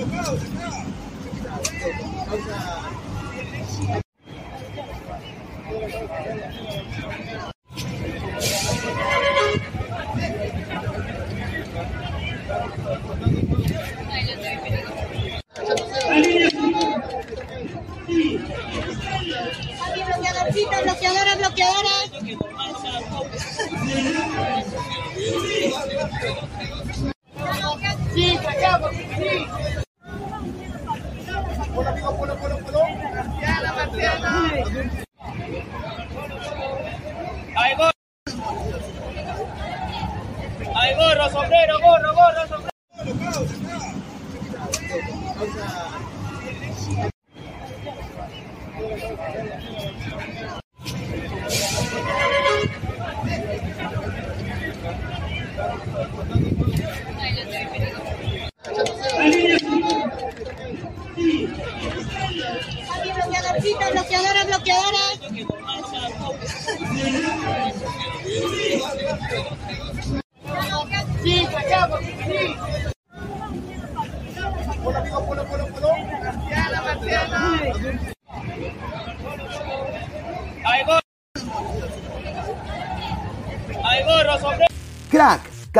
Thank you.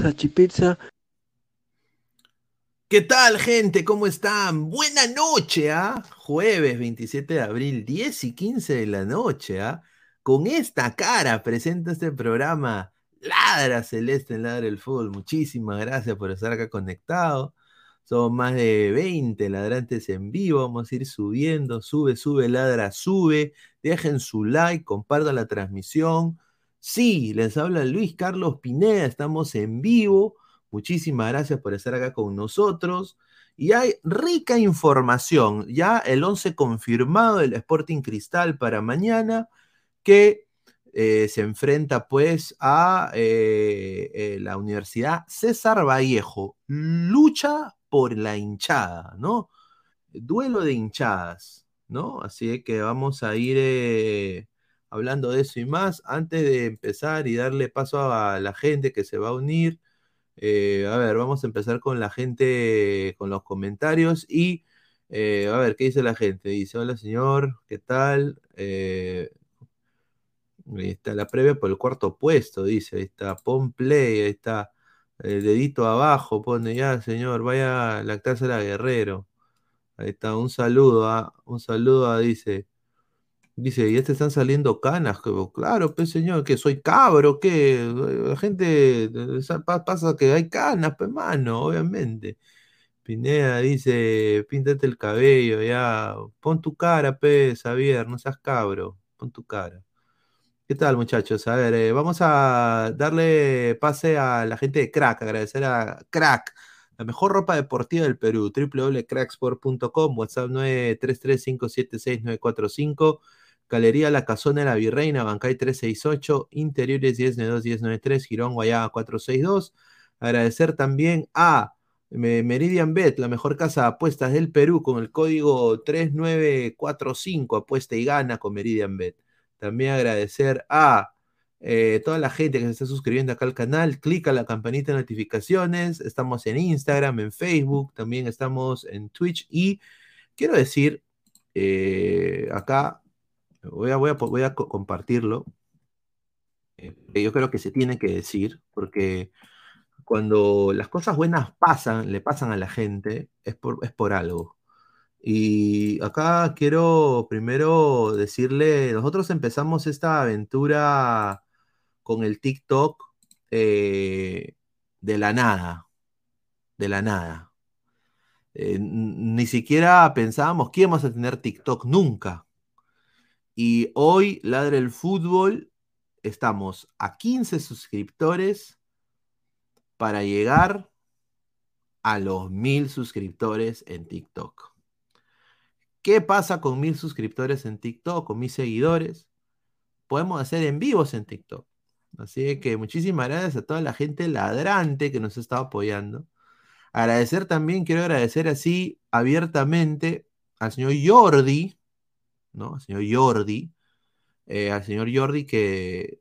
Salchipizza? ¿Qué tal, gente? ¿Cómo están? Buena noche, ¿ah? Jueves 27 de abril, 10 y 15 de la noche, ¿ah? Con esta cara presenta este programa Ladra Celeste en Ladra el Fútbol. Muchísimas gracias por estar acá conectado. Son más de 20 ladrantes en vivo. Vamos a ir subiendo. Sube, sube, ladra, sube. Dejen su like, compartan la transmisión. Sí, les habla Luis Carlos Pineda. Estamos en vivo. Muchísimas gracias por estar acá con nosotros. Y hay rica información. Ya el 11 confirmado del Sporting Cristal para mañana, que eh, se enfrenta pues a eh, eh, la Universidad César Vallejo. Lucha por la hinchada, ¿no? Duelo de hinchadas, ¿no? Así que vamos a ir hablando de eso y más. Antes de empezar y darle paso a la gente que se va a unir, eh, a ver, vamos a empezar con la gente, con los comentarios y eh, a ver, ¿qué dice la gente? Dice, hola señor, ¿qué tal? Eh, ahí está la previa por el cuarto puesto, dice, ahí está, pon play, ahí está, el dedito abajo, pone ya, señor, vaya a lactarse la guerrero. Ahí está, un saludo, ah, un saludo, ah, dice. Dice, ya te están saliendo canas. Claro, pues señor, que soy cabro, que la gente eh, sa- pa- pasa que hay canas, pues mano, obviamente. Pineda dice, píntate el cabello, ya, pon tu cara, pues, Javier, no seas cabro, pon tu cara. ¿Qué tal, muchachos? A ver, eh, vamos a darle pase a la gente de Crack, agradecer a Crack, la mejor ropa deportiva del Perú, www.cracksport.com, WhatsApp 933576945, Galería La Casona de la Virreina, Bancay 368, Interiores 1092-1093, Girón Guayaba 462. Agradecer también a Me- Meridian Bet, la mejor casa de apuestas del Perú, con el código 3945, apuesta y gana con Meridian Bet. También agradecer a eh, toda la gente que se está suscribiendo acá al canal. Clica la campanita de notificaciones. Estamos en Instagram, en Facebook, también estamos en Twitch. Y quiero decir, eh, acá voy a, voy a, voy a co- compartirlo. eh, yo creo que se tiene que decir, porque cuando las cosas buenas pasan, le pasan a la gente, es por, es por algo. Y acá quiero primero decirle, nosotros empezamos esta aventura con el TikTok eh, de la nada, de la nada. Eh, ni siquiera pensábamos que íbamos a tener TikTok nunca. Y hoy, Ladre el Fútbol, estamos a 15 suscriptores para llegar a los mil suscriptores en TikTok. ¿Qué pasa con mil suscriptores en TikTok, con mis seguidores? Podemos hacer en vivos en TikTok. Así que muchísimas gracias a toda la gente ladrante que nos está apoyando. Agradecer también, quiero agradecer así abiertamente al señor Jordi, ¿no? Al señor Jordi, eh, al señor Jordi que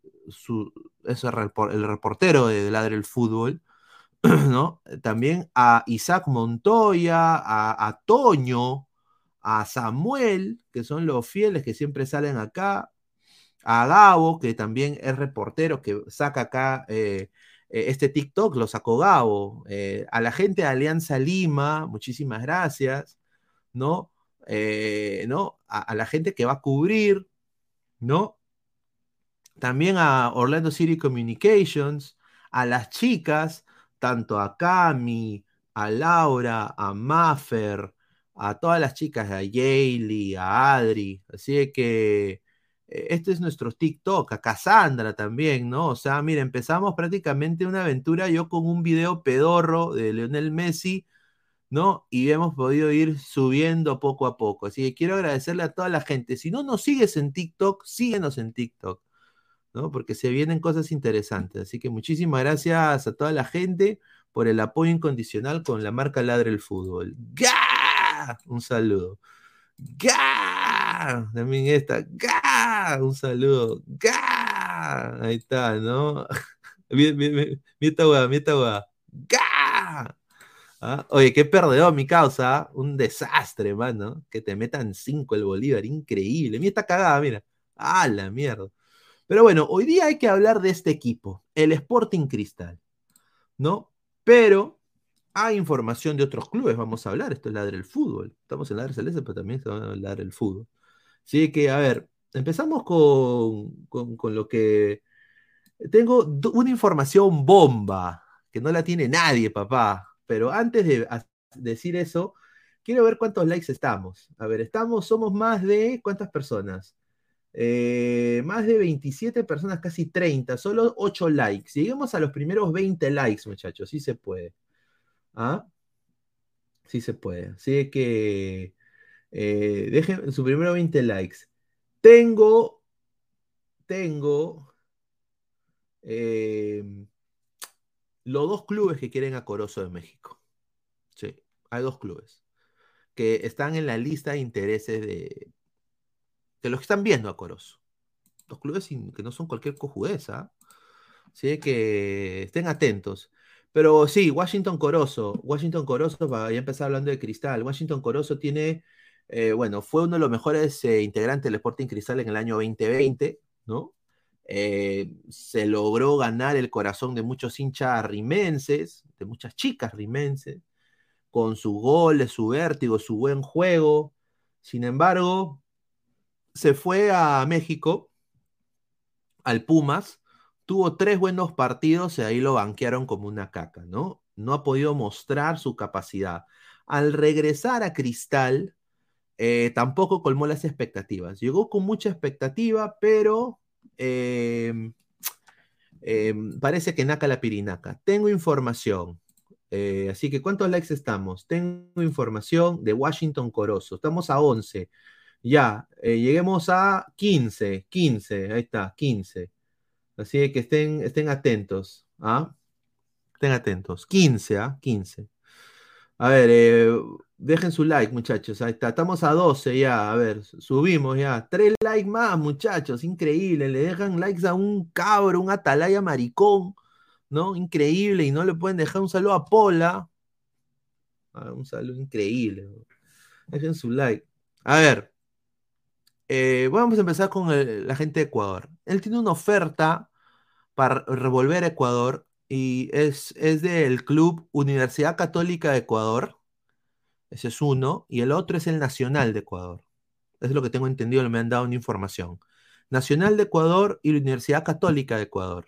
es el, repor- el reportero de Ladre el Fútbol, ¿no? También a Isaac Montoya, a, Toño, a Samuel, que son los fieles que siempre salen acá, a Gabo, que también es reportero, que saca acá eh, eh, este TikTok, lo sacó Gabo, a la gente de Alianza Lima, muchísimas gracias, ¿no? Eh, ¿no? A, la gente que va a cubrir, ¿no? También a Orlando City Communications, a las chicas, tanto a Cami, a Laura, a Maffer, a todas las chicas, a Yayli, a Adri. Así que eh, este es nuestro TikTok, a Cassandra también, ¿no? O sea, mira, empezamos prácticamente una aventura yo con un video pedorro de Lionel Messi, ¿no? Y hemos podido ir subiendo poco a poco. Así que quiero agradecerle a toda la gente. Si no nos sigues en TikTok, síguenos en TikTok. ¿no? Porque se vienen cosas interesantes. Así que muchísimas gracias a toda la gente por el apoyo incondicional con la marca Ladre el Fútbol. ¡Gah! Un saludo. ¡Gah! También esta. ¡Gah! Un saludo. ¡Gah! Ahí está, ¿no? Mira, esta hueá, mira esta hueá. ¿Ah? Oye, qué perdedor mi causa, un desastre, mano. Que te metan cinco el Bolívar, increíble. Mira esta cagada, mira. ¡Ah, la mierda! Pero bueno, hoy día hay que hablar de este equipo, el Sporting Cristal, ¿no? Pero hay información de otros clubes, vamos a hablar, esto es Ladre el Fútbol. Estamos en Ladre Celeste, pero también va a Ladre el Fútbol. Así que, a ver, empezamos con, con, lo que... Tengo una información bomba, que no la tiene nadie, papá. Pero antes de decir eso, quiero ver cuántos likes estamos. A ver, estamos, somos más de... ¿Cuántas personas? Eh, más de 27 personas, casi 30, solo 8 likes. Lleguemos a los primeros 20 likes, muchachos, sí se puede. ¿Ah? Sí se puede. Así que eh, dejen su primero 20 likes. Tengo, tengo eh, los dos clubes que quieren a Corozo de México. Sí, hay dos clubes que están en la lista de intereses de, de los que están viendo a Corozo. Los clubes que no son cualquier cojudeza. Así que estén atentos. Pero sí, Washington Corozo. Washington Corozo, para ya empezar hablando de Cristal. Washington Corozo tiene, eh, bueno, fue uno de los mejores eh, integrantes del Sporting Cristal en el año 2020, ¿no? Eh, se logró ganar el corazón de muchos hinchas rimenses, de muchas chicas rimenses, con sus goles, su vértigo, su buen juego. Sin embargo, se fue a México, al Pumas, tuvo tres buenos partidos y ahí lo banquearon como una caca, ¿no? No ha podido mostrar su capacidad. Al regresar a Cristal, eh, tampoco colmó las expectativas. Llegó con mucha expectativa, pero eh, eh, parece que naca la pirinaca. Tengo información. eh, así que, ¿cuántos likes estamos? Tengo información de Washington Corozo. Estamos a 11. Ya, eh, lleguemos a 15. 15, ahí está, 15. Así que estén, estén atentos. ¿ah? Estén atentos. 15, ¿ah? 15. A ver, eh, dejen su like, muchachos. Ahí está. Estamos a 12 ya. A ver, subimos ya. Tres likes más, muchachos. Increíble. Le dejan likes a un cabro, un atalaya maricón. ¿No? Increíble. Y no le pueden dejar un saludo a Pola. Ah, un saludo increíble. Dejen su like. A ver. eh, vamos a empezar con la gente de Ecuador. Él tiene una oferta para revolver a Ecuador y es, es del club Universidad Católica de Ecuador. Ese es uno. Y el otro es el Nacional de Ecuador. Es lo que tengo entendido, me han dado una información. Nacional de Ecuador y la Universidad Católica de Ecuador.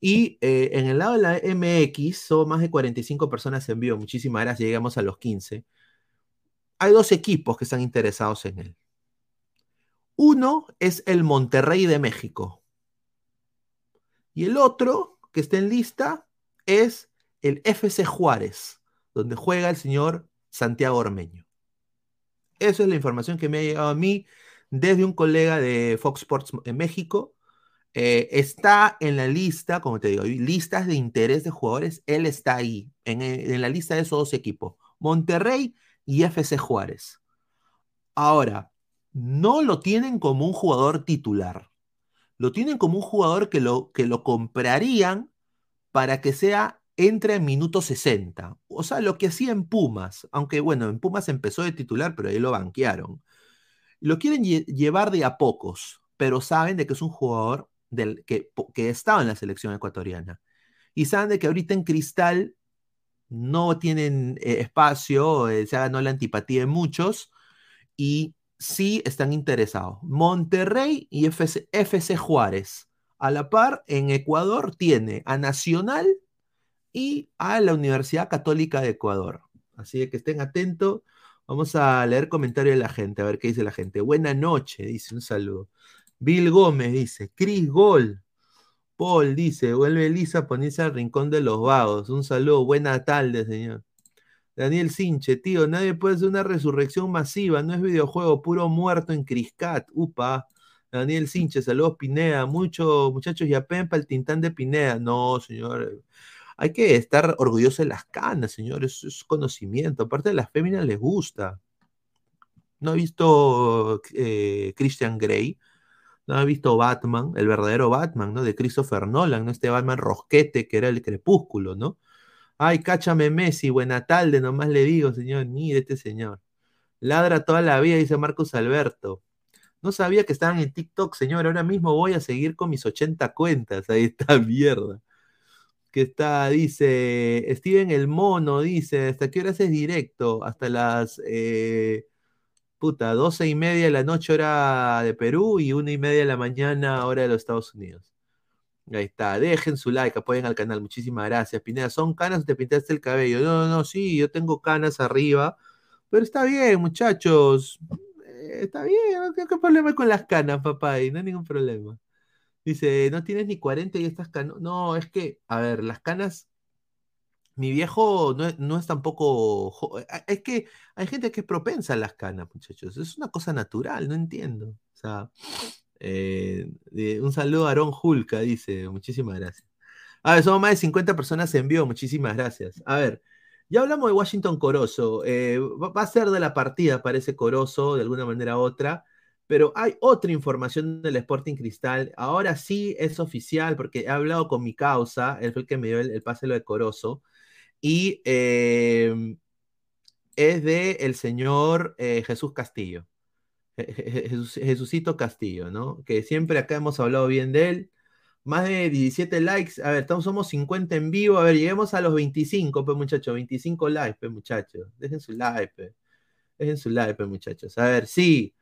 Y eh, en el lado de la MX, son más de 45 personas en vivo. Muchísimas gracias, llegamos a los 15. Hay dos equipos que están interesados en él. Uno es el Monterrey de México. Y el otro que está en lista es el FC Juárez, donde juega el señor Santiago Ormeño. Esa es la información que me ha llegado a mí desde un colega de Fox Sports en México. Eh, está en la lista, como te digo, listas de interés de jugadores. Él está ahí, en, la lista de esos dos equipos, Monterrey y FC Juárez. Ahora, no lo tienen como un jugador titular. Lo tienen como un jugador que lo, que lo comprarían para que sea entre en minuto 60. O sea, lo que hacía en Pumas, aunque bueno, en Pumas empezó de titular, pero ahí lo banquearon. Lo quieren lle llevar de a pocos, pero saben de que es un jugador del, que, que estaba en la selección ecuatoriana. Y saben de que ahorita en Cristal no tienen eh, espacio, eh, se ganado la antipatía de muchos y sí están interesados. Monterrey y FC, FC Juárez. A la par, en Ecuador tiene a Nacional y a la Universidad Católica de Ecuador. Así que estén atentos. Vamos a leer comentarios de la gente, a ver qué dice la gente. Buena noche, dice un saludo. Bill Gómez dice, Chris Gol. Paul dice, vuelve Elisa a ponerse al rincón de los vagos. Un saludo, buena tarde, señor. Daniel Sinche, tío, nadie puede hacer una resurrección masiva, no es videojuego, puro muerto en Criscat. Upa. Daniel Sinche, saludos Pineda. Mucho, muchachos, ya para el tintán de Pineda. No, señor. Hay que estar orgulloso de las canas, señor. Eso es conocimiento. Aparte de las féminas les gusta. No he visto eh, Christian Grey. No he visto Batman, el verdadero Batman, ¿no? De Christopher Nolan, ¿no? Este Batman rosquete que era el crepúsculo, ¿no? Ay, cáchame Messi, buena tarde, nomás le digo, señor, mire este señor. Ladra toda la vida, dice Marcos Alberto. No sabía que estaban en TikTok, señor. Ahora mismo voy a seguir con mis 80 cuentas. Ahí está, mierda. Que está, dice, Steven el Mono, dice, ¿hasta qué horas es directo? Hasta las, eh, puta, doce y media de la noche hora de Perú y una y media de la mañana hora de los Estados Unidos. Ahí está, dejen su like, apoyen al canal, muchísimas gracias. Pineda, ¿son canas o te pintaste el cabello? No, no, sí, yo tengo canas arriba, pero está bien, muchachos, eh, está bien, no tengo problema con las canas, papá, y no hay ningún problema. Dice, no tienes ni 40 y estas canas. No, es que, a ver, las canas, mi viejo no es, no es tampoco, es que hay gente que es propensa a las canas, muchachos, es una cosa natural, no entiendo. O sea... Eh, un saludo a Aaron Julka, dice. Muchísimas gracias. A ver, somos más de 50 personas en vivo. Muchísimas gracias. A ver, ya hablamos de Washington Corozo. Eh, va, va, a ser de la partida, parece Corozo, de alguna manera u otra. Pero hay otra información del Sporting Cristal. Ahora sí es oficial, porque he hablado con mi causa, él fue el que me dio el, pase lo decoroso. Y eh, es de el señor eh, Jesús Castillo. Jesucito Castillo, ¿no? Que siempre acá hemos hablado bien de él. Más de 17 likes. A ver, estamos, somos 50 en vivo. A ver, lleguemos a los 25, pues muchachos. 25 likes, pues muchachos. Dejen su like, pues. Dejen su like, pues muchachos. A ver, sí.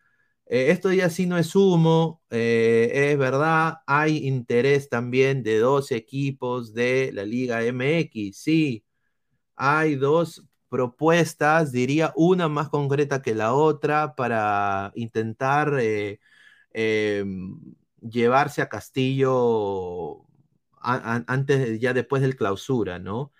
Eh, esto ya sí no es humo. eh, es verdad. Hay interés también de dos equipos de la Liga MX. Sí. Hay dos propuestas, diría una más concreta que la otra, para intentar eh, eh, llevarse a Castillo antes, ya después del clausura, ¿no?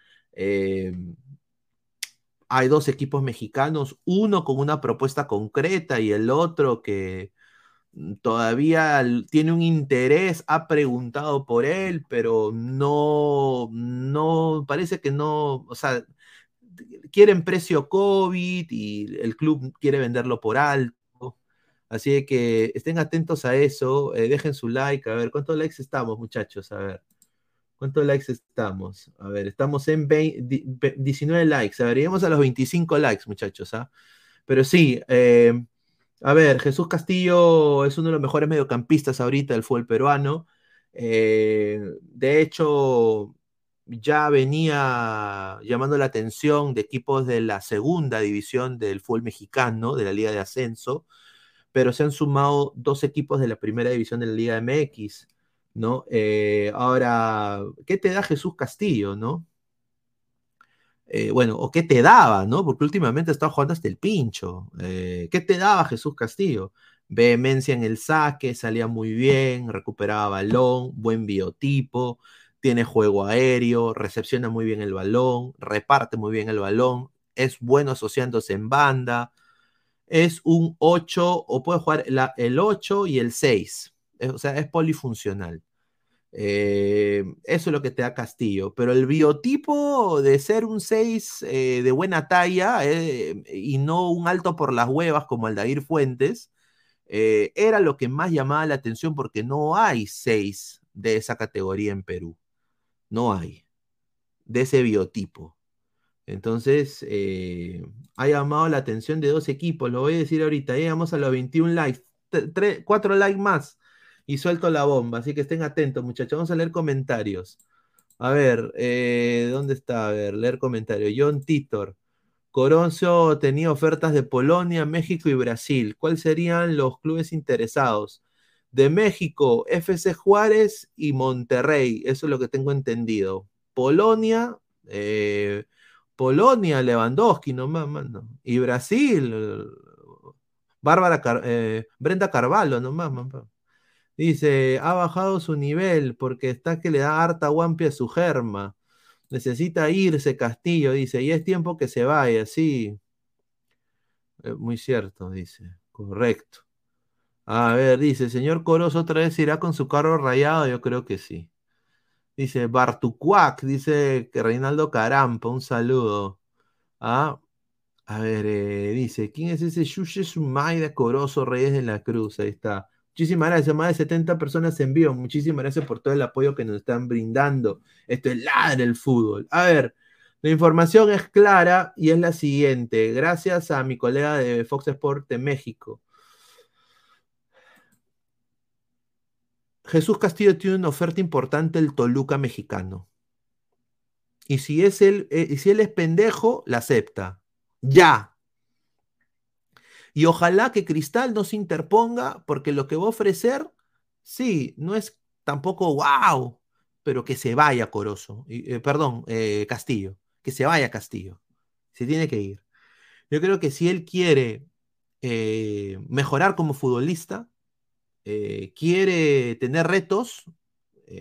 Hay dos equipos mexicanos, uno con una propuesta concreta y el otro que mm, todavía tiene un interés, ha preguntado por él, pero no, no, parece que no, o sea, quieren precio COVID y el club quiere venderlo por alto. Así que estén atentos a eso, eh, dejen su like, a ver, ¿cuántos likes estamos, muchachos? A ver, ¿cuántos likes estamos? A ver, estamos en 20 di- ve- 19 likes, a ver, llegamos a los 25 likes, muchachos, ¿ah? Pero sí, eh, a ver, Jesús Castillo es uno de los mejores mediocampistas ahorita del fútbol peruano. Eh, de hecho, ya venía llamando la atención de equipos de la segunda división del fútbol mexicano, de la Liga de Ascenso, pero se han sumado dos equipos de la primera división de la Liga MX, ¿no? Eh, ahora, ¿qué te da Jesús Castillo, no? Eh, bueno, o qué te daba, ¿no? Porque últimamente está jugando hasta el pincho. Eh, ¿qué te daba Jesús Castillo? Vehemencia en el saque, salía muy bien, recuperaba balón, buen biotipo, tiene juego aéreo, recepciona muy bien el balón, reparte muy bien el balón, es bueno asociándose en banda, es un 8 o puede jugar el 8 y el 6, Es- o sea, es polifuncional. Eh, eso es lo que te da Castillo, pero el biotipo de ser un 6 eh, de buena talla eh, y no un alto por las huevas como Aldair Fuentes, era lo que más llamaba la atención porque no hay 6 de esa categoría en Perú. No hay. De ese biotipo. Entonces, ha llamado la atención de dos equipos. Lo voy a decir ahorita. Llegamos a los 21 likes. 4 likes más. Y suelto la bomba. Así que estén atentos, muchachos. Vamos a leer comentarios. A ver, eh, ¿dónde está? A ver, leer comentarios. John Titor. Coroncio tenía ofertas de Polonia, México y Brasil. ¿Cuáles serían los clubes interesados? De México, FC Juárez y Monterrey. Eso es lo que tengo entendido. Polonia, eh, Polonia, Lewandowski, nomás, mano. Y Brasil, eh, Bárbara Brenda Carvalho, nomás, mamá. Dice, ha bajado su nivel porque está que le da harta guampi a su germa. Necesita irse Castillo, dice, y es tiempo que se vaya, sí. Eh, muy cierto, dice. Correcto. A ver, dice, señor Coros otra vez irá con su carro rayado, yo creo que sí. Dice Bartucuac, dice que Reinaldo Carampa, un saludo. Ah, a ver, eh, dice, ¿quién es ese Yuye Sumaida Corozo Reyes de la Cruz? Ahí está. Muchísimas gracias, más de 70 personas en vivo. Muchísimas gracias por todo el apoyo que nos están brindando. Esto es ladra el fútbol. A ver, la información es clara y es la siguiente. Gracias a mi colega de Fox Sport de México. Jesús Castillo tiene una oferta importante el Toluca mexicano. Y si, es él, eh, y si él es pendejo, la acepta. Ya. Y ojalá que Cristal no se interponga, porque lo que va a ofrecer, sí, no es tampoco wow, pero que se vaya Corozo. Eh, perdón, eh, Castillo. Que se vaya Castillo. Se tiene que ir. Yo creo que si él quiere eh, mejorar como futbolista, quiere tener retos,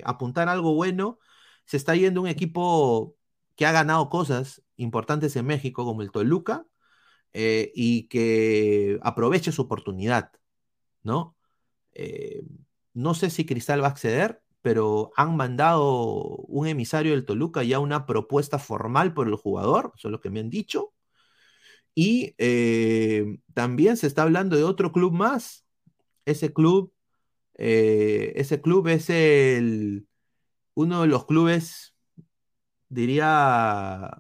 apuntar algo bueno, se está yendo un equipo que ha ganado cosas importantes en México, como el Toluca, eh, y que aproveche su oportunidad, ¿no? Eh, no sé si Cristal va a acceder, pero han mandado un emisario del Toluca ya una propuesta formal por el jugador, eso es lo que me han dicho. Y eh, también se está hablando de otro club más ese club, ese club es el, uno de los clubes, diría,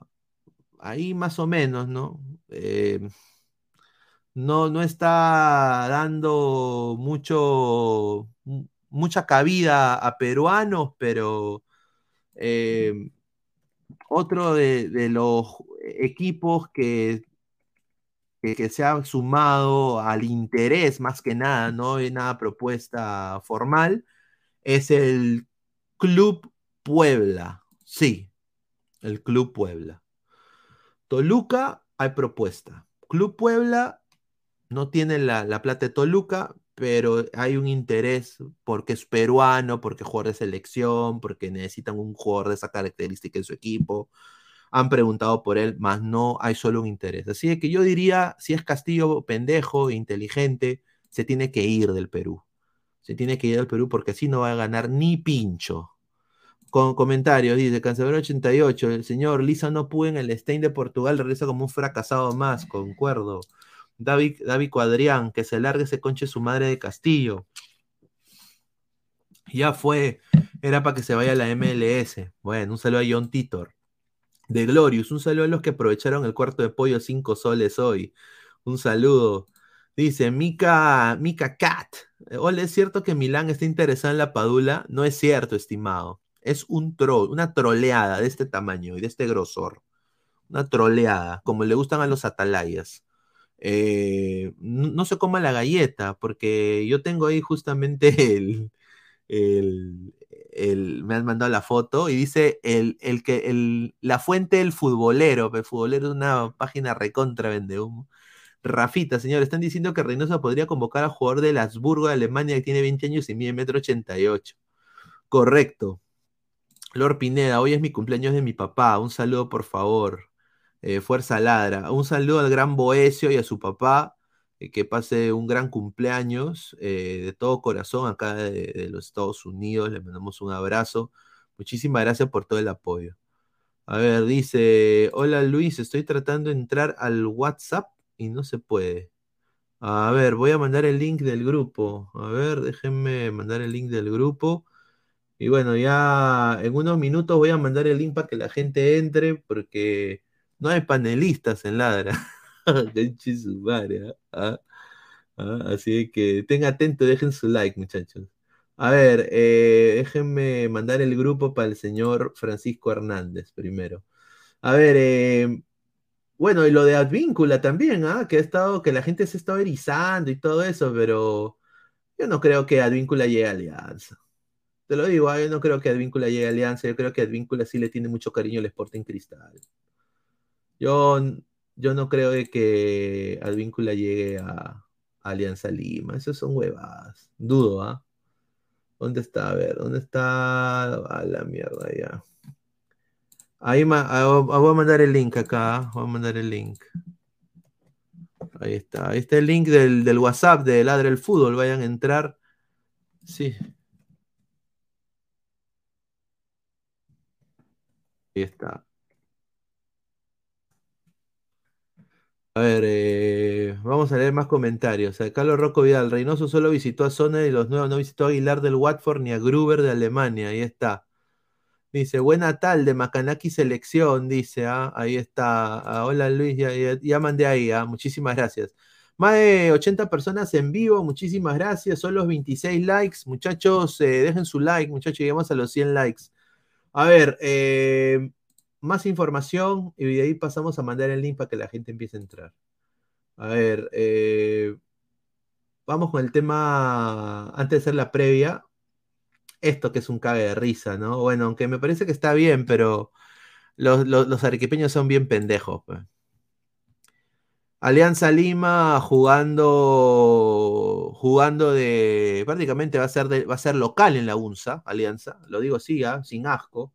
ahí más o menos, ¿no? Eh, no, no está dando mucho, mucha cabida a peruanos, pero eh, otro de, de los equipos que que, que se ha sumado al interés más que nada, no hay nada propuesta formal, es el Club Puebla. Sí, el Club Puebla. Toluca hay propuesta. Club Puebla no tiene la, la plata de Toluca, pero hay un interés porque es peruano, porque juega de selección, porque necesitan un jugador de esa característica en su equipo han preguntado por él, más no hay solo un interés. Así que yo diría, si es Castillo pendejo, inteligente, se tiene que ir del Perú. Se tiene que ir del Perú porque así no va a ganar ni pincho. Con comentarios, dice Cancelero 88, el señor Lisa no pudo en el Stein de Portugal, regresa como un fracasado más, concuerdo. David, David Cuadrián, que se largue ese conche su madre de Castillo. Ya fue, era para que se vaya a la MLS. Bueno, un saludo a John Titor de Glorious. Un saludo a los que aprovecharon el cuarto de pollo 5 soles hoy. Un saludo. Dice Mika, Mika Cat. Hola, ¿es cierto que Milán está interesado en la Padula? No es cierto, estimado. Es un troll, una troleada de este tamaño y de este grosor. Una troleada, como le gustan a los atalayas. Eh, no, se coma la galleta, porque yo tengo ahí justamente el, el, me han mandado la foto y dice el, el que el, la fuente del futbolero, el futbolero es una página recontra vende humo. Rafita, señor, están diciendo que Reynoso podría convocar a jugador de Habsburgo de Alemania que tiene 20 años y mide metro 88. Correcto. Lord Pineda, hoy es mi cumpleaños de mi papá. Un saludo, por favor. Eh, Fuerza Ladra. Un saludo al gran Boesio y a su papá. Eh, que pase un gran cumpleaños eh, de todo corazón acá de, de, los Estados Unidos. Le mandamos un abrazo. Muchísimas gracias por todo el apoyo. A ver, dice, hola Luis, estoy tratando de entrar al WhatsApp y no se puede. A ver, voy a mandar el link del grupo. A ver, déjenme mandar el link del grupo. Y bueno, ya en unos minutos voy a mandar el link para que la gente entre porque no hay panelistas en Ladra. ¿ah? ¿Ah? Así que tengan atento, dejen su like, muchachos. A ver, eh, déjenme mandar el grupo para el señor Francisco Hernández primero. A ver, eh, bueno, y lo de Advíncula también, ¿ah? que ha estado, que la gente se está erizando y todo eso, pero yo no creo que Advíncula llegue a Alianza. Te lo digo, yo no creo que Advíncula llegue a Alianza, yo creo que Advíncula sí le tiene mucho cariño al Sporting Cristal. Yo yo no creo de que Advíncula llegue a, Alianza Lima. Esas son huevadas. Dudo, ¿ah? ¿Dónde está? A ver, ¿dónde está? A la mierda ya. Ahí ah, voy a mandar el link acá. Voy a mandar el link. Ahí está. Ahí está el link del, del WhatsApp de Ladre el Fútbol. Vayan a entrar. Sí. Ahí está. A ver, eh, vamos a leer más comentarios. Carlos Rocco Vidal, Reynoso solo visitó a Zona y los nuevos no visitó a Aguilar del Watford ni a Gruber de Alemania. Ahí está. Dice, buena tarde, Macanaki Selección, dice, ah, ahí está. Ah, hola Luis, ya, ya, mandé ahí, ah, muchísimas gracias. Más de 80 personas en vivo, muchísimas gracias. Son los 26 likes. Muchachos, eh, dejen su like, muchachos, llegamos a los 100 likes. A ver, eh, más información y de ahí pasamos a mandar el link para que la gente empiece a entrar. A ver, eh, vamos con el tema, antes de hacer la previa, esto que es un cague de risa, ¿no? Bueno, aunque me parece que está bien, pero los, los, arequipeños son bien pendejos. Pues. Alianza Lima jugando jugando de prácticamente va a ser de, va a ser local en la UNSA, Alianza, lo digo así, ¿ah? sin asco.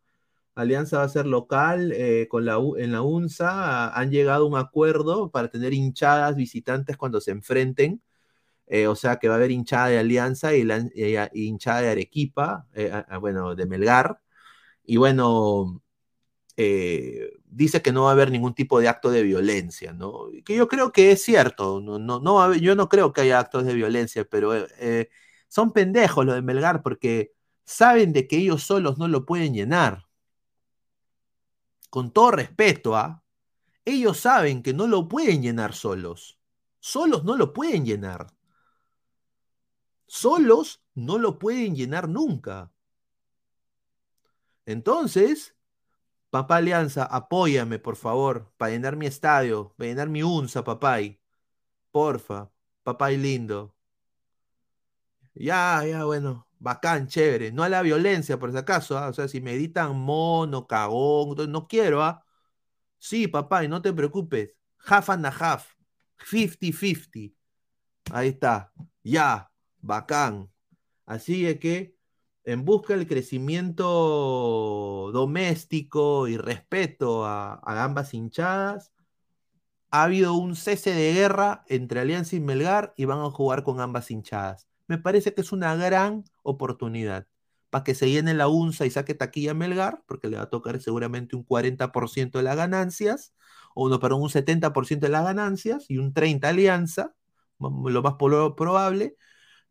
Alianza va a ser local eh, con la, en la UNSA. Han llegado a un acuerdo para tener hinchadas visitantes cuando se enfrenten. Eh, o sea que va a haber hinchada de Alianza y, la, hinchada de Arequipa, eh, bueno, de Melgar. Y bueno, eh, dice que no va a haber ningún tipo de acto de violencia, ¿no? Que yo creo que es cierto, no, no, yo no creo que haya actos de violencia, pero eh, eh, son pendejos los de Melgar porque saben de que ellos solos no lo pueden llenar. Con todo respeto, ¿ah? Ellos saben que no lo pueden llenar solos. Solos no lo pueden llenar. Solos no lo pueden llenar nunca. Entonces, papá Alianza, apóyame, por favor, para llenar mi estadio, para llenar mi unza, papay. Porfa, papay lindo. Ya, ya, bueno, bacán, chévere. No a la violencia, por si acaso, ¿ah? O sea, si me editan mono, cagón, no quiero, ¿ah? Sí, papá, y no te preocupes. Half and a half. 50-50. Ahí está. Ya, bacán. Así es que, en busca del crecimiento doméstico y respeto a, ambas hinchadas, ha habido un cese de guerra entre Alianza y Melgar y van a jugar con ambas hinchadas. Me parece que es una gran oportunidad para que se llene la UNSA y saque taquilla a Melgar, porque le va a tocar seguramente un 40% de las ganancias, o no, perdón, un 70% de las ganancias y un 30% Alianza, lo más pro- probable,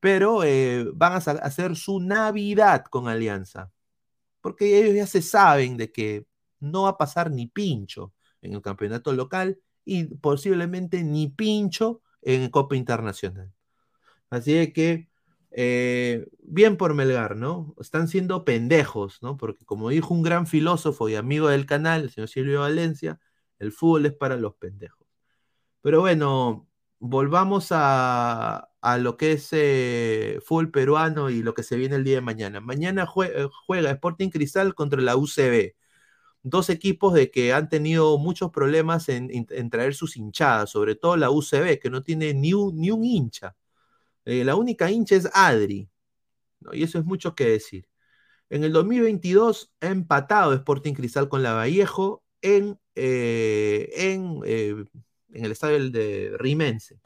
pero eh, van a hacer su Navidad con Alianza, porque ellos ya se saben de que no va a pasar ni pincho en el campeonato local y posiblemente ni pincho en Copa Internacional. Así que, eh, bien por Melgar, ¿no? Están siendo pendejos, ¿no? Porque como dijo un gran filósofo y amigo del canal, el señor Silvio Valencia, el fútbol es para los pendejos. Pero bueno, volvamos a, a lo que es eh, fútbol peruano y lo que se viene el día de mañana. Mañana eh, juega Sporting Cristal contra la UCB. Dos equipos de que han tenido muchos problemas en, traer sus hinchadas, sobre todo la UCB, que no tiene ni un, ni un hincha. Eh, la única hincha es Adri. Y eso es mucho que decir. En el 2022 ha empatado Sporting Cristal con la Vallejo en, eh, en, en el estadio de Rimense.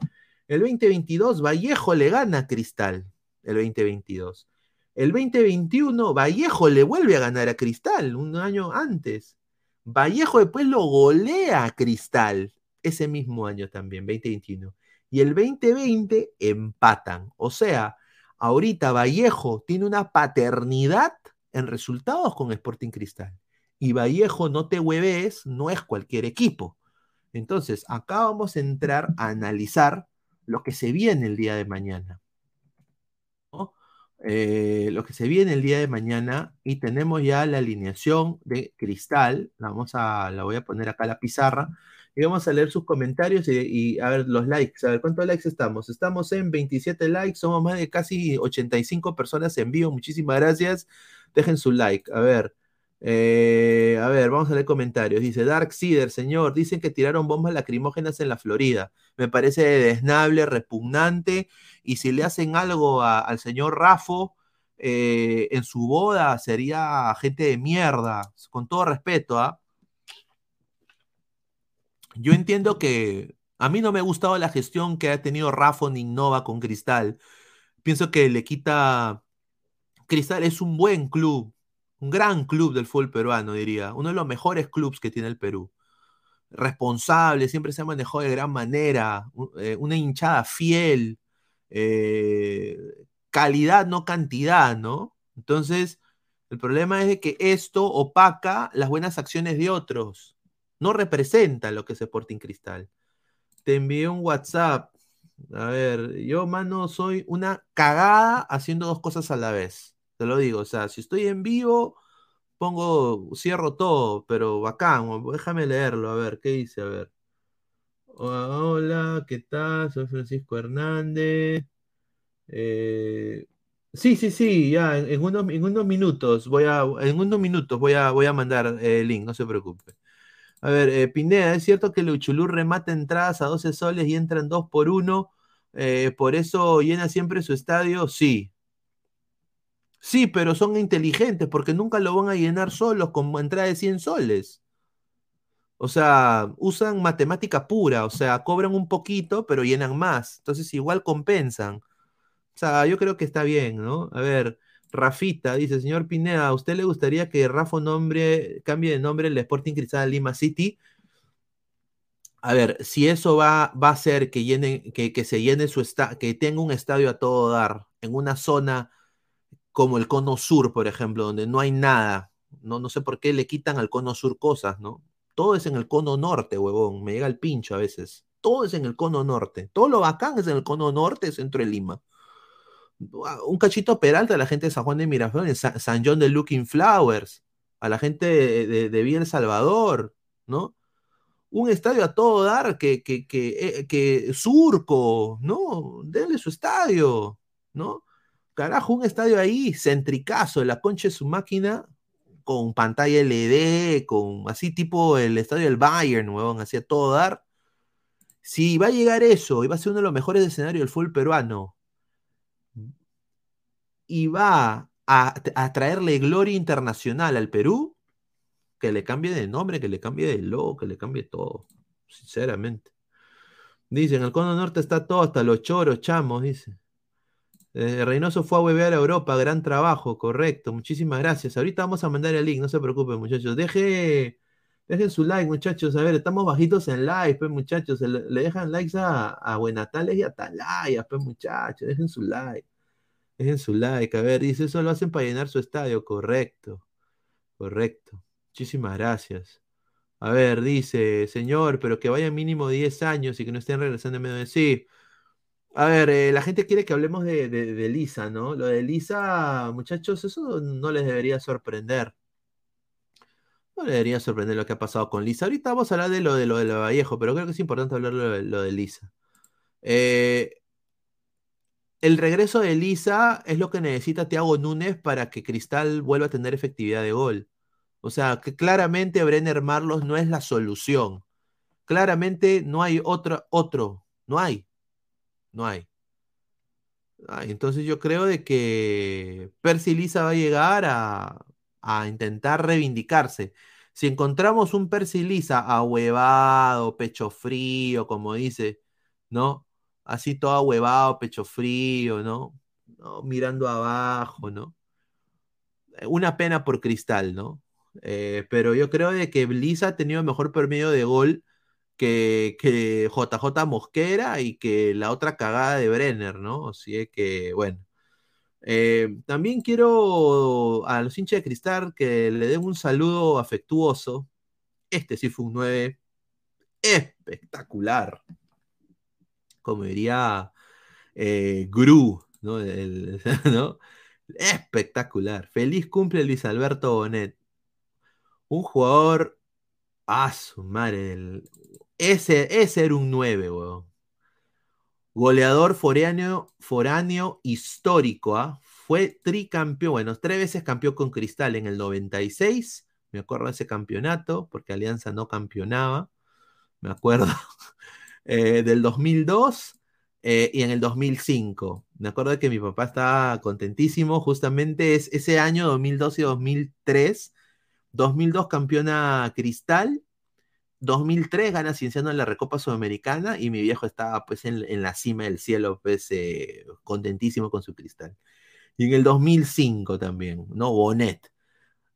El 2022 Vallejo le gana a Cristal, el 2022. El 2021 Vallejo le vuelve a ganar a Cristal un año antes. Vallejo después lo golea a Cristal ese mismo año también, 2021. Y el 2020 empatan. O sea, ahorita Vallejo tiene una paternidad en resultados con Sporting Cristal. Y Vallejo, no te hueves, no es cualquier equipo. Entonces, acá vamos a entrar a analizar lo que se viene el día de mañana. Eh, lo que se viene el día de mañana y tenemos ya la alineación de Cristal. La, vamos a, la voy a poner acá a la pizarra y vamos a leer sus comentarios y, y a ver los likes. A ver, ¿cuántos likes estamos? Estamos en 27 likes, somos más de casi 85 personas en vivo. Muchísimas gracias. Dejen su like. A ver. Eh, a ver, vamos a leer comentarios. Dice Dark Seeder, señor, dicen que tiraron bombas lacrimógenas en la Florida. Me parece desnable, repugnante. Y si le hacen algo al señor Rafo eh, en su boda, sería gente de mierda. Con todo respeto, ¿ah? Yo entiendo que a mí no me ha gustado la gestión que ha tenido Rafa ni Innova con Cristal. Pienso que le quita. Cristal es un buen club, un gran club del fútbol peruano, diría. Uno de los mejores clubes que tiene el Perú. Responsable, siempre se ha manejado de gran manera. eh, Una hinchada fiel. eh, calidad, no cantidad, ¿no? Entonces, el problema es de que esto opaca las buenas acciones de otros no representa lo que es Sporting Cristal. Te envié un WhatsApp. A ver, yo, mano, soy una cagada haciendo dos cosas a la vez. Te lo digo, o sea, si estoy en vivo, pongo, cierro todo, pero bacán, déjame leerlo, a ver, ¿qué dice? A ver. Hola, hola, ¿qué tal? Soy Francisco Hernández. Eh, sí, sí, sí, ya, en, unos, en unos minutos voy a, en unos minutos voy a, voy a mandar el link, no se preocupe. A ver, eh, Pineda, ¿es cierto que el Uchulú remata entradas a 12 soles y entran 2 por 1? ¿Por eso llena siempre su estadio? Sí. Sí, pero son inteligentes porque nunca lo van a llenar solos con entrada de 100 soles. O sea, usan matemática pura, o sea, cobran un poquito, pero llenan más. Entonces igual compensan. O sea, yo creo que está bien, ¿no? A ver, Rafita dice, señor Pineda, ¿a usted le gustaría que Rafa nombre, cambie de nombre el Sporting Cristal Lima City? A ver, si eso va, va a hacer que, llene, que, que se llene su estadio, que tenga un estadio a todo dar, en una zona como el cono sur, por ejemplo, donde no hay nada, no, no sé por qué le quitan al cono sur cosas, ¿no? Todo es en el cono norte, huevón, me llega el pincho a veces. Todo es en el cono norte. Todo lo bacán es en el cono norte, centro de Lima. Un cachito peralta a la gente de San Juan de Miraflores, San, John de Looking Flowers, a la gente de, de, de Villa El Salvador, ¿no? un estadio a todo dar que, que, que, eh, que surco, ¿no? Denle su estadio, ¿no? Carajo, un estadio ahí, centricazo, la concha de su máquina, con pantalla LED, con así tipo el estadio del Bayern, huevón, así a todo dar. Si va a llegar eso y va a ser uno de los mejores escenarios del fútbol peruano y va a, a traerle gloria internacional al Perú, que le cambie de nombre, que le cambie de logo, que le cambie todo, sinceramente. Dicen, el cono norte está todo, hasta los choros, chamos, dice. Eh, Reynoso fue a huevear a Europa, gran trabajo, correcto, muchísimas gracias. Ahorita vamos a mandar el link, no se preocupen, muchachos. Deje, dejen su like, muchachos. A ver, estamos bajitos en like, pues, muchachos. Le, dejan likes a, a Buenatales y a Talaya, pues, muchachos. Dejen su like. Dejen su like. A ver, dice, eso lo hacen para llenar su estadio, correcto. Correcto. Muchísimas gracias. A ver, dice, señor, pero que vayan mínimo 10 años y que no estén regresando en medio de sí. A ver, eh, la gente quiere que hablemos de, de, Lisa, ¿no? Lo de Lisa, muchachos, eso no les debería sorprender. No les debería sorprender lo que ha pasado con Lisa. Ahorita vamos a hablar de lo de lo de Vallejo, pero creo que es importante hablar de lo de, lo de Lisa. Eh, el regreso de Lisa es lo que necesita Thiago Núñez para que Cristal vuelva a tener efectividad de gol. O sea, que claramente Brenner Marlos no es la solución. Claramente no hay otro, otro, no hay. No hay. Ay, entonces yo creo de que Percy Lisa va a llegar a, a, intentar reivindicarse. Si encontramos un Percy Lisa ahuevado, pecho frío, como dice, ¿no? Así todo ahuevado, pecho frío, ¿no? ¿no? Mirando abajo, ¿no? Una pena por Cristal, ¿no? Eh, pero yo creo de que Blisa ha tenido mejor promedio de gol que, que, JJ Mosquera y que la otra cagada de Brenner, ¿no? Así que, bueno. Eh, también quiero a los hinchas de Cristal que le den un saludo afectuoso. Este sí fue un 9 espectacular. Como diría eh, Gru, ¿no? Espectacular. Feliz cumple Luis Alberto Bonet un jugador. Ah, su madre. El, ese, ese era un 9, weón. Goleador foráneo, foráneo histórico, ¿ah? Fue tricampeón, bueno, tres veces campeón con Cristal en el 96. Me acuerdo de ese campeonato, porque Alianza no campeonaba. Me acuerdo. eh, del 2002 eh, y en el 2005. Me acuerdo que mi papá estaba contentísimo. Justamente es ese año 2002 y 2003 2002 campeona Cristal, 2003 gana Cienciano en la Recopa Sudamericana y mi viejo estaba pues en, en la cima del cielo, pues eh, contentísimo con su Cristal. Y en el 2005 también, ¿no? Bonet.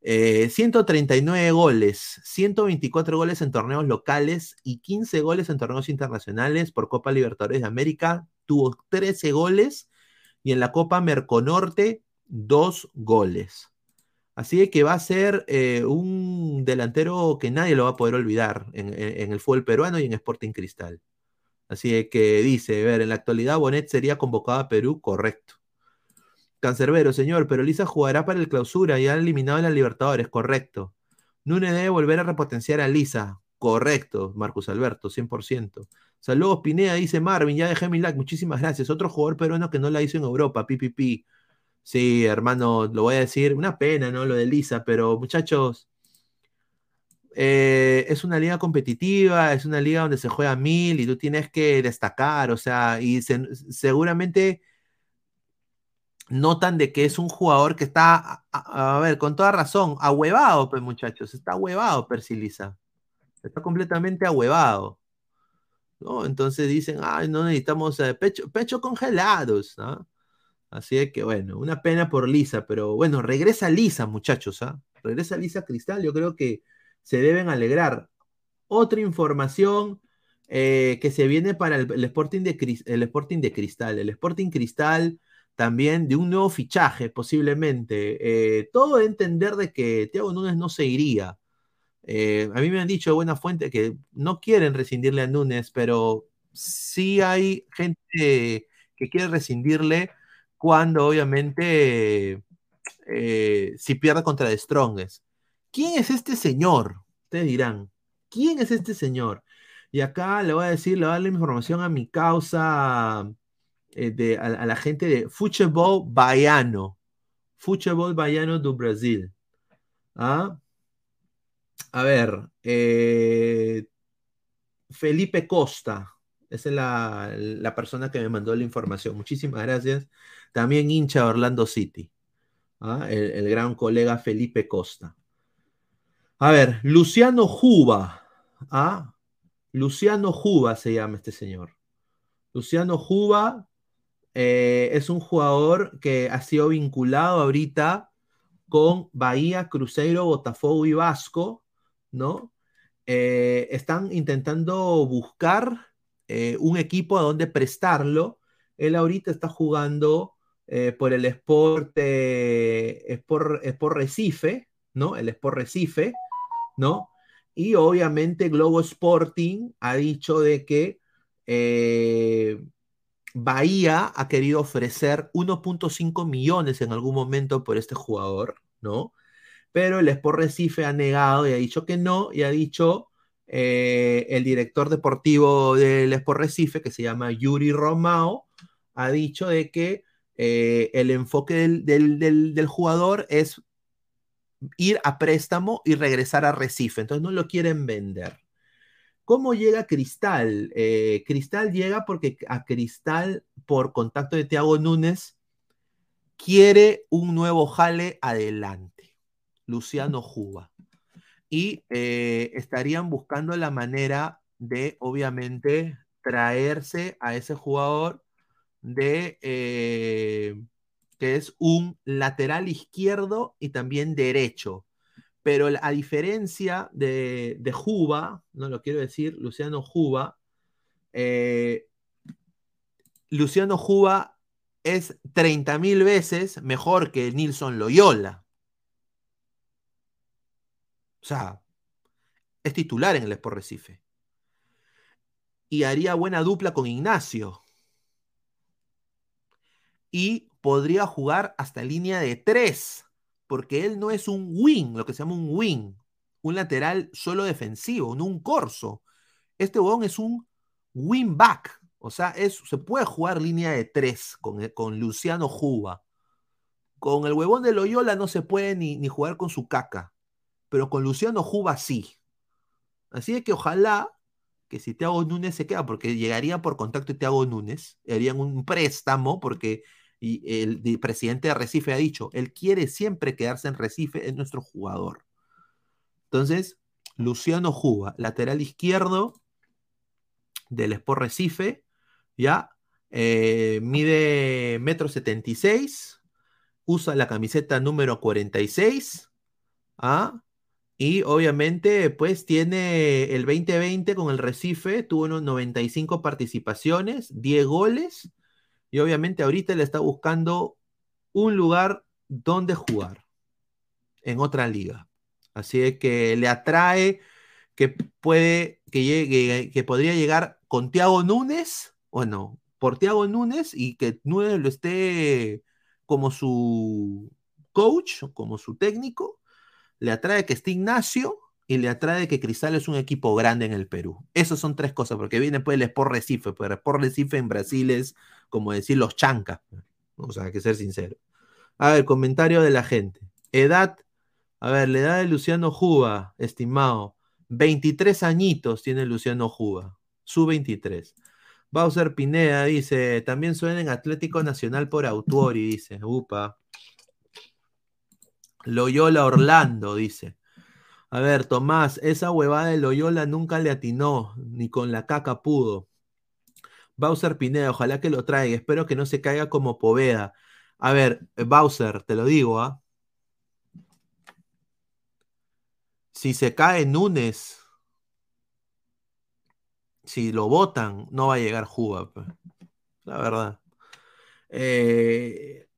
Eh, 139 goles, 124 goles en torneos locales y 15 goles en torneos internacionales por Copa Libertadores de América. Tuvo 13 goles y en la Copa Merconorte, 2 goles. Así que va a ser eh, un delantero que nadie lo va a poder olvidar en, el fútbol peruano y en Sporting Cristal. Así que dice, a ver, en la actualidad Bonet sería convocado a Perú, correcto. Cancerbero, señor, pero Lisa jugará para el clausura y ha eliminado a la Libertadores, correcto. Núñez debe volver a repotenciar a Lisa, correcto, Marcus Alberto, 100%. Saludos, Pineda, dice Marvin, ya dejé mi like, muchísimas gracias. Otro jugador peruano que no la hizo en Europa, pipipi. Sí, hermano, lo voy a decir, una pena, ¿no? Lo de Lisa, pero muchachos, eh, es una liga competitiva, es una liga donde se juega mil y tú tienes que destacar, o sea, y se, seguramente notan de que es un jugador que está, a, ver, con toda razón, ahuevado, pues muchachos, está ahuevado Percy Lisa, está completamente ahuevado. ¿no? Entonces dicen, ay, no necesitamos eh, pecho, pecho congelados, ¿no? Así es que bueno, una pena por Lisa, pero bueno, regresa Lisa, muchachos, ¿ah? Regresa Lisa Cristal, yo creo que se deben alegrar. Otra información eh, que se viene para el, Sporting de, el Sporting de Cristal. El Sporting Cristal también de un nuevo fichaje, posiblemente. Eh, todo de entender de que Thiago Núñez no se iría. Eh, a mí me han dicho de buena fuente que no quieren rescindirle a Núñez, pero sí hay gente que quiere rescindirle cuando obviamente eh, si pierde contra The Strongest. ¿Quién es este señor? Ustedes dirán, ¿quién es este señor? Y acá le voy a decir, le voy a dar la información a mi causa, eh, de, a, la gente de Futebol Baiano. Futebol Baiano do Brasil. ¿Ah? A ver, eh, Felipe Costa. Esa es la, la persona que me mandó la información. Muchísimas gracias. También hincha de Orlando City. ¿ah? El, gran colega Felipe Costa. A ver, Luciano Juba. ¿ah? Luciano Juba se llama este señor. Luciano Juba eh, es un jugador que ha sido vinculado ahorita con Bahía, Cruzeiro, Botafogo y Vasco, ¿no? Eh, están intentando buscar eh, un equipo a donde prestarlo. Él ahorita está jugando eh, por el Sport, Sport Recife, ¿no? El Sport Recife, ¿no? Y obviamente Globo Sporting ha dicho de que eh, Bahía ha querido ofrecer 1.5 millones en algún momento por este jugador, ¿no? Pero el Sport Recife ha negado y ha dicho que no, y ha dicho eh, el director deportivo del Sport Recife, que se llama Yuri Romao, ha dicho de que eh, el enfoque del, jugador es ir a préstamo y regresar a Recife, entonces no lo quieren vender. ¿Cómo llega Cristal? Eh, Cristal llega porque a Cristal, por contacto de Thiago Núñez, quiere un nuevo jale adelante. Luciano Juba. Y eh, estarían buscando la manera de, obviamente, traerse a ese jugador de eh, que es un lateral izquierdo y también derecho. Pero a diferencia de, de Juba, no lo quiero decir, Luciano Juba, eh, Luciano Juba es 30 mil veces mejor que Nilson Loyola. O sea, es titular en el Sport Recife. Y haría buena dupla con Ignacio. Y podría jugar hasta línea de 3, porque él no es un wing, lo que se llama un wing, un lateral solo defensivo, no un corso. Este huevón es un wing back, o sea, se puede jugar línea de 3 con, con Luciano Juba. Con el huevón de Loyola no se puede ni, ni jugar con su caca, pero con Luciano Juba sí. Así es que ojalá que si Thiago Núñez se queda, porque llegaría por contacto Thiago Núñez, harían un préstamo, porque el presidente de Recife ha dicho, él quiere siempre quedarse en Recife, es nuestro jugador. Entonces, Luciano Juba, lateral izquierdo del Sport Recife, ya, eh, mide metro 76, usa la camiseta número 46, ¿ah? Y obviamente, pues tiene el 2020 con el Recife, tuvo unos 95 participaciones, 10 goles, y obviamente ahorita le está buscando un lugar donde jugar en otra liga. Así es que le atrae que puede, que llegue, que podría llegar con Thiago Núñez, bueno, por Thiago Núñez y que Núñez lo esté como su coach, como su técnico, le atrae que esté Ignacio y le atrae que Cristal es un equipo grande en el Perú. Esas son tres cosas, porque viene pues el Sport Recife, pero el Sport Recife en Brasil es como decir los chancas. O sea, hay que ser sincero. A ver, comentario de la gente. Edad, a ver, la edad de Luciano Juba, estimado, 23 añitos tiene Luciano Juba, su 23. Bowser Pineda dice, también suena en Atlético Nacional por Autuori, dice, upa. Loyola Orlando, dice. A ver, Tomás, esa huevada de Loyola nunca le atinó, ni con la caca pudo. Bowser Pineda, ojalá que lo traiga, espero que no se caiga como Poveda. A ver, Bowser, te lo digo, ¿ah? Si se cae Núñez, si lo votan, no va a llegar Juba, pues. La verdad. Eh,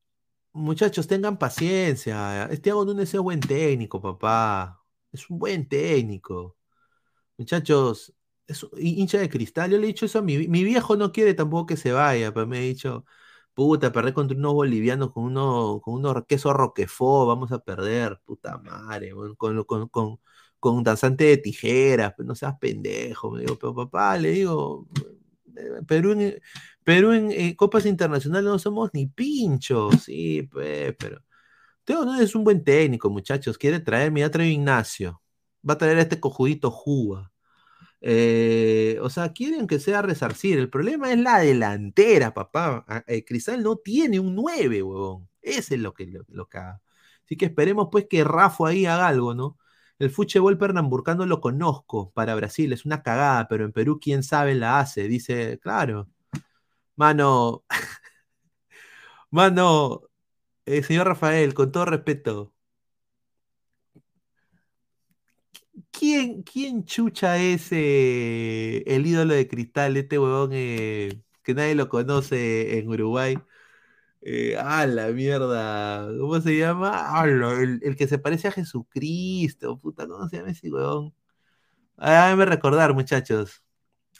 muchachos, tengan paciencia. Este Núñez es buen técnico, papá. Es un buen técnico. Muchachos, es hincha de cristal. Yo le he dicho eso a mi, mi viejo, no quiere tampoco que se vaya, pero me ha dicho, puta, perder contra unos bolivianos con unos con uno queso roquefort, vamos a perder, puta madre, con, con, con, con un danzante de tijeras, pues no seas pendejo, me digo, pero papá, le digo, eh, Perú Perú en eh, Copas Internacionales no somos ni pinchos, sí, pues, pero... Teo no es un buen técnico, muchachos. Quiere traer, mira, trae Ignacio. Va a traer a este cojudito Juba. Eh, o sea, quieren que sea resarcir. El problema es la delantera, papá. Ah, eh, Cristal no tiene un 9, huevón. Ese es lo que, lo, lo que haga. Así que esperemos pues que Rafa ahí haga algo, ¿no? El fútbol pernamburcano lo conozco para Brasil, es una cagada, pero en Perú quién sabe la hace. Dice, claro. Mano, mano, eh, señor Rafael, con todo respeto, ¿quién, quién chucha es eh, el ídolo de cristal, este huevón eh, que nadie lo conoce en Uruguay? Eh, ah, la mierda, ¿cómo se llama? Ah, lo- el, el que se parece a Jesucristo, puta, ¿cómo se llama ese huevón? Ah, Háganme recordar, muchachos.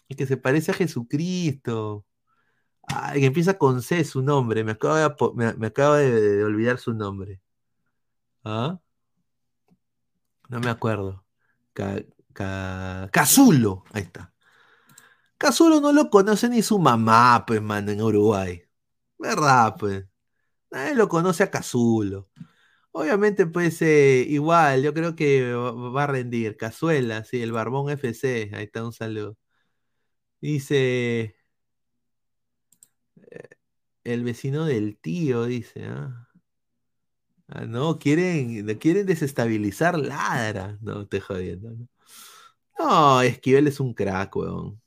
El que se parece a Jesucristo. Que empieza con C su nombre. Me acabo de, me, acabo de, olvidar su nombre. ¿Ah? No me acuerdo. Ca, Ca- Cazulo. Ahí está. Cazulo no lo conoce ni su mamá, pues, mano, en Uruguay. ¿Verdad, pues? Nadie lo conoce a Cazulo. Obviamente, pues, eh, igual, yo creo que va a rendir. Cazuela, sí, el Barbón FC. Ahí está, un saludo. Dice, el vecino del tío, dice, ¿ah? Ah, no, quieren, quieren desestabilizar Ladra. No, te jodiendo. No, No, Esquivel es un crack, weón.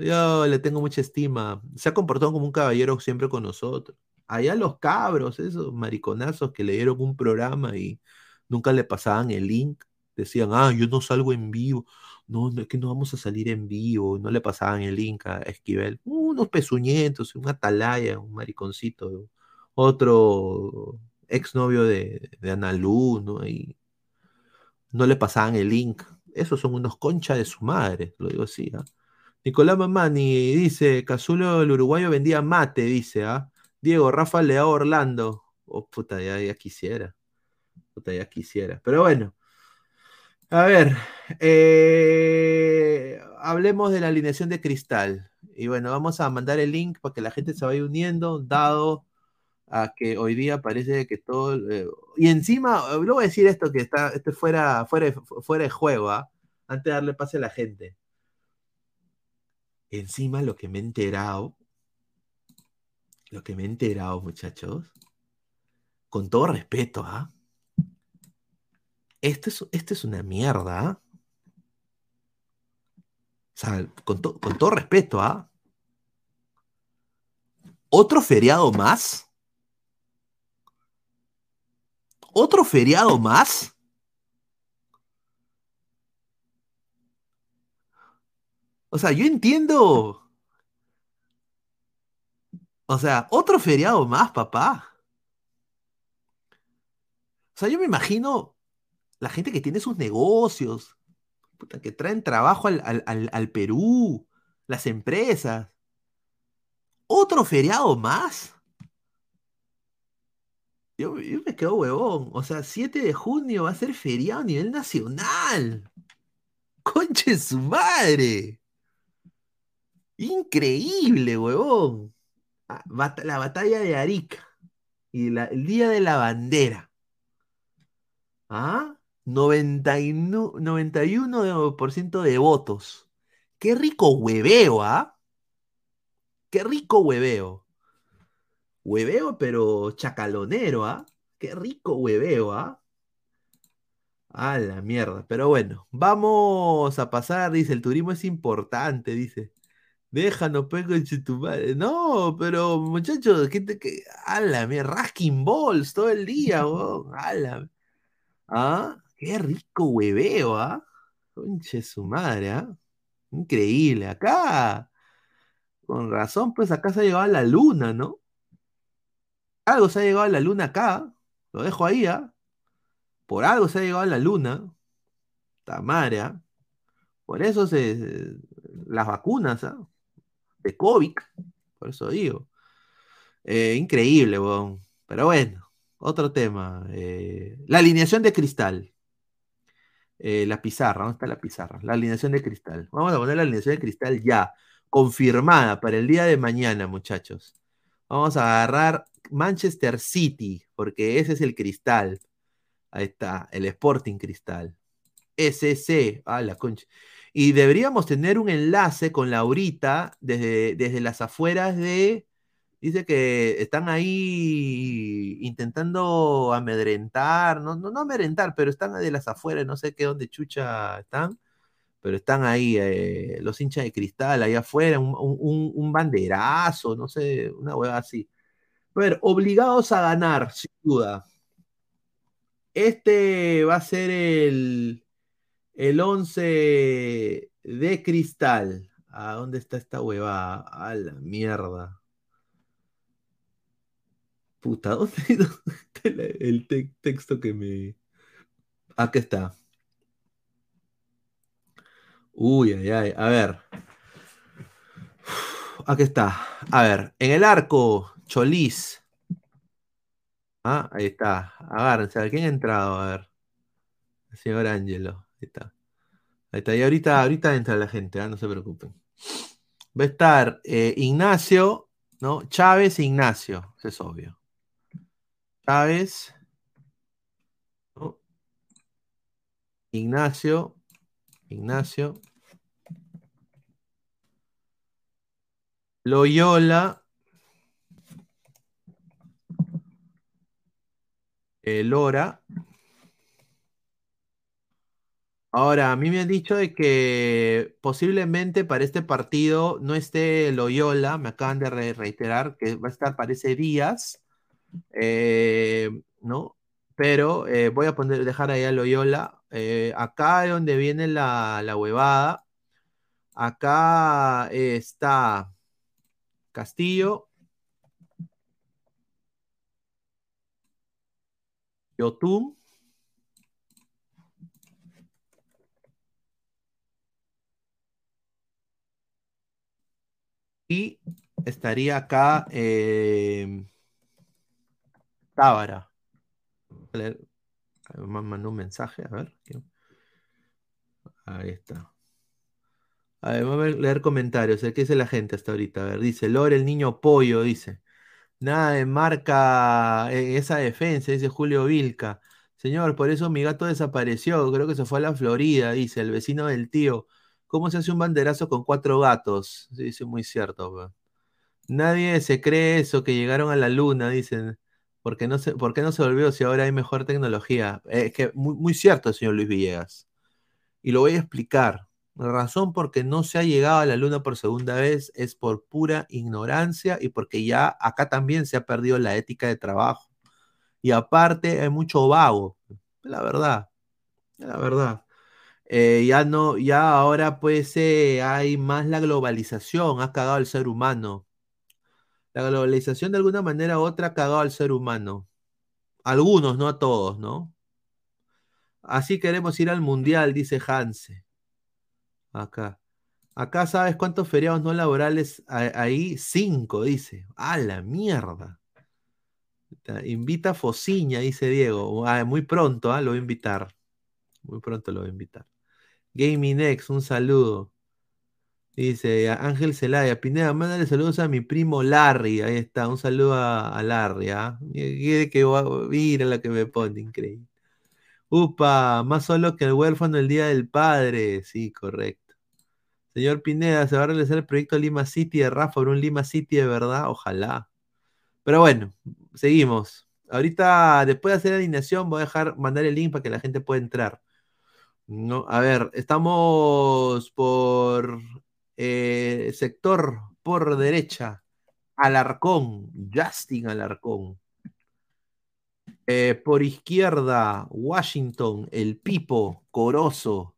Yo le tengo mucha estima. Se ha comportado como un caballero siempre con nosotros. Allá los cabros, esos mariconazos que le dieron un programa y nunca le pasaban el link. Decían, ah, yo no salgo en vivo. No, no es que no vamos a salir en vivo. No le pasaban el link a Esquivel. Unos pezuñentos, un atalaya, un mariconcito. Otro exnovio de, de Analu, ¿no? Y no le pasaban el link. Esos son unos conchas de su madre, lo digo así, ¿ah? Nicolás Mamani dice, Cazulo el uruguayo vendía mate, dice, ¿ah? Diego, Rafa Leao Orlando. Oh, puta, ya, ya quisiera. Puta, ya quisiera. Pero bueno. A ver. eh, hablemos de la alineación de cristal. Y bueno, vamos a mandar el link para que la gente se vaya uniendo, dado a que hoy día parece que todo. eh, y encima, eh, luego voy a decir esto que está este fuera, fuera, de- fuera de juego, ¿ah? Antes de darle pase a la gente. Encima lo que me he enterado, lo que me he enterado, muchachos, con todo respeto, ¿ah? Esto es, esto es una mierda. O sea, con, to- con todo respeto, ¿ah? ¿Otro feriado más? ¿Otro feriado más? O sea, yo entiendo. O sea, otro feriado más, papá. O sea, yo me imagino la gente que tiene sus negocios, puta, que traen trabajo al, al- al- Perú, las empresas. ¿Otro feriado más? Yo, me quedo huevón. O sea, 7 de junio va a ser feriado a nivel nacional. ¡Conche su madre! Increíble, huevón. Ah, La batalla de Arica y el día de la bandera. ¿Ah? 91, 91% de votos. Qué rico hueveo, ¿ah? Qué rico hueveo. Hueveo, pero chacalonero, ¿ah? Qué rico hueveo, ¿ah? A la mierda. Pero bueno, vamos a pasar, dice, el turismo es importante, dice. Déjanos, pues, tu madre. No, pero muchachos, ¿qué te qué? ¡Hala, mira! Rasking balls todo el día. ¿Ah? Qué rico hueveo, ¿ah? Conche su madre, ¿ah? Increíble. Acá, con razón, pues acá se ha llegado a la luna, ¿no? Algo se ha llegado a la luna acá. Lo dejo ahí, ¿ah? Por algo se ha llegado a la luna. Tamaria. ¿ah? Por eso se, las vacunas, ¿ah? De COVID. Por eso digo. Eh, increíble. Pero bueno, otro tema. eh, la alineación de cristal. Eh, la pizarra, ¿dónde está la pizarra? La alineación de cristal. Vamos a poner la alineación de cristal ya. Confirmada para el día de mañana, muchachos. Vamos a agarrar Manchester City, porque ese es el cristal. Ahí está, el Sporting Cristal. SC, a la concha. Y deberíamos tener un enlace con Laurita desde, desde las afueras de. Dice que están ahí intentando amedrentar, no, no, no amedrentar, pero están de las afueras, no sé qué dónde chucha están, pero están ahí eh, los hinchas de cristal, ahí afuera, un, un- un banderazo, no sé, una hueá así. A ver, obligados a ganar, sin duda. Este va a ser el, el 11 de cristal. ¿A dónde está esta huevada? A la mierda. Puta, ¿dónde dónde el, el te- texto que me. Aquí está. Uy, ay, ay. A ver. Aquí está. A ver, en el arco, Cholís. Ah, ahí está. Agárrense. A ¿quién ha entrado? A ver. El señor Ángelo. Ahí está. Ahí está. Y ahorita, ahorita entra la gente, ah, No se preocupen. Va a estar eh, Ignacio, ¿no? Chávez e Ignacio. Es obvio. Chávez. Ignacio. Ignacio. Loyola. eh, Lora. Ahora, a mí me han dicho de que posiblemente para este partido no esté Loyola, me acaban de re- reiterar que va a estar, parece Díaz, eh, ¿no? Pero eh, voy a poner, dejar ahí a Loyola. Eh, acá es donde viene la, la huevada. Acá está Castillo, Yotun. Y estaría acá eh, Tábara. Mandó un mensaje, a ver. Ahí está. A vamos a leer comentarios. ¿Qué dice la gente hasta ahorita? A ver, dice Lore, el niño pollo, dice. Nada de marca eh, esa defensa, dice Julio Vilca. Señor, por eso mi gato desapareció. Creo que se fue a la Florida, dice el vecino del tío. ¿Cómo se hace un banderazo con cuatro gatos? Dice muy cierto. weón. Nadie se cree eso, que llegaron a la luna, dicen. ¿Por qué no se, por qué no se volvió si ahora hay mejor tecnología? Es que muy, muy cierto, señor Luis Villegas. Y lo voy a explicar. La razón por que no se ha llegado a la luna por segunda vez es por pura ignorancia y porque ya acá también se ha perdido la ética de trabajo. Y aparte hay mucho vago, la verdad, la verdad. Eh, ya no, ya ahora pues eh, hay más la globalización, ha cagado al ser humano. La globalización de alguna manera u otra ha cagado al ser humano. Algunos, no a todos, ¿no? Así queremos ir al mundial, dice Hanse. Acá. Acá sabes cuántos feriados no laborales hay ahí? Cinco, dice. ¡A la mierda! Ta- Invita a Fociña, dice Diego. Ah, muy pronto, ah, Lo voy a invitar. Muy pronto lo voy a invitar. Gaming X, un saludo. Dice Ángel Zelaya, Pineda, mándale saludos a mi primo Larry. Ahí está, un saludo a, Larry, ¿ah? Mira que mira la que me pone, increíble. Upa, más solo que el huérfano el día del padre. Sí, correcto. Señor Pineda, ¿se va a realizar el proyecto Lima City de Rafa por un Lima City de verdad? Ojalá. Pero bueno, seguimos. Ahorita, después de hacer la alineación, voy a dejar mandar el link para que la gente pueda entrar. No, a ver, estamos por eh, sector por derecha, Alarcón, Justin Alarcón. Eh, por izquierda, Washington, el Pipo, Corozo.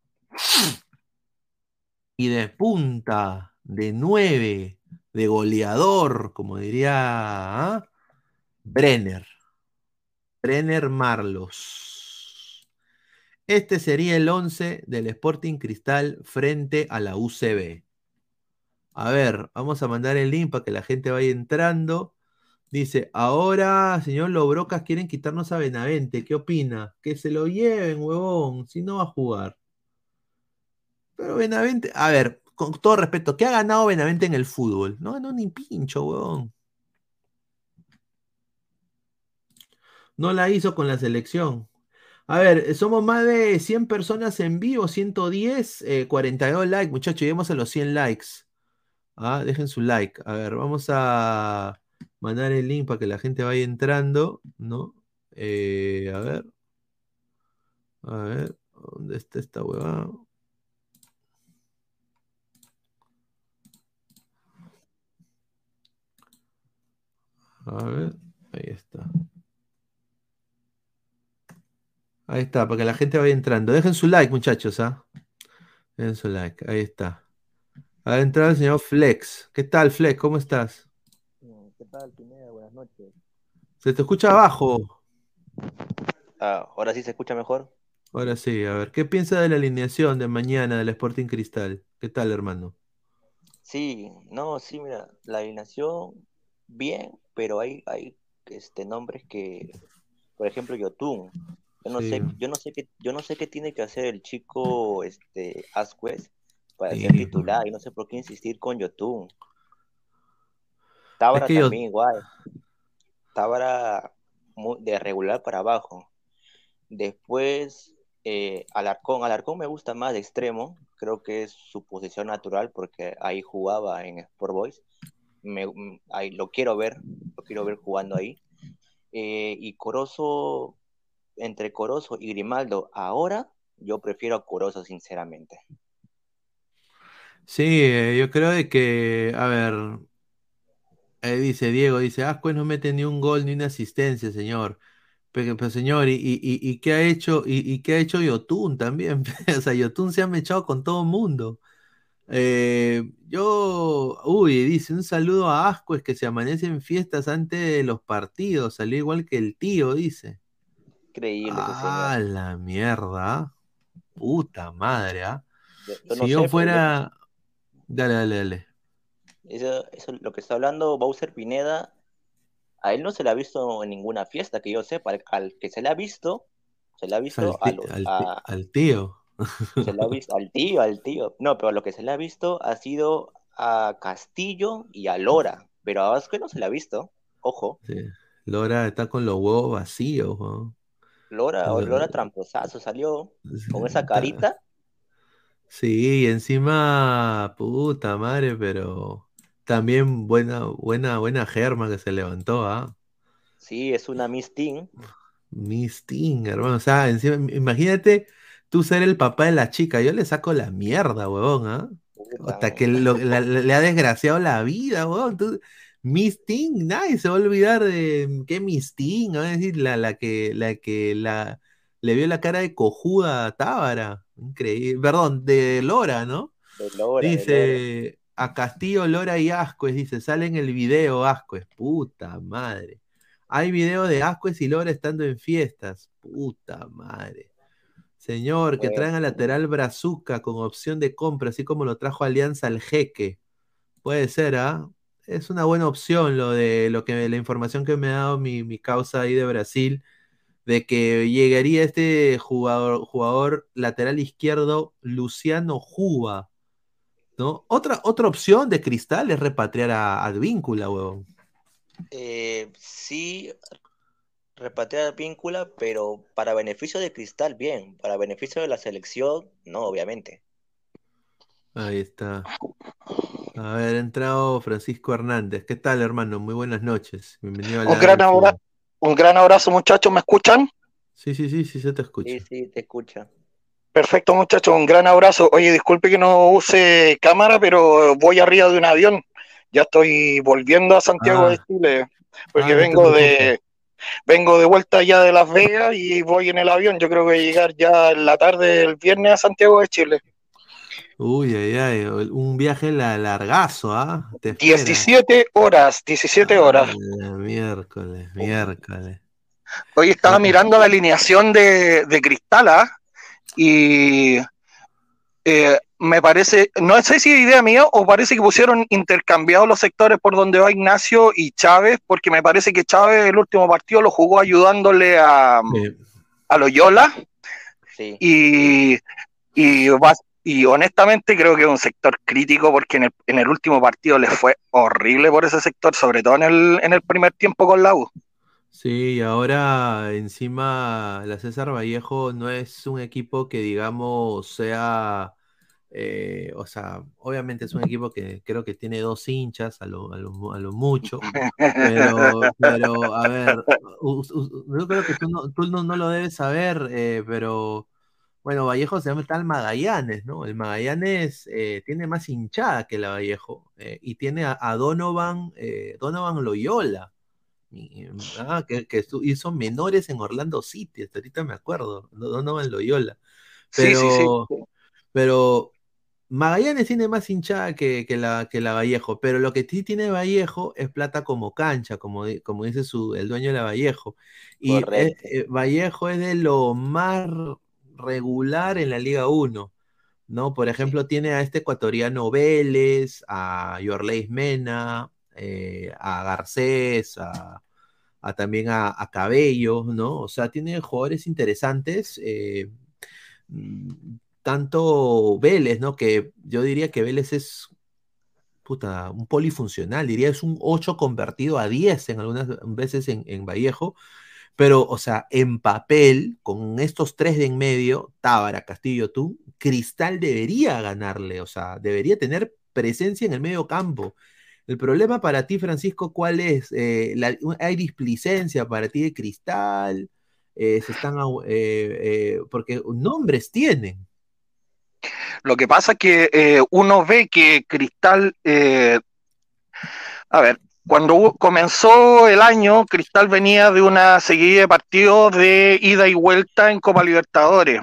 Y de punta, de nueve, de goleador, como diría ¿ah? Brenner. Brenner Marlos. Este sería el 11 del Sporting Cristal frente a la UCB. A ver, vamos a mandar el link para que la gente vaya entrando. Dice, ahora, señor Lobrocas, quieren quitarnos a Benavente. ¿Qué opina? Que se lo lleven, huevón, si no va a jugar. Pero Benavente, a ver, con todo respeto, ¿qué ha ganado Benavente en el fútbol? No ganó ni pincho, huevón. No la hizo con la selección. A ver, somos más de 100 personas en vivo, 110, eh, 42 likes, muchachos, lleguemos a los 100 likes. Ah, dejen su like. A ver, vamos a mandar el link para que la gente vaya entrando, ¿no? Eh, a ver. A ver, ¿dónde está esta huevada? A ver, ahí está. Ahí está, para que la gente vaya entrando. Dejen su like, muchachos, ¿ah? Dejen su like, ahí está. Ha entrado el señor Flex. ¿Qué tal, Flex? ¿Cómo estás? ¿Qué tal, Pineda? Buenas noches. Se te escucha abajo. Ah, ahora sí se escucha mejor. Ahora sí, a ver, ¿qué piensa de la alineación de mañana del Sporting Cristal? ¿Qué tal, hermano? Sí, no, sí, mira, la alineación bien, pero hay, hay este nombres que, por ejemplo, Yotun. Yo no Sí. sé, yo no sé qué, yo no sé qué tiene que hacer el chico este Asquez para Sí. ser titular, y no sé por qué insistir con Yotun. Tábara que yo- también igual. Tábara de regular para abajo. Después, eh, Alarcón. Alarcón me gusta más de extremo. Creo que es su posición natural porque ahí jugaba en Sport Boys. Me, mm, ahí lo quiero ver, lo quiero ver jugando ahí. Eh, y Corozo, entre Corozo y Grimaldo, ahora yo prefiero a Corozo, sinceramente. Sí, eh, yo creo de que, a ver, eh, dice Diego, dice, Ascuez no mete ni un gol ni una asistencia, señor. Pero, pero, señor, ¿y, y, y- qué ha hecho? ¿Y, y qué ha hecho Yotun también? O sea, Yotun se ha mechado con todo el mundo. Eh, yo, uy, dice, un saludo a Ascuez que se amanece en fiestas antes de los partidos, salió igual que el tío, dice. Increíble Ah, la mierda. Puta madre, ¿ah? No Si sé, yo fuera... Dale, dale, dale. Eso, eso, lo que está hablando Bowser Pineda, a él no se le ha visto en ninguna fiesta, que yo sepa. Al, al que se le ha visto, se le ha Al, visto a los, al ti- a- al tío. se le ha visto al tío, al tío. No, pero lo que se le ha visto ha sido a Castillo y a Lora, pero a Vázquez no se le ha visto. Ojo, Sí. Lora está con los huevos vacíos, ¿no? Lora, Lo- Lora tramposazo salió con esa carita. Sí, y encima, puta madre, pero también buena, buena, buena germa que se levantó, ¿ah? Sí, es una Miss Teen. Miss Ting, hermano. O sea, encima, imagínate tú ser el papá de la chica. Yo le saco la mierda, huevón, ¿ah? Hasta que lo- la- le ha desgraciado la vida, weón. Tú- Miss Ting, nadie se va a olvidar de qué Miss Ting, va a decir la, la que, la que la, le vio la cara de cojuda a Tábara. Increíble. Perdón, de Lora, ¿no? de Lora, de Lora. Dice a Castillo, Lora y Ascuez, dice, sale en el video Ascuez, puta madre. Hay video de Ascuez y Lora estando en fiestas, puta madre. Señor, que traen al lateral Brazuca con opción de compra, así como lo trajo Alianza al Jeque. Puede ser, ¿ah? Es una buena opción lo de lo que la información que me ha dado mi, mi causa ahí de Brasil, de que llegaría este jugador, jugador lateral izquierdo, Luciano Juba. ¿no? Otra, otra opción de Cristal es repatriar a Advíncula, huevón. Eh, sí, repatriar Víncula, pero para beneficio de Cristal, bien. Para beneficio de la selección, no, obviamente. Ahí está. A ver, ha entrado Francisco Hernández. ¿Qué tal, hermano? Muy buenas noches. Bienvenido a Un la gran abrazo, un gran abrazo, muchachos. ¿Me escuchan? Sí, sí, sí, sí, se te escucha. Sí, sí, te escucha. Perfecto, muchachos, un gran abrazo. Oye, disculpe que no use cámara, pero voy arriba de un avión. Ya estoy volviendo a Santiago Ah. de Chile, porque Ah, vengo de vengo de vuelta ya de Las Vegas y voy en el avión. Yo creo que voy a llegar ya en la tarde del viernes a Santiago de Chile. Uy, ay, ay, un viaje la- largazo, ¿ah? Espera. 17 horas, 17 horas. Ah, miércoles, miércoles. Hoy estaba mirando la alineación de, de Cristal, ¿ah? Y eh, me parece, no sé si es idea mía o parece que pusieron intercambiados los sectores por donde va Ignacio y Chávez, porque me parece que Chávez el último partido lo jugó ayudándole a, a Loyola Sí. y, y, va- y honestamente creo que es un sector crítico porque en el, en el último partido les fue horrible por ese sector, sobre todo en el, en el primer tiempo con la U. Sí, ahora encima la César Vallejo no es un equipo que digamos sea, eh, o sea, obviamente es un equipo que creo que tiene dos hinchas a lo, a lo, mu- a lo mucho, pero, pero a ver, yo creo que tú no, tú no, no lo debes saber, eh, pero bueno, Vallejo se llama el Magallanes, ¿no? El Magallanes eh, tiene más hinchada que la Vallejo eh, y tiene a, a Donovan, eh, Donovan Loyola. Y, ah, que, que hizo menores en Orlando City, hasta ahorita me acuerdo, no- Donovan Loyola. Sí, sí, sí. Pero, pero Magallanes tiene más hinchada que, que la, que la Vallejo, pero lo que sí tiene Vallejo es plata como cancha, como, como dice su, el dueño de la Vallejo. Y es- Vallejo es de lo más regular en la Liga 1. ¿no? Por ejemplo, tiene a este ecuatoriano Vélez, a Yorleis Mena, eh, a Garcés, a, a también a, a Cabello, ¿no? O sea, tiene jugadores interesantes, eh, mm, tanto Vélez, ¿no? Que yo diría que Vélez es puta, un polifuncional, diría es un 8 convertido a 10 en algunas veces en, en Vallejo, pero, o sea, en papel, con estos tres de en medio, Tábara, Castillo, tú, Cristal debería ganarle, o sea, debería tener presencia en el medio campo. El problema para ti, Francisco, ¿cuál es? Eh, ¿Hay displicencia para ti de Cristal? Eh, se están, eh, porque nombres tienen. Lo que pasa es que uno ve que Cristal, a ver, cuando comenzó el año, Cristal venía de una seguida de partidos de ida y vuelta en Copa Libertadores.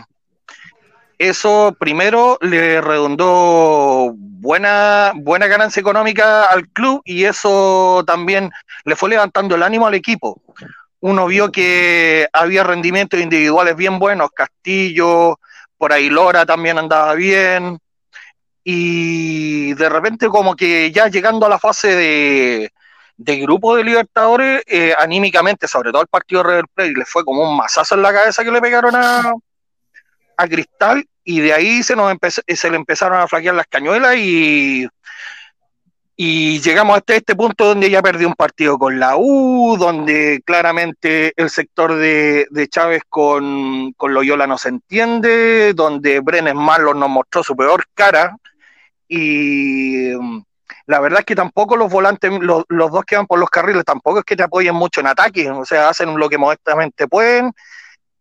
Eso primero le redundó buena, buena ganancia económica al club y eso también le fue levantando el ánimo al equipo. Uno vio que había rendimientos individuales bien buenos, Castillo, por ahí Lora también andaba bien, y de repente como que ya llegando a la fase de, de grupo de Libertadores, eh, anímicamente, sobre todo el partido de River Plate, le fue como un mazazo en la cabeza que le pegaron a, a Cristal, y de ahí se, nos empezó- se le empezaron a flaquear las cañuelas y, y llegamos hasta este punto donde ya perdió un partido con la U, donde claramente el sector de, de Chávez con, con Loyola no se entiende, donde Brenes Marlon nos mostró su peor cara y la verdad es que tampoco los volantes, los, los dos que van por los carriles, tampoco es que te apoyen mucho en ataque, o sea, hacen lo que modestamente pueden.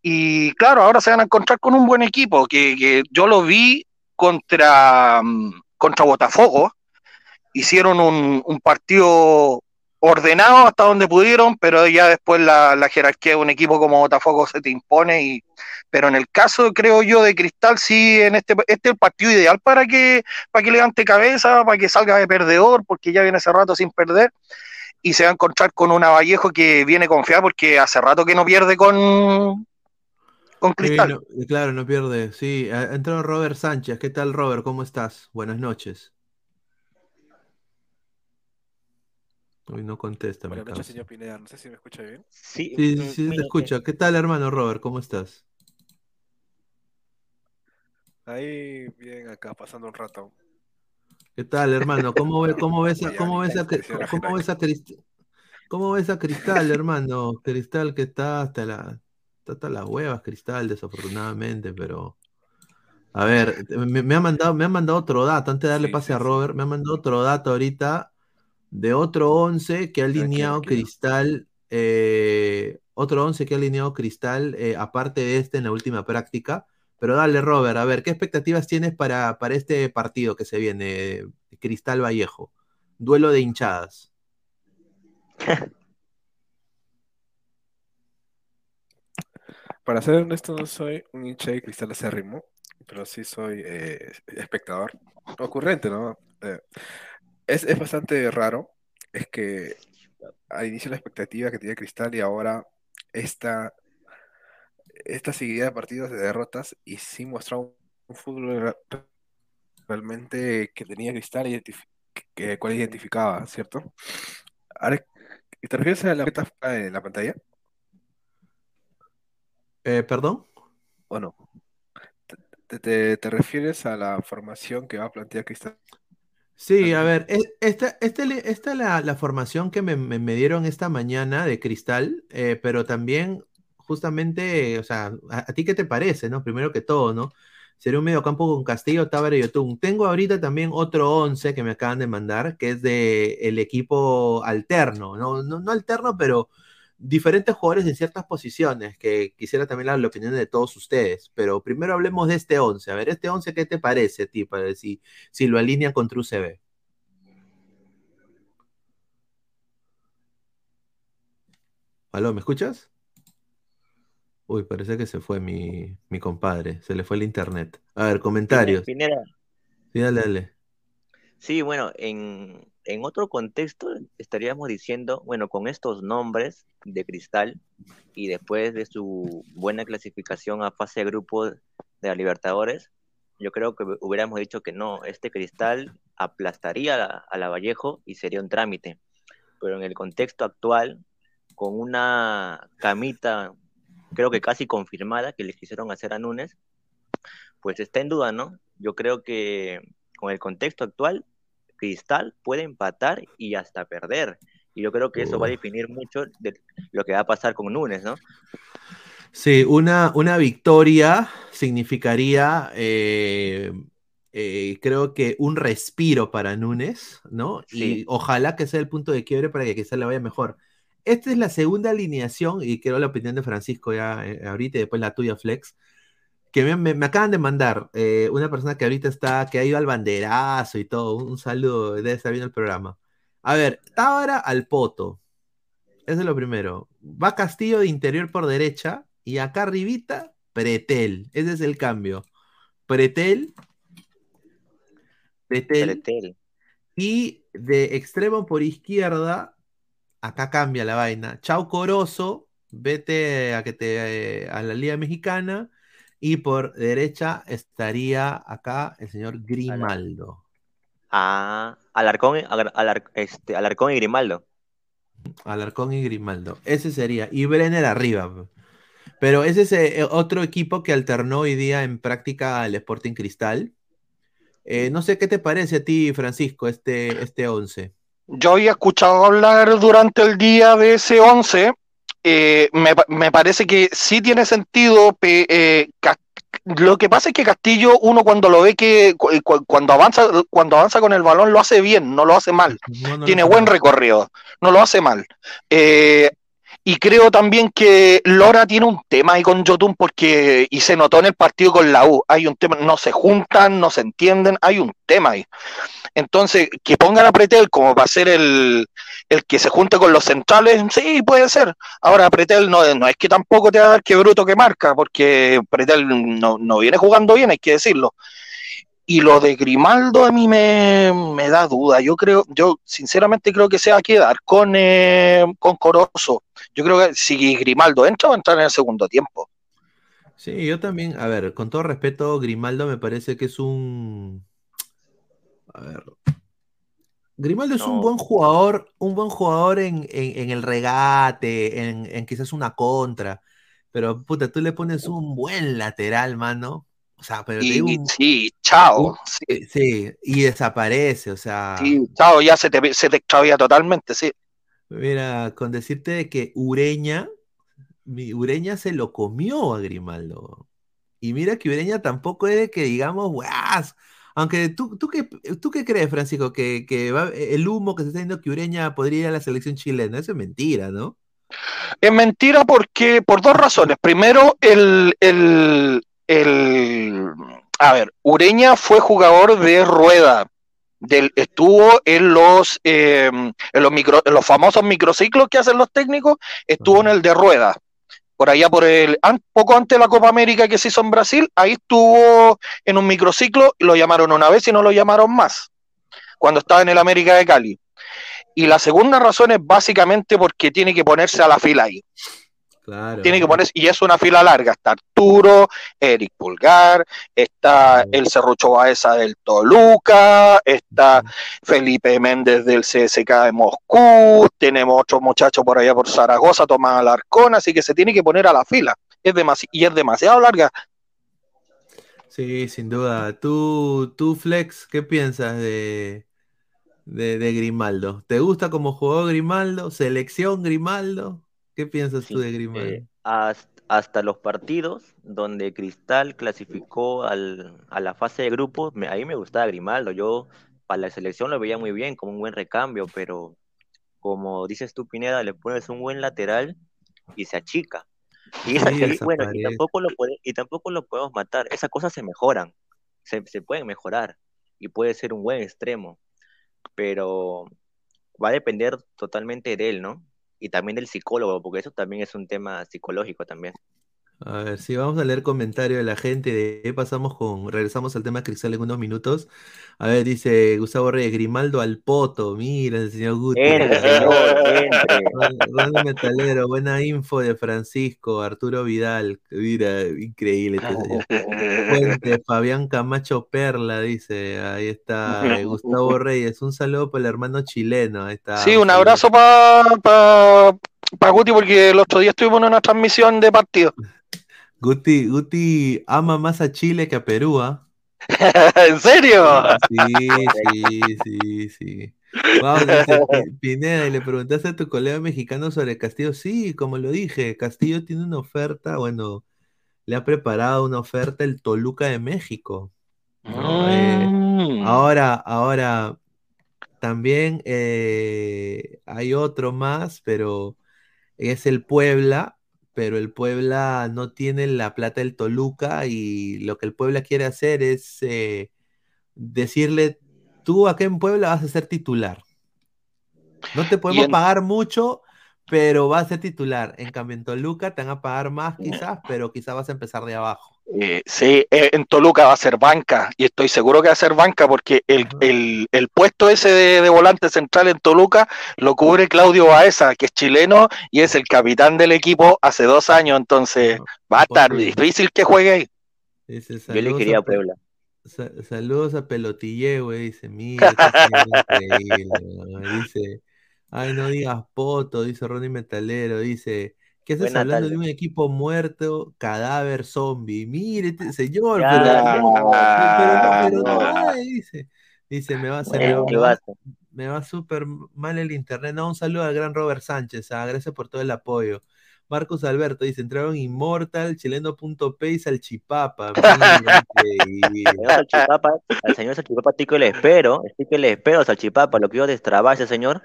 Y claro, ahora se van a encontrar con un buen equipo, que, que yo lo vi contra, mm, contra Botafogo, hicieron un, un partido ordenado hasta donde pudieron, pero ya después la, la jerarquía de un equipo como Botafogo se te impone. Y, pero en el caso, creo yo, de Cristal, sí, en este, este es el partido ideal para que, para que levante cabeza, para que salga de perdedor, porque ya viene hace rato sin perder. Y se va a encontrar con una Vallejo que viene confiada porque hace rato que no pierde con, con Sí, Cristal. no- claro, no pierde. Sí, ha entrado Robert Sánchez. ¿Qué tal, Robert? ¿Cómo estás? Buenas noches. Uy, no contesta, me Buenas noches, causa. señor Pineda. No sé si me escucha bien. Sí, Sí, sí, sí, te mira, escucha. ¿Qué tal, hermano Robert? ¿Cómo estás? Ahí, bien, acá, pasando un rato. ¿Qué tal, hermano? ¿Cómo ves, cómo ves, a, cómo ves a, cómo ves a Crist- cómo ves a Cristal, hermano? Cristal que está hasta la, está hasta las huevas, Cristal, desafortunadamente, pero a ver, me, me ha mandado, me ha mandado otro dato, antes de darle Sí, pase sí, a sí. Robert, me ha mandado otro dato ahorita de otro 11 que ha alineado tranquilo. Cristal, eh, otro 11 que ha alineado Cristal, eh, aparte de este en la última práctica, Pero dale, Robert, a ver, ¿qué expectativas tienes para, para este partido que se viene, Cristal Vallejo? Duelo de hinchadas. Para ser honesto, no soy un hincha de cristal acérrimo, pero sí soy eh, espectador. Ocurrente, ¿no? Eh, es, es bastante raro. Es que al inicio la expectativa que tenía Cristal y ahora esta, esta seguida de partidos de derrotas y sí mostraba un, un fútbol re- realmente que tenía Cristal identif- que, cual identificaba, ¿cierto? Ahora, ¿te refieres a la en la pantalla Eh, ¿Perdón? o no? ¿Te, te- te refieres a la formación que va a plantear Cristal? Sí, a ver, es- esta, esta, esta es la, la formación que me, me- me dieron esta mañana de Cristal, eh, pero también justamente, o sea, a, a ti qué te parece, no? Primero que todo, ¿no? Sería un mediocampo con Castillo, Tábara y Yotun. Tengo ahorita también otro 11 que me acaban de mandar, que es de el equipo alterno, ¿no? No, no alterno, pero diferentes jugadores en ciertas posiciones, que quisiera también la, la opinión de todos ustedes. Pero primero hablemos de este 11. A ver, este 11, ¿qué te parece a ti? Para si, si lo alinean contra UCB. ¿Aló, me escuchas? Uy, parece que se fue mi, mi compadre, se le fue el internet. A ver, comentarios. Sí, dale, dale. Sí, bueno, en, en otro contexto estaríamos diciendo, bueno, con estos nombres de Cristal y después de su buena clasificación a fase de grupo de la Libertadores, yo creo que hubiéramos dicho que no, este Cristal aplastaría a a la Vallejo y sería un trámite. Pero en el contexto actual, con una camita, creo que casi confirmada, que le quisieron hacer a Núñez, pues está en duda, ¿no? Yo creo que con el contexto actual, Cristal puede empatar y hasta perder. Y yo creo que eso va a definir mucho de lo que va a pasar con Núñez, ¿no? Sí, una, una victoria significaría, eh, eh, creo que un respiro para Núñez, ¿no? Y ojalá que sea el punto de quiebre para que quizás le vaya mejor. Esta es la segunda alineación, y quiero la opinión de Francisco ya eh, ahorita y después la tuya, Flex, que me, me- me acaban de mandar eh, una persona que ahorita está, que ha ido al banderazo y todo. Un, un saludo, debe estar viendo el programa. A ver, Tábara al Poto. Eso es lo primero. Va Castillo de interior por derecha y acá arribita, Pretel. Ese es el cambio. Pretel. Pretel. Pretel. Y de extremo por izquierda, acá cambia la vaina. Chau Corozo, vete a que te eh, a la Liga Mexicana. Y por derecha estaría acá el señor Grimaldo. Ah, Alarcón, Alar- Alar- este, Alarcón y Grimaldo. Alarcón y Grimaldo. Ese sería. Y Brenner arriba. pe. Pero ese es eh, otro equipo que alternó hoy día en práctica al Sporting Cristal. Eh, no sé qué te parece a ti, Francisco, este, este 11. Yo había escuchado hablar durante el día de ese 11. Eh, me, me parece que sí tiene sentido. eh, lo que pasa es que Castillo, uno cuando lo ve que cu- cu- cuando avanza, cuando avanza con el balón lo hace bien, no lo hace mal. No, no tiene buen recorrido, no lo hace mal. Eh, y creo también que Lora tiene un tema ahí con Jotun porque, y se notó en el partido con la U, hay un tema, no se juntan, no se entienden, hay un tema ahí. Entonces, que pongan a Pretel como para ser el, el que se junte con los centrales, sí, puede ser. Ahora, Pretel no, no es que tampoco te va a dar que bruto que marca, porque Pretel no, no viene jugando bien, hay que decirlo. Y lo de Grimaldo a mí me, me da duda. Yo creo, yo sinceramente creo que se va a quedar con, eh, con Corozo. Yo creo que si Grimaldo entra, va a entrar en el segundo tiempo. Sí, yo también, a ver, con todo respeto, Grimaldo me parece que es un... A ver. Grimaldo es un buen jugador, un buen jugador en, en- en el regate, en, en quizás una contra, pero puta, tú le pones un buen lateral, mano. O sea, pero Y, digo sí, chao. eh, sí, y desaparece, o sea, Sí, chao, ya se te, se te extravía totalmente, sí. mira, con decirte de que Ureña, mi Ureña se lo comió a Grimaldo. Y mira que Ureña tampoco es de que digamos, guas. Aunque tú, tú, qué, ¿tú qué crees, Francisco? Que, que va- el humo que se está diciendo que Ureña podría ir a la selección chilena. Eso es mentira, ¿no? Es mentira porque, por dos razones. Primero, el, el, el, a ver, Ureña fue jugador de rueda. Del, estuvo en los, eh, en los, micro, en los famosos microciclos que hacen los técnicos, estuvo en el de rueda. Por allá, por el, an- poco antes de la Copa América que se hizo en Brasil, ahí estuvo en un microciclo, lo llamaron una vez y no lo llamaron más, cuando estaba en el América de Cali. Y la segunda razón es básicamente porque tiene que ponerse a la fila ahí. Claro. Tiene que ponerse, y es una fila larga. Está Arturo, Eric Pulgar, está el Cerrucho Baeza del Toluca, está Felipe Méndez del CSK de Moscú, tenemos otro muchacho por allá por Zaragoza, Tomás Alarcón, así que se tiene que poner a la fila. Es y es demasiado larga. Sí, sin duda. Tú, tú Flex, ¿qué piensas de, de, de Grimaldo? ¿Te gusta como jugó Grimaldo? ¿Selección Grimaldo? ¿Qué piensas tú de Grimaldo? Eh, hasta, hasta los partidos donde Cristal clasificó al, a la fase de grupos, me- ahí me gustaba Grimaldo. Yo para la selección lo veía muy bien, como un buen recambio, pero como dices tú, Pineda, le pones un buen lateral y se achica. Y, esa- Sí, y bueno, y tampoco, lo puede- y tampoco lo podemos matar. Esas cosas se mejoran, se, se pueden mejorar y puede ser un buen extremo, pero va a depender totalmente de él, ¿no? Y también del psicólogo, porque eso también es un tema psicológico también. A ver, sí, vamos a leer comentarios de la gente. De ahí pasamos con, regresamos al tema Cristal en unos minutos. A ver, dice Gustavo Reyes, Grimaldo al poto. Mira, el señor Guti. Entre, señor, Metalero, buena info de Francisco, Arturo Vidal. Mira, increíble este señor. Fuente, Fabián Camacho Perla, dice. Ahí está. Gustavo Reyes, un saludo para el hermano chileno. Ahí está. Sí, un abrazo para pa, Guti, porque el otro día estuvimos en una transmisión de partido. Guti, Guti ama más a Chile que a Perú, ¿ah? ¿En serio? Sí, sí, sí, sí. Pi- Pineda, y le preguntaste a tu colega mexicano sobre Castillo. Sí, como lo dije, Castillo tiene una oferta, bueno, le ha preparado una oferta el Toluca de México. ¿no? Eh, Mm. ahora, ahora, también eh, hay otro más, pero es el Puebla, pero el Puebla no tiene la plata del Toluca y lo que el Puebla quiere hacer es eh, decirle, tú acá en Puebla vas a ser titular. No te podemos en- pagar mucho, pero vas a ser titular. En cambio, en Toluca te van a pagar más quizás, pero quizás vas a empezar de abajo. Eh, sí, eh, en Toluca va a ser banca y estoy seguro que va a ser banca porque el, el- el puesto ese de, de volante central en Toluca lo cubre Claudio Baeza, que es chileno y es el capitán del equipo hace dos años, entonces va a estar Posible. difícil que juegue ahí. Dice, Yo le "Saludos quería a Puebla. sa- saludos a Pelotille, güey. Dice, mira, increíble, güey". Dice, ay, no digas poto, dice Ronnie Metalero. Dice, ¿qué Buena hablando de un equipo muerto, cadáver zombie? Mire, este señor, Ya, pero, no, pero no, pero dice. Dice, me va, se me, Bueno, me ¿qué va, me va súper mal el internet. No, un saludo al gran Robert Sánchez. ah, gracias por todo el apoyo. Marcos Alberto dice, entraron Immortal, chileno.p y Salchipapa. Señor Salchipapa, al señor Salchipapa estoy que le espero, estoy que le espero, Salchipapa, lo quiero destrabar ese señor.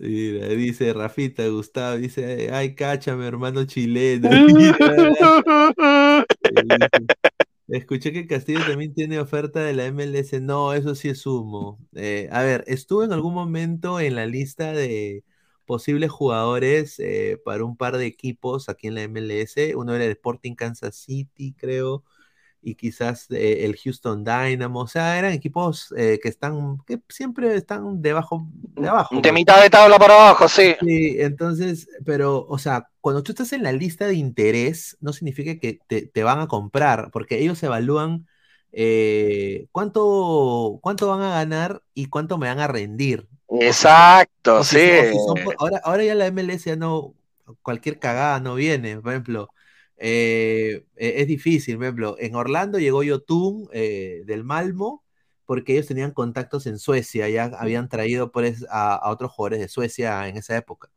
Mira, dice Rafita Gustavo, dice, ay, cáchame, hermano chileno. Escuché que Castillo también tiene oferta de la MLS. No, eso sí es humo. Eh, a ver, estuve en algún momento en la lista de posibles jugadores eh, para un par de equipos aquí en la MLS. Uno era el Sporting Kansas City, creo, y quizás eh, el Houston Dynamo. O sea, eran equipos eh, que están, que siempre están debajo, de abajo. De mitad de tabla para abajo, sí. Sí, entonces, pero, o sea, cuando tú estás en la lista de interés, no significa que te, te van a comprar, porque ellos evalúan eh, cuánto, cuánto van a ganar y cuánto me van a rendir. Exacto, O sí. o son ahora, ahora ya la MLS ya no, cualquier cagada no viene. Por ejemplo, eh, eh, es difícil. Por ejemplo, en Orlando llegó Yotun eh, del Malmo porque ellos tenían contactos en Suecia, ya habían traído pues, a, a otros jugadores de Suecia en esa época.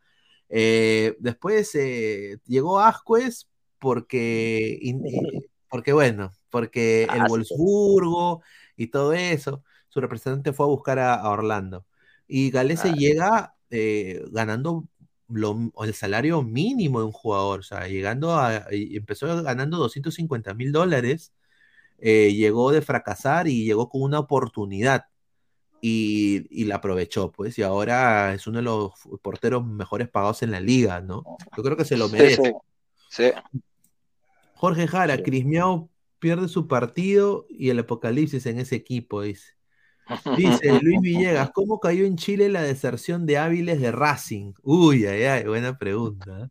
Eh, después eh, llegó Ascuez porque, in- eh, porque, bueno, porque el. Wolfsburgo y todo eso, su representante fue a buscar a, a Orlando. Y Galese llega eh, ganando lo- el salario mínimo de un jugador, o sea, llegando a, empezó ganando 250 mil dólares, eh, llegó de fracasar y llegó con una oportunidad y, y la aprovechó, pues, y ahora es uno de los porteros mejores pagados en la liga, ¿no? Yo creo que se lo merece. sí. Sí. Jorge Jara, Cris Miau pierde su partido y el apocalipsis en ese equipo, dice. Dice Luis Villegas, ¿cómo cayó en Chile la deserción de Áviles de Racing? Uy, ay, ay, buena pregunta.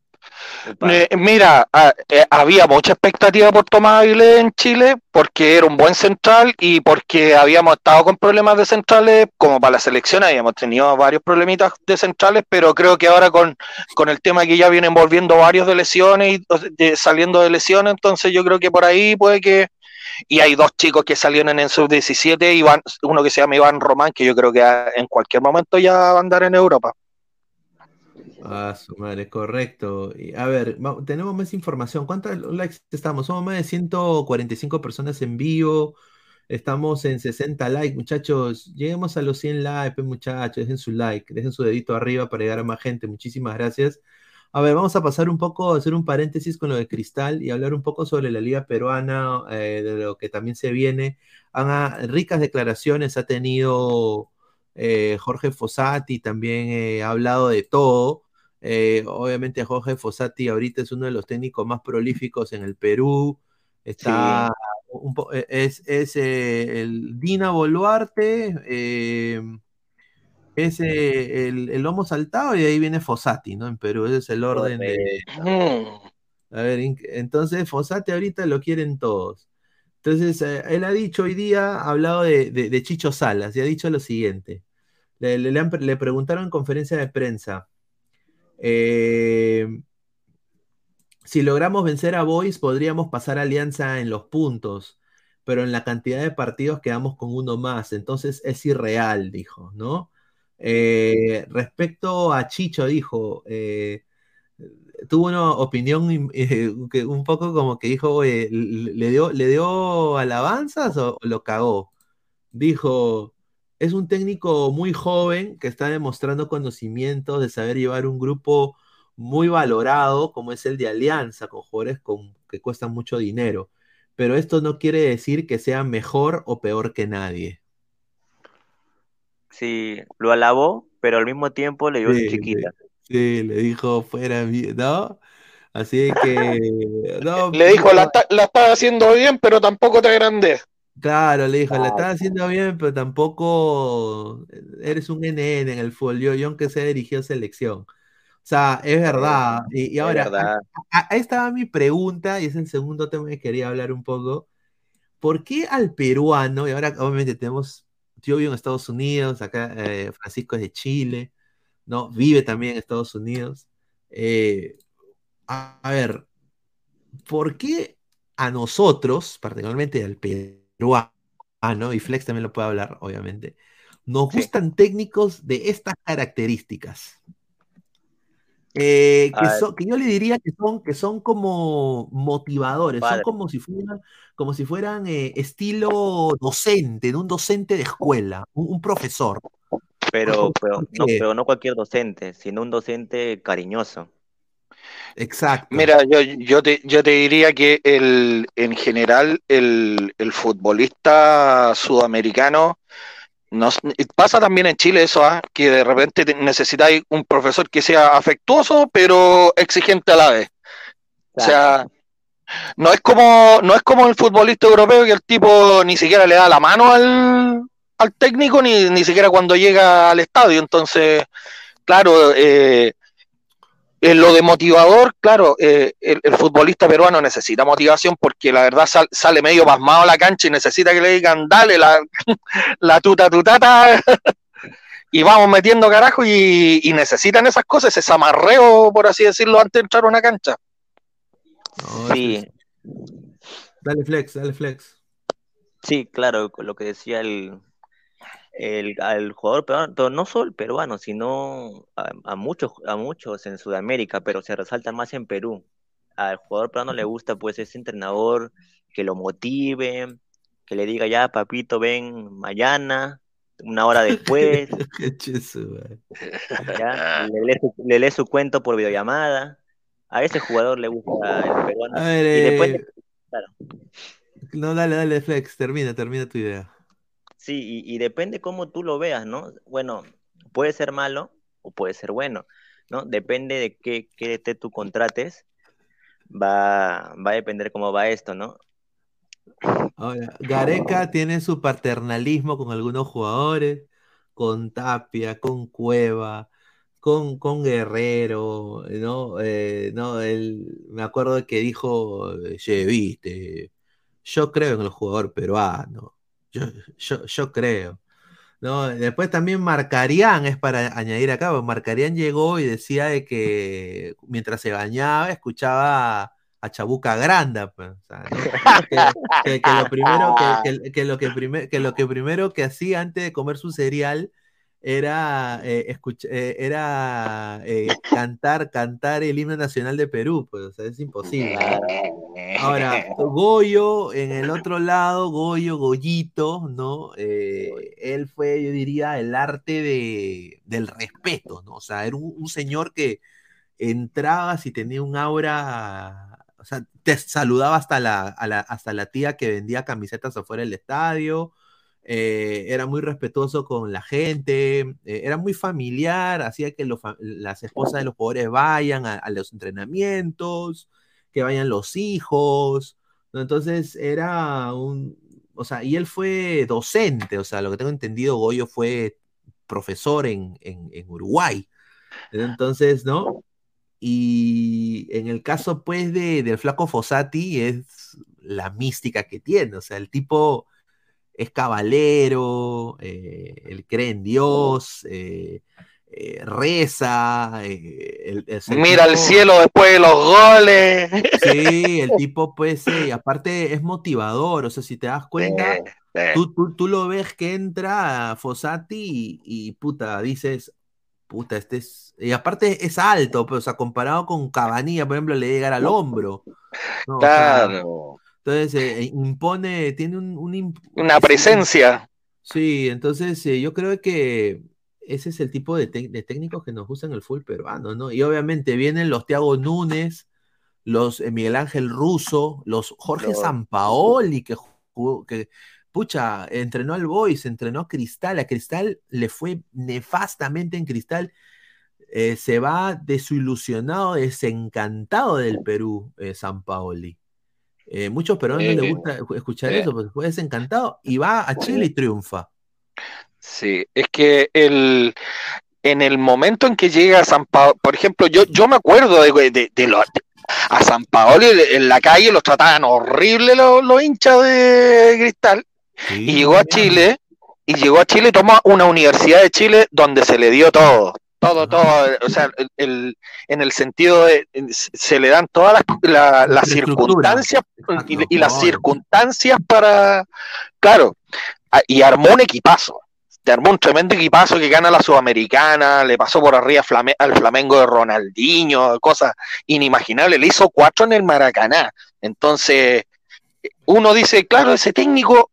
Eh, mira, ah, eh, había mucha expectativa por Tomás Avilés en Chile porque era un buen central y porque habíamos estado con problemas de centrales, como para la selección habíamos tenido varios problemitas de centrales, pero creo que ahora con, con el tema que ya vienen volviendo varios de lesiones y de- saliendo de lesiones, entonces yo creo que por ahí puede que... Y hay dos chicos que salieron en sub-17, Iván, uno que se llama Iván Román, que yo creo que en cualquier momento ya va a andar en Europa. Ah, su madre, correcto. A ver, tenemos más información. ¿Cuántos likes estamos? Somos más de 145 personas en vivo. Estamos en 60 likes, muchachos. Lleguemos a los 100 likes, pues, muchachos. Dejen su like, dejen su dedito arriba para llegar a más gente. Muchísimas gracias. A ver, vamos a pasar un poco, a hacer un paréntesis con lo de Cristal y hablar un poco sobre la Liga Peruana, eh, de lo que también se viene. Han, ah, ricas declaraciones ha tenido eh, Jorge Fossati, también eh, ha hablado de todo. Obviamente Jorge Fossati ahorita es uno de los técnicos más prolíficos en el Perú. Está un eh, es, es, el Dina Boluarte, es eh, el, el lomo saltado y ahí viene Fossati, ¿no? En Perú, ese es el orden de... A ver, entonces Fossati ahorita lo quieren todos. Entonces, eh, él ha dicho hoy día, ha hablado de, de- de Chicho Salas y ha dicho lo siguiente. Le, le- le han le preguntaron en conferencia de prensa, eh, si logramos vencer a Boys, podríamos pasar a Alianza en los puntos, pero en la cantidad de partidos quedamos con uno más, entonces es irreal, dijo, ¿no? Eh, respecto a Chicho, dijo, eh, tuvo una opinión eh, que un poco como que dijo, "Oye, ¿le dio, le dio alabanzas o lo cagó? Dijo, es un técnico muy joven que está demostrando conocimientos de saber llevar un grupo muy valorado como es el de Alianza, con jugadores que cuestan mucho dinero. Pero esto no quiere decir que sea mejor o peor que nadie. Sí, lo alabó, pero al mismo tiempo le dio Sí, su chiquita. Sí, le dijo fuera, mi- ¿no? Así que, no, Le dijo, la, la estás haciendo bien, pero tampoco te agrandes. Claro, le dijo, la Ah, estás haciendo bien, pero tampoco eres un NN en el fútbol. Yo, yo aunque sea dirigido selección. O sea, es verdad. Y, y es ahora, verdad. a- ahí estaba mi pregunta, y es el segundo tema que quería hablar un poco. ¿Por qué al peruano, y ahora obviamente tenemos, yo vivo en Estados Unidos, acá eh, Francisco es de Chile, ¿no? Vive también en Estados Unidos. Eh, a, a ver, ¿por qué a nosotros, particularmente al peruano, y Flex también lo puede hablar, obviamente, nos gustan técnicos de estas características? Eh, que, Ah, son- que yo le diría que son, que son como motivadores, son como si fueran, como si fueran eh, estilo docente, de un docente de escuela, un, un profesor. Pero, pero, no, pero no cualquier docente, sino un docente cariñoso. Exacto. Mira, yo, yo, te, yo te diría que el, en general el, el futbolista sudamericano, no, pasa también en Chile eso, ¿ah? que de repente te- necesitáis un profesor que sea afectuoso, pero exigente a la vez. O sea, no es como, no es como el futbolista europeo que el tipo ni siquiera le da la mano al, al técnico, ni, ni siquiera cuando llega al estadio. Entonces, claro, eh, en lo de motivador, claro, eh, el, el futbolista peruano necesita motivación porque la verdad sal- sale medio pasmado a la cancha y necesita que le digan, dale la, la tuta tutata y vamos metiendo carajo y, y necesitan esas cosas, ese amarreo, por así decirlo, antes de entrar a una cancha. Sí, Dale flex, dale flex. sí, claro, con lo que decía el, el, al jugador peruano, pero no solo el peruano, sino a, a muchos, a muchos en Sudamérica, pero se resalta más en Perú. Al jugador peruano le gusta pues ese entrenador que lo motive, que le diga ya, papito, ven mañana, una hora después. Güey. ¿ya? Le, lee su, le lee su cuento por videollamada. A ese jugador le gusta el peruano. A ver, y después, eh, No, dale, dale, Flex, termina, termina tu idea. Sí, y, depende cómo tú lo veas, ¿no? Bueno, puede ser malo o puede ser bueno, ¿no? Depende de qué, qué te tú contrates, va, va a depender cómo va esto, ¿no? Ahora, Gareca tiene su paternalismo con algunos jugadores, con Tapia, con Cueva, con, con Guerrero, ¿no? Eh, no, él, me acuerdo que dijo, viste, yo creo en el jugador peruano, yo, yo, creo. No, después también Marcarián es para añadir acá, porque Marcarián llegó y decía de que mientras se bañaba escuchaba a Chabuca Granda, pues, que, lo primero que lo que primero que hacía antes de comer su cereal era eh, escuch- eh, era eh, cantar cantar el himno nacional de Perú, pues, o sea, es imposible. Ahora, Goyo, en el otro lado, Goyo, Goyito, ¿no? Eh, él fue, yo diría, el arte de, del respeto, ¿no? O sea, era un, un señor que entraba si tenía un aura, o sea, te saludaba hasta la, a la- hasta la tía que vendía camisetas afuera del estadio, eh, era muy respetuoso con la gente, eh, era muy familiar, hacía que los las esposas de los jugadores vayan a, a los entrenamientos, que vayan los hijos, ¿no? Entonces era un, o sea, y él fue docente, o sea, lo que tengo entendido, Goyo fue profesor en, en- en Uruguay. Entonces, ¿no? Y en el caso, pues, de, del flaco Fossati es la mística que tiene, o sea, el tipo es cabalero, eh, él cree en Dios, eh, eh, reza, el- el- el Mira al tipo- cielo después de los goles. Sí, el tipo, pues, sí, aparte es motivador, o sea, si te das cuenta, tú, tú, tú lo ves que entra Fossati y, y, puta, dices, puta, este es, y aparte es alto, pero, o sea, comparado con Cabanilla, por ejemplo, le llega al hombro, ¿no? O sea, Claro. Entonces eh, impone, tiene un, un imp- Una presencia. Sí, entonces eh, yo creo que ese es el tipo de, técnicos que nos gustan el fútbol peruano, ¿no? Y obviamente vienen los Thiago Núñez, los eh, Miguel Ángel Russo, los Jorge. Sampaoli, que, jugó- que pucha, entrenó al Boys, entrenó a Cristal, a Cristal le fue nefastamente en Cristal, eh, se va desilusionado, desencantado del Perú, eh, Sampaoli. Eh, muchos peruanos no les gusta escuchar eso, porque fue desencantado y va a Chile y triunfa. Sí, es que el, en el momento en que llega a San Paolo, por ejemplo, yo, yo me acuerdo de, de, de los- a San Paolo en la calle los trataban horrible los, los hinchas de Cristal y llegó a Chile y llegó a Chile y tomó una universidad de Chile donde se le dio todo, todo, todo, o sea, el, el- en el sentido de se le dan todas las, la- las circunstancias y, y las circunstancias para, claro, y armó un equipazo. Te armó un tremendo equipazo que gana la Sudamericana, le pasó por arriba Flame- al Flamengo de Ronaldinho, cosas inimaginables, le hizo cuatro en el Maracaná. Entonces, uno dice, claro, ese técnico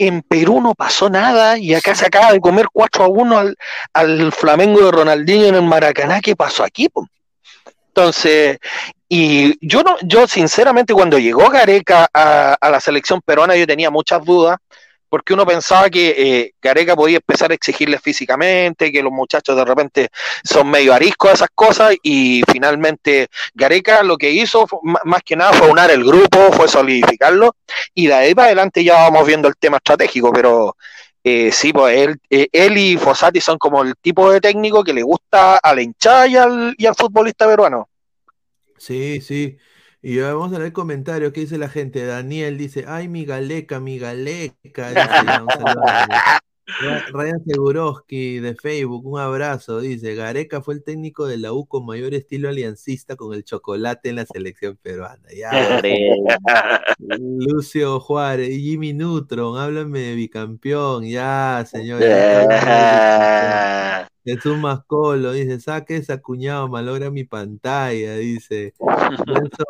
en Perú no pasó nada y acá se acaba de comer 4 a 1 al, al Flamengo de Ronaldinho en el Maracaná, ¿qué pasó aquí? po? Entonces, y yo no, yo sinceramente cuando llegó Gareca a, a la selección peruana yo tenía muchas dudas, porque uno pensaba que eh, Gareca podía empezar a exigirle físicamente, que los muchachos de repente son medio ariscos a esas cosas, y finalmente Gareca lo que hizo más que nada fue unar el grupo, fue solidificarlo, y de ahí para adelante ya vamos viendo el tema estratégico, pero eh, sí, pues él, eh, él y Fossati son como el tipo de técnico que le gusta a la hinchada y al futbolista peruano. Sí, sí. Y vamos a leer comentarios que dice la gente. Daniel dice, ay, mi galeca, mi galeca. Dice, Ryan Seguroski de Facebook, un abrazo. Dice, Gareca fue el técnico de la U con mayor estilo aliancista con el chocolate en la selección peruana. Ya. Lucio Juárez y Jimmy Neutron, háblame de bicampeón. Ya, señor. ya está hablando de bicampeón. Jesús Mascolo dice, saque esa cuñado, malogra mi pantalla, dice.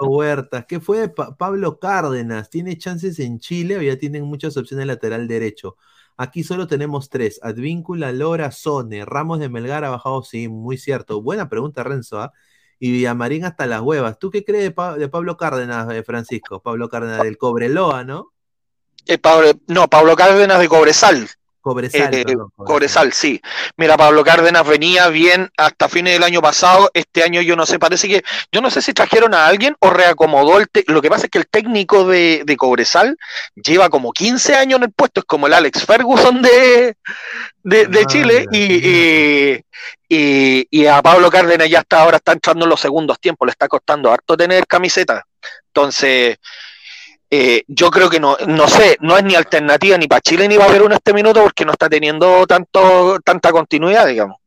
Huertas, ¿qué fue de Pa- Pablo Cárdenas? ¿Tiene chances en Chile o ya tienen muchas opciones lateral derecho? Aquí solo tenemos tres: Advíncula, Lora, Sone. Ramos de Melgar ha bajado, sí, muy cierto. Buena pregunta, Renzo. ¿ah? Y Villamarín hasta las huevas. ¿Tú qué crees de, Pa- de Pablo Cárdenas, eh, Francisco? Pablo Cárdenas del Cobreloa, ¿no? Eh, no, Pablo Cárdenas de Cobresal. Cobresal, Eh, perdón, Cobresal, sí. Mira, Pablo Cárdenas venía bien hasta fines del año pasado. Este año yo no sé, parece que, yo no sé si trajeron a alguien o reacomodó el te- Lo que pasa es que el técnico de, de Cobresal lleva como 15 años en el puesto, es como el Alex Ferguson de, de, de Chile. Y, y, y- y a Pablo Cárdenas ya hasta ahora está entrando en los segundos tiempos, le está costando harto tener camiseta. Entonces, eh, yo creo que no, no sé, no es ni alternativa ni para Chile ni va a haber uno este minuto porque no está teniendo tanto, tanta continuidad, digamos.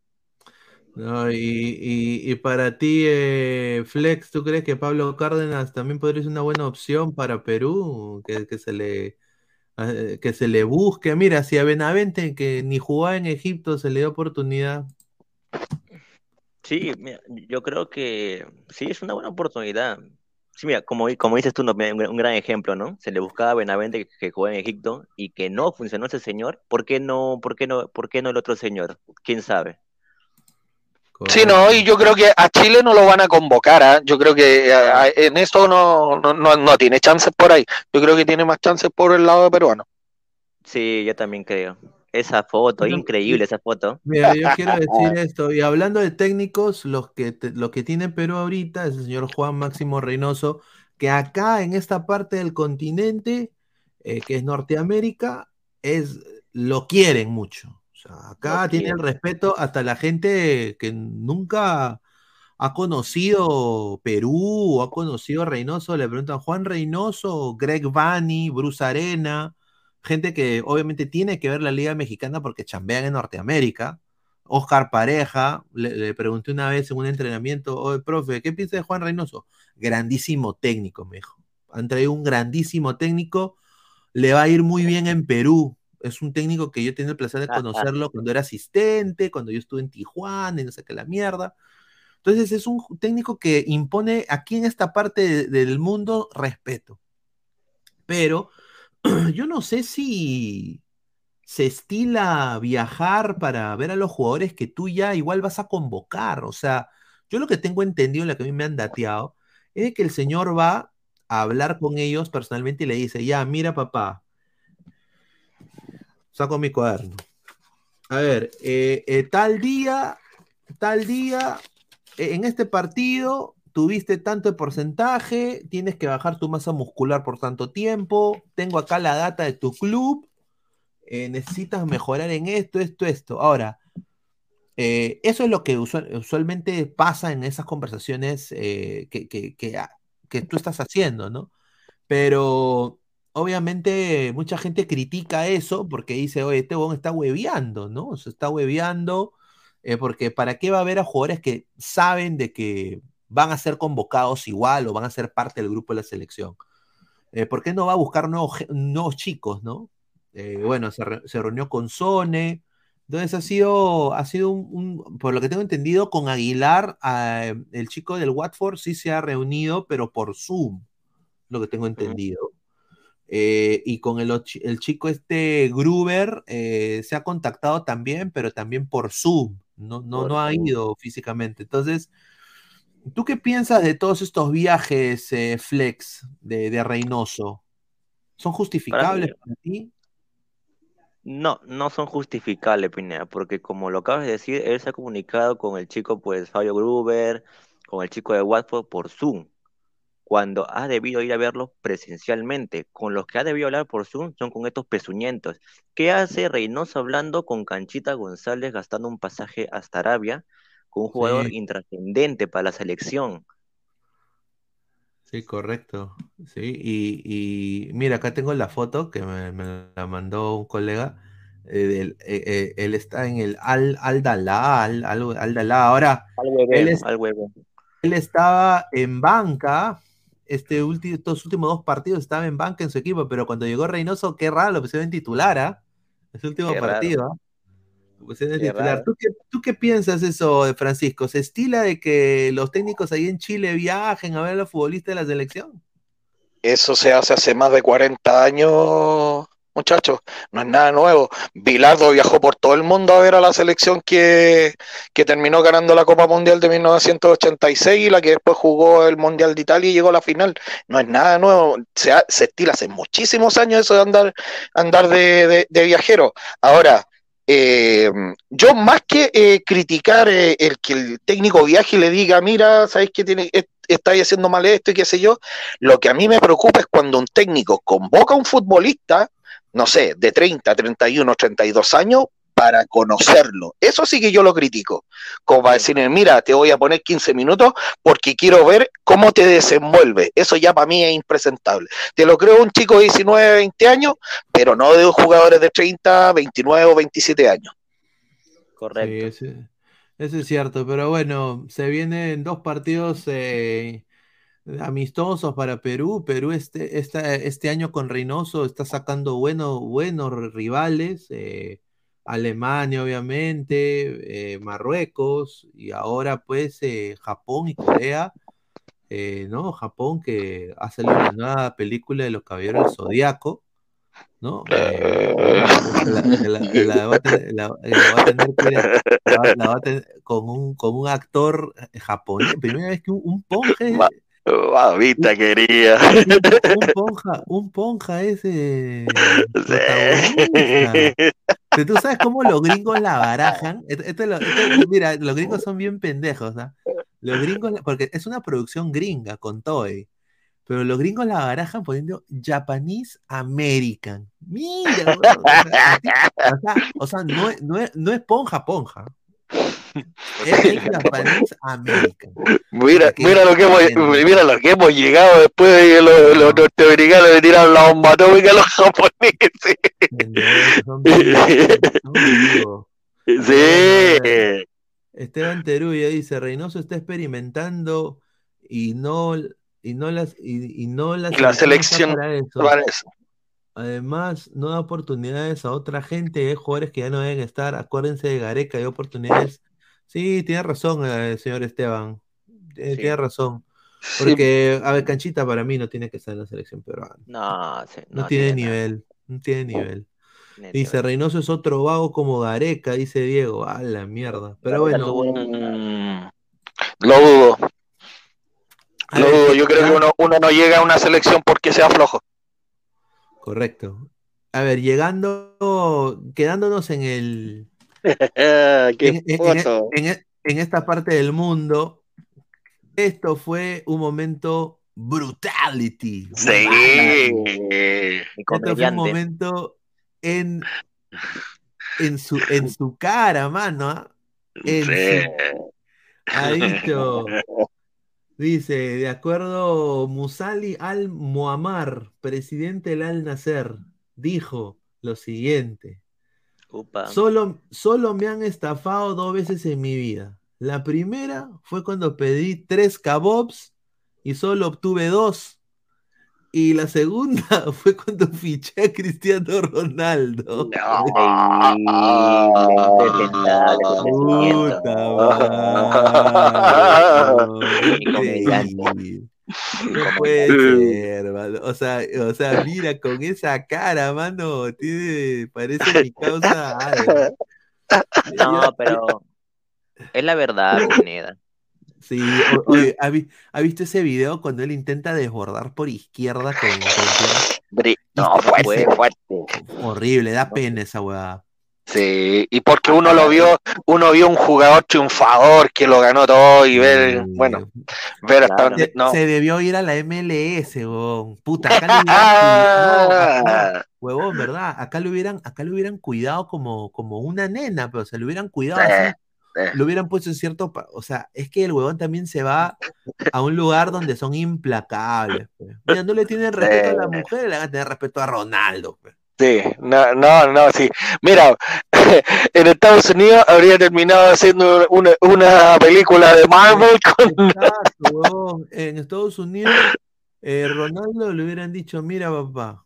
No, y, y- y para ti, eh, Flex, ¿tú crees que Pablo Cárdenas también podría ser una buena opción para Perú? Que, que se le, eh, que se le busque. Mira, si a Benavente, que ni jugaba en Egipto, se le dio oportunidad. Sí, mira, yo creo que sí es una buena oportunidad. Sí, mira, como, como dices tú, un, un gran ejemplo, ¿no? Se le buscaba a Benavente que, que jugó en Egipto y que no funcionó ese señor. ¿Por qué no, por qué no, por qué no el otro señor? ¿Quién sabe? Sí, no, y yo creo que a Chile no lo van a convocar, ¿ah? yo creo que eh, a- en eso no, no, no, no tiene chances por ahí, yo creo que tiene más chances por el lado de peruano. Sí, yo también creo. Esa foto, increíble esa foto. Mira, yo quiero decir esto, y hablando de técnicos, los que te- lo que tiene Perú ahorita es el señor Juan Máximo Reynoso, que acá en esta parte del continente, eh, que es Norteamérica, es, lo quieren mucho. O sea, acá Lo tiene el respeto hasta la gente que nunca ha conocido Perú o ha conocido Reynoso, le preguntan Juan Reynoso, Greg Vanney, Bruce Arena, gente que obviamente tiene que ver la Liga Mexicana porque chambean en Norteamérica. Oscar Pareja, le, le pregunté una vez en un entrenamiento, oye, profe, ¿qué piensa de Juan Reynoso? Grandísimo técnico, me dijo. Han traído un grandísimo técnico, le va a ir muy bien en Perú. Es un técnico que yo he tenido el placer de conocerlo cuando era asistente, cuando yo estuve en Tijuana y no sé qué la mierda. Entonces es un técnico que impone aquí en esta parte de- del mundo respeto. Pero yo no sé si se estila viajar para ver a los jugadores que tú ya igual vas a convocar. O sea, yo lo que tengo entendido, lo que a mí me han dateado, es que el señor va a hablar con ellos personalmente y le dice, ya, mira papá, saco mi cuaderno. A ver, eh, eh, tal día, tal día, eh, en este partido tuviste tanto porcentaje, tienes que bajar tu masa muscular por tanto tiempo, tengo acá la data de tu club, eh, necesitas mejorar en esto, esto, esto. Ahora, eh, eso es lo que usual- usualmente pasa en esas conversaciones eh, que, que, ah, que tú estás haciendo, ¿no? Pero obviamente mucha gente critica eso porque dice, oye, este huevón está hueveando, ¿no? Se está hueveando, porque ¿para qué va a haber a jugadores que saben de que van a ser convocados igual o van a ser parte del grupo de la selección? Eh, ¿por qué no va a buscar nuevos, nuevos chicos, ¿no? Eh, bueno, se, re- se reunió con Sone. Entonces ha sido, ha sido un, un- por lo que tengo entendido, con Aguilar, ah, el chico del Watford sí se ha reunido, pero por Zoom, lo que tengo entendido. Eh, y con el, chico este Gruber eh, se ha contactado también, pero también por Zoom, no, no, no ha ido físicamente. Entonces, ¿tú qué piensas de todos estos viajes, eh, Flex, de, de Reynoso? ¿Son justificables para ti? No, no son justificables, Pineda, porque como lo acabas de decir, él se ha comunicado con el chico, pues, Fabio Gruber, con el chico de Watford por Zoom, cuando ha debido ir a verlos presencialmente. Con los que ha debido hablar por Zoom son con estos pezuñentos. ¿Qué hace Reynoso hablando con Canchita González gastando un pasaje hasta Arabia con un jugador Sí. intrascendente para la selección? Sí, correcto. Sí, y, y mira, acá tengo la foto que me, me la mandó un colega. eh, eh, eh, él está en el Al Aldalá, Al, Al- Aldalá. Ahora, Al él, hueveo, es- al huevo. él estaba en banca. Este último, estos últimos dos partidos estaba en banca en su equipo, pero cuando llegó Reynoso, qué raro, lo pusieron en titular, ¿ah? Ese último Qué partido, raro. ¿Tú qué, tú qué piensas eso, de Francisco? ¿Se estila de que los técnicos ahí en Chile viajen a ver a los futbolistas de la selección? Eso se hace hace más de 40 años muchachos, no es nada nuevo. Bilardo viajó por todo el mundo a ver a la selección que, que terminó ganando la Copa Mundial de 1986 y la que después jugó el Mundial de Italia y llegó a la final. No es nada nuevo, se, ha- se estila hace muchísimos años eso de andar, andar de, de- de viajero. Ahora, eh, yo más que eh, criticar eh, el que el técnico viaje y le diga, mira, sabéis que tiene, est- estáis haciendo mal esto y qué sé yo, lo que a mí me preocupa es cuando un técnico convoca a un futbolista, no sé, de 30, 31, 32 años para conocerlo. Eso sí que yo lo critico. Como para decirle, mira, te voy a poner 15 minutos porque quiero ver cómo te desenvuelve. Eso ya para mí es impresentable. Te lo creo un chico de 19, 20 años, pero no de jugadores de 30, 29 o 27 años. Correcto. Sí, ese- eso es cierto, pero bueno, se vienen dos partidos eh, amistosos para Perú. Perú este, esta- este año con Reynoso está sacando bueno- buenos rivales. eh, Alemania, obviamente, eh, Marruecos y ahora pues eh, Japón y Corea. eh, ¿no? Japón que ha salido la nueva película de los Caballeros del Zodíaco. ¿no? La, va a tener- que- la la va a con un, con un actor japonés. Primera vez que un, un ponje, Mamita quería. un, ponja, un ponja ese. Pero tú sabes cómo los gringos la barajan. Esto- esto mira, los gringos son bien pendejos, ¿ah? Los gringos, porque es una producción gringa con Toei. Pero los gringos la barajan poniendo Japanese American. Mira, o sea, o sea, no, no, es, no es ponja, ponja. Es el Japanese American. Mira, mira lo que hemos, mira lo que hemos llegado después de que los, los norteamericanos le tiraron la bomba atómica a los japoneses. Sí. Esteban Teruya dice, Reynoso está experimentando y no, y no las y, y no la Y la selección selección está para eso. para eso. Además, no da oportunidades a otra gente, hay jugadores que ya no deben estar. Acuérdense de Gareca, hay oportunidades. Sí, tiene razón, eh, señor Esteban. Eh, Sí. Tiene razón. Sí. Porque, a ver, Canchita para mí no tiene que estar en la selección peruana. No, sí, No, no tiene, nivel. No tiene nivel. Dice, Reynoso es otro vago como Gareca, dice Diego. A la mierda. Pero bueno. Mm, Lo dudo. Lo ver, dudo. Yo creo que uno, uno no llega a una selección porque sea flojo. Correcto. A ver, llegando, quedándonos en el, Qué en, en- en- foto. en- e, en esta parte del mundo, esto fue un momento brutality. Sí. Esto fue un momento en, en, su, en su cara, mano. ¿ah? En su- ha dicho, dice, de acuerdo, Musali al-Muammar, presidente del Al-Nasser, dijo lo siguiente. Upa. Solo, solo me han estafado dos veces en mi vida. La primera fue cuando pedí tres kebabs y solo obtuve dos. Y la segunda fue cuando fiché a Cristiano Ronaldo. Puta No puede ser, mano. O sea, o sea, mira, con esa cara, mano, tiene, parece mi causa algo. No, pero es la verdad, Pineda. Sí, oye, ¿ha, vi- ha visto ese video cuando él intenta desbordar por izquierda con, con- No, fuerte, fuerte. horrible, da pena esa weá. Sí, y porque uno lo vio, uno vio un jugador triunfador que lo ganó todo y ver, bueno, ver hasta Claro. dónde. Se, No. se debió ir a la MLS, huevón. Puta, acá le hubieran cuidado, huevón, ¿verdad? Acá lo hubieran, acá lo hubieran cuidado como, como una nena, pero se lo hubieran cuidado así. Eh, Lo hubieran puesto en cierto, o sea, es que el huevón también se va a un lugar donde son implacables. pues. Mira, no le tienen respeto a la mujer, le van a tener respeto a Ronaldo. pues. Sí, no, no, no, sí. Mira, en Estados Unidos habría terminado haciendo una, una película de Marvel con... Exacto, huevón. En Estados Unidos, eh, Ronaldo le hubieran dicho, mira papá,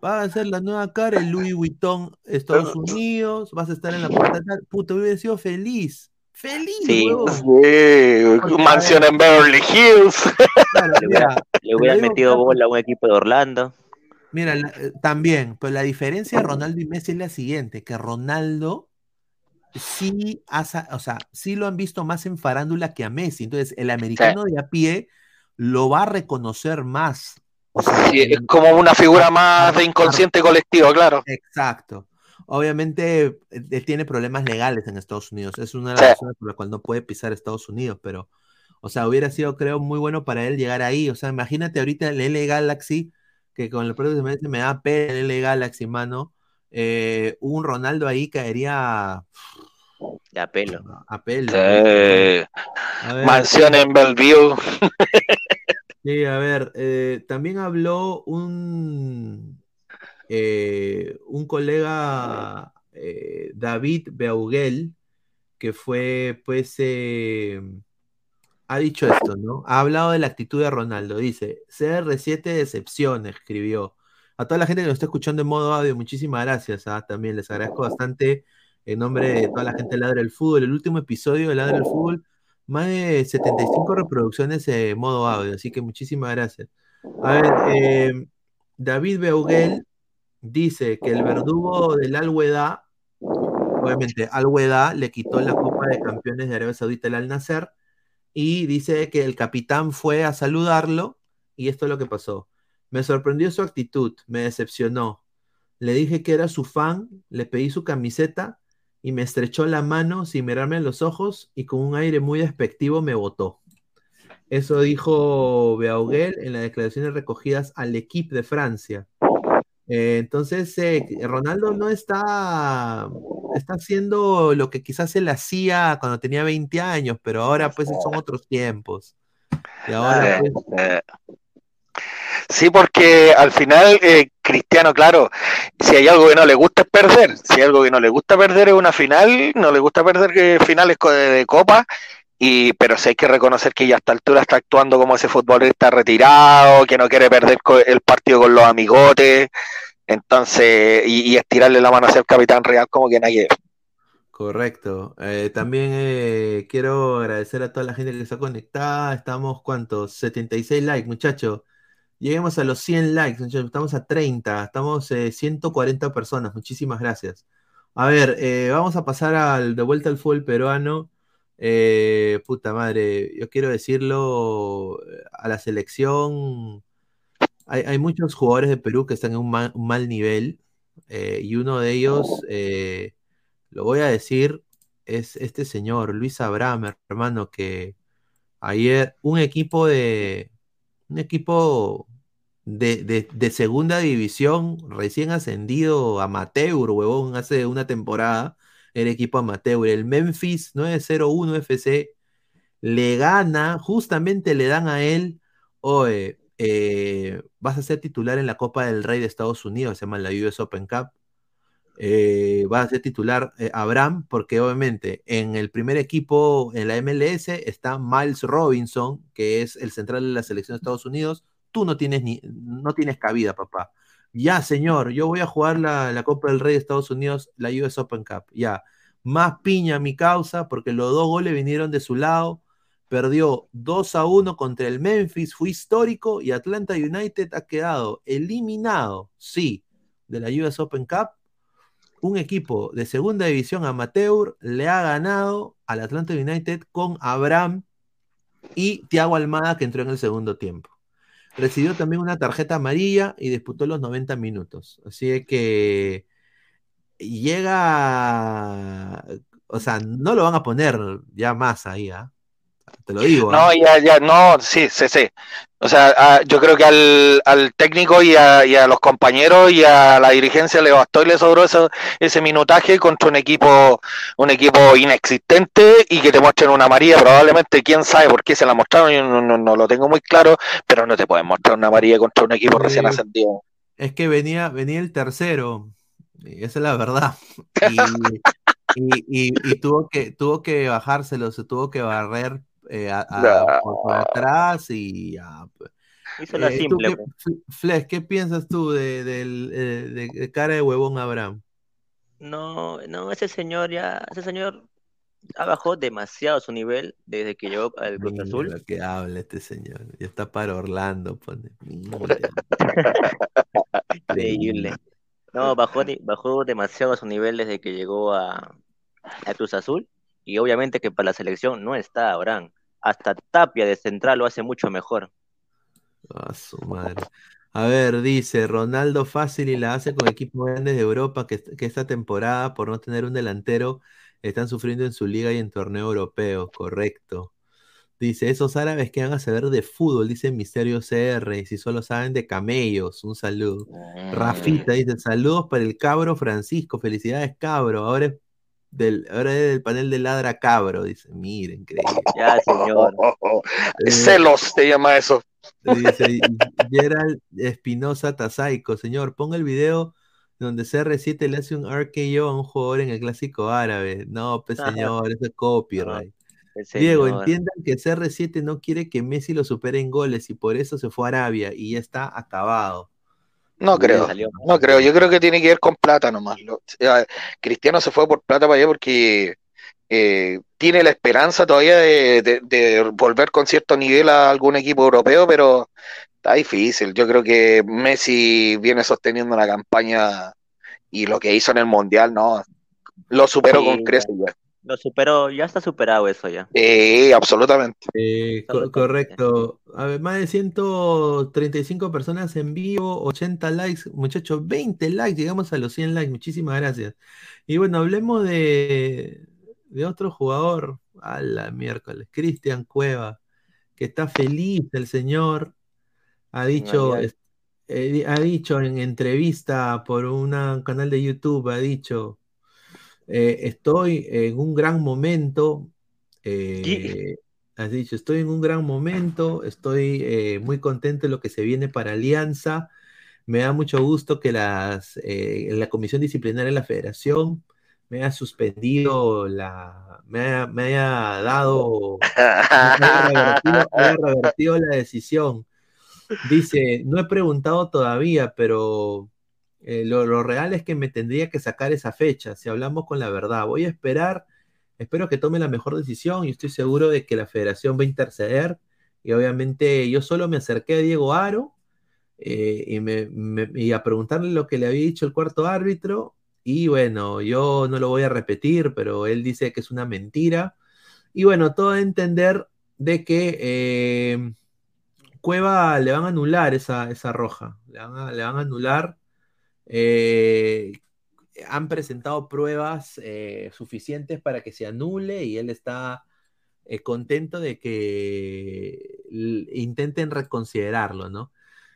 vas a hacer la nueva cara en Louis Vuitton, Estados Unidos, vas a estar en la puerta tal, puta, hubiera sido feliz. Feliz, Sí. Sí, mansión en Beverly Hills. Claro, Le hubiera, mira, le hubieran metido bola a un equipo de Orlando. Mira, la- eh, también, pero la diferencia de Ronaldo y Messi es la siguiente, que Ronaldo sí, asa- o sea, sí lo han visto más en farándula que a Messi. Entonces, el americano de a pie lo va a reconocer más. O sea, Sí, es como una figura más de inconsciente colectivo, claro. Exacto. Obviamente, él tiene problemas legales en Estados Unidos. Es una de Sí. las razones por la cual no puede pisar Estados Unidos, pero, o sea, hubiera sido, creo, muy bueno para él llegar ahí. O sea, imagínate ahorita el L Galaxy, que con el de Messi me da pena el L Galaxy, mano. Eh, un Ronaldo ahí caería De a pelo. a pelo. Sí. A ver, Mansión en Bellevue. Sí, a ver, eh, también habló un, eh, un colega, eh, David Beauguel, que fue, pues, eh, ha dicho esto, ¿no? Ha hablado de la actitud de Ronaldo. Dice, CR7 decepción, escribió. A toda la gente que nos está escuchando en modo audio, muchísimas gracias. ¿ah? También les agradezco bastante en nombre de toda la gente de Ladra el Fútbol. El último episodio de Ladra el Fútbol, más de 75 reproducciones en modo audio, así que muchísimas gracias. A ver, eh, David Beuguel dice que el verdugo del Al-Weda, obviamente Al-Weda le quitó la Copa de Campeones de Arabia Saudita al Al-Nasser y dice que el capitán fue a saludarlo y esto es lo que pasó. Me sorprendió su actitud, me decepcionó. Le dije que era su fan, le pedí su camiseta y me estrechó la mano sin mirarme en los ojos y con un aire muy despectivo me votó. Eso dijo Beauguel en las declaraciones recogidas al equipo de Francia. Eh, entonces, eh, Ronaldo no está, está haciendo lo que quizás él hacía cuando tenía 20 años, pero ahora pues son otros tiempos. Y ahora Eh, pues, eh. Sí, porque al final, eh, Cristiano, claro, si hay algo que no le gusta es perder. Si hay algo que no le gusta perder es una final, no le gusta perder que finales co- de, copa. Y, pero sí hay que reconocer que ya a esta altura está actuando como ese futbolista retirado, que no quiere perder el partido con los amigotes. Entonces, y, estirarle la mano a ser capitán real como que nadie. Correcto. Eh, también eh, quiero agradecer a toda la gente que está conectada. Estamos, ¿cuántos? 76 likes, muchachos. Lleguemos a los 100 likes, muchachos. Estamos a 30. Estamos eh, 140 personas. Muchísimas gracias. A ver, eh, vamos a pasar al, de vuelta al fútbol peruano. Puta madre, yo quiero decirlo a la selección. Hay, muchos jugadores de Perú que están en un mal, nivel. eh, y uno de ellos, eh, lo voy a decir, es este señor, Luis Abraham, hermano, que ayer un equipo de un equipo de, de- de segunda división, recién ascendido amateur, huevón, hace una temporada, el equipo amateur, el Memphis 901 FC, le gana, justamente le dan a él, oye, eh, vas a ser titular en la Copa del Rey de Estados Unidos, se llama la US Open Cup. Eh, va a ser titular eh, Abraham, porque obviamente en el primer equipo en la MLS está Miles Robinson, que es el central de la selección de Estados Unidos. Tú no tienes, ni, no tienes cabida, papá. Ya, señor, yo voy a jugar la, la Copa del Rey de Estados Unidos, la US Open Cup. Ya, más piña mi causa, porque los dos goles vinieron de su lado. Perdió 2 a 1 contra el Memphis, fue histórico y Atlanta United ha quedado eliminado, sí, de la US Open Cup un equipo de segunda división amateur le ha ganado al Atlanta United con Abraham y Thiago Almada que entró en el segundo tiempo. Recibió también una tarjeta amarilla y disputó los 90 minutos. Así que llega, o sea, no lo van a poner ya más ahí, ¿ah? Te lo digo. No, ¿ah? ya, ya, no, sí, sí, sí. O sea, a- yo creo que al, al técnico y a, y a los compañeros y a la dirigencia le bastó y le sobró eso- ese minutaje contra un equipo, un equipo inexistente y que te muestren una amarilla. Probablemente, quién sabe por qué se la mostraron, yo no, no- no lo tengo muy claro, pero no te pueden mostrar una amarilla contra un equipo recién Sí. ascendido. Es que venía, venía el tercero, esa es la verdad. Y, y- y- y tuvo que, tuvo que bajárselo, se tuvo que barrer eh, a- a- por, por atrás y ya. pues. Hizo la Eh, ¿tú simple. qué- pues. ¿qué piensas tú de, del, eh, de- de cara de huevón Abraham? No, no, ese señor ya, ese señor ha bajado demasiado su nivel desde que llegó al Cruz Azul. lo que habla este señor. Ya está para Orlando, pone. Increíble. No, bajó, bajó demasiado a su nivel desde que llegó a, a Cruz Azul. Y obviamente que para la selección no está Abraham. Hasta Tapia de central lo hace mucho mejor. A su madre. A ver, dice Ronaldo fácil y la hace con equipos grandes de Europa que, que esta temporada, por no tener un delantero, están sufriendo en su liga y en torneo europeo. Correcto. Dice, esos árabes que van a saber de fútbol, dice Misterio CR, y si solo saben de camellos, un saludo. Rafita dice, saludos para el cabro Francisco, felicidades cabro, ahora es del, ahora es del panel de Ladra Cabro, dice, miren, increíble. Ya, señor. Eh, Celos se llama eso. Dice Gerald Espinosa Tazaico, señor, ponga el video donde CR7 le hace un RKO a un jugador en el clásico árabe. No, pues señor, eso es copyright. El Diego, entiendan que CR7 no quiere que Messi lo supere en goles y por eso se fue a Arabia y ya está acabado. No creo, no creo. Yo creo que tiene que ver con plata nomás. Lo- eh, Cristiano se fue por plata para allá porque eh, tiene la esperanza todavía de, de- de volver con cierto nivel a algún equipo europeo, pero está difícil. Yo creo que Messi viene sosteniendo una campaña y lo que hizo en el Mundial, no, lo superó Sí, con creces ya. Lo superó, ya está superado eso ya. Sí, absolutamente. Eh, co- Solo- correcto. A ver, más de 135 personas en vivo, 80 likes. Muchachos, 20 likes. Llegamos a los 100 likes. Muchísimas gracias. Y bueno, hablemos de, de otro jugador. A la miércoles. Cristian Cueva, que está feliz el señor. Ha dicho, eh, ha dicho en entrevista por un canal de YouTube, ha dicho, eh, estoy en un gran momento. eh, has dicho, estoy en un gran momento, estoy eh, muy contento de lo que se viene para Alianza. Me da mucho gusto que las, la comisión disciplinaria de la federación me haya suspendido la, me haya, me haya dado, revertido, haya revertido la decisión. Dice, no he preguntado todavía, pero eh, lo, real es que me tendría que sacar esa fecha, si hablamos con la verdad. Voy a esperar, espero que tome la mejor decisión y estoy seguro de que la federación va a interceder. Y obviamente yo solo me acerqué a Diego Aro eh, y, me- me- a preguntarle lo que le había dicho el cuarto árbitro. Y bueno, yo no lo voy a repetir, pero él dice que es una mentira. Y bueno, todo a entender de que eh, Cueva le van a anular esa, esa roja, le van a anular. Eh, han presentado pruebas eh, suficientes para que se anule y él está eh, contento de que intenten reconsiderarlo, ¿no?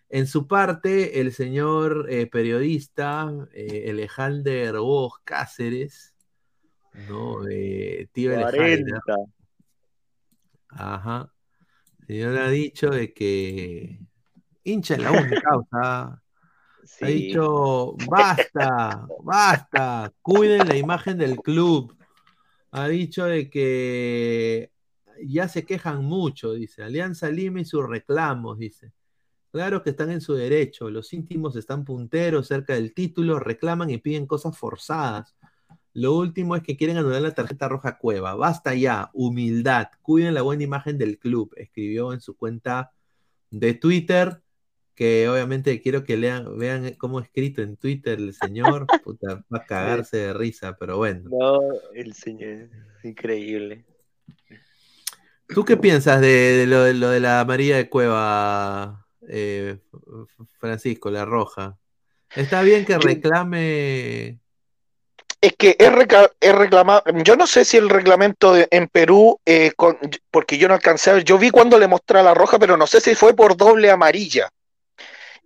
En su parte, el señor eh, periodista Alejandro Vos Cáceres, ¿no? Tío Alejandro, 40. Ajá. El señor ha dicho de que hincha en la única causa. Ha dicho, basta, basta, cuiden la imagen del club. Ha dicho de que ya se quejan mucho, dice. Alianza Lima y sus reclamos, dice. Claro que están en su derecho. Los íntimos están punteros cerca del título, reclaman y piden cosas forzadas. Lo último es que quieren anular la tarjeta roja Cueva. Basta ya, humildad. Cuiden la buena imagen del club. Escribió en su cuenta de Twitter, que obviamente quiero que lean, vean cómo ha escrito en Twitter el señor. Puta, va a cagarse de risa, pero bueno. No, el señor, increíble. ¿Tú qué piensas de, de lo, de lo de la María de Cueva, eh, Francisco, la roja? ¿Está bien que reclame? Es que es, reclamado. Yo no sé si el reglamento de- en Perú, eh, con- porque yo no alcancé a ver, yo vi cuando le mostré la roja, pero no sé si fue por doble amarilla.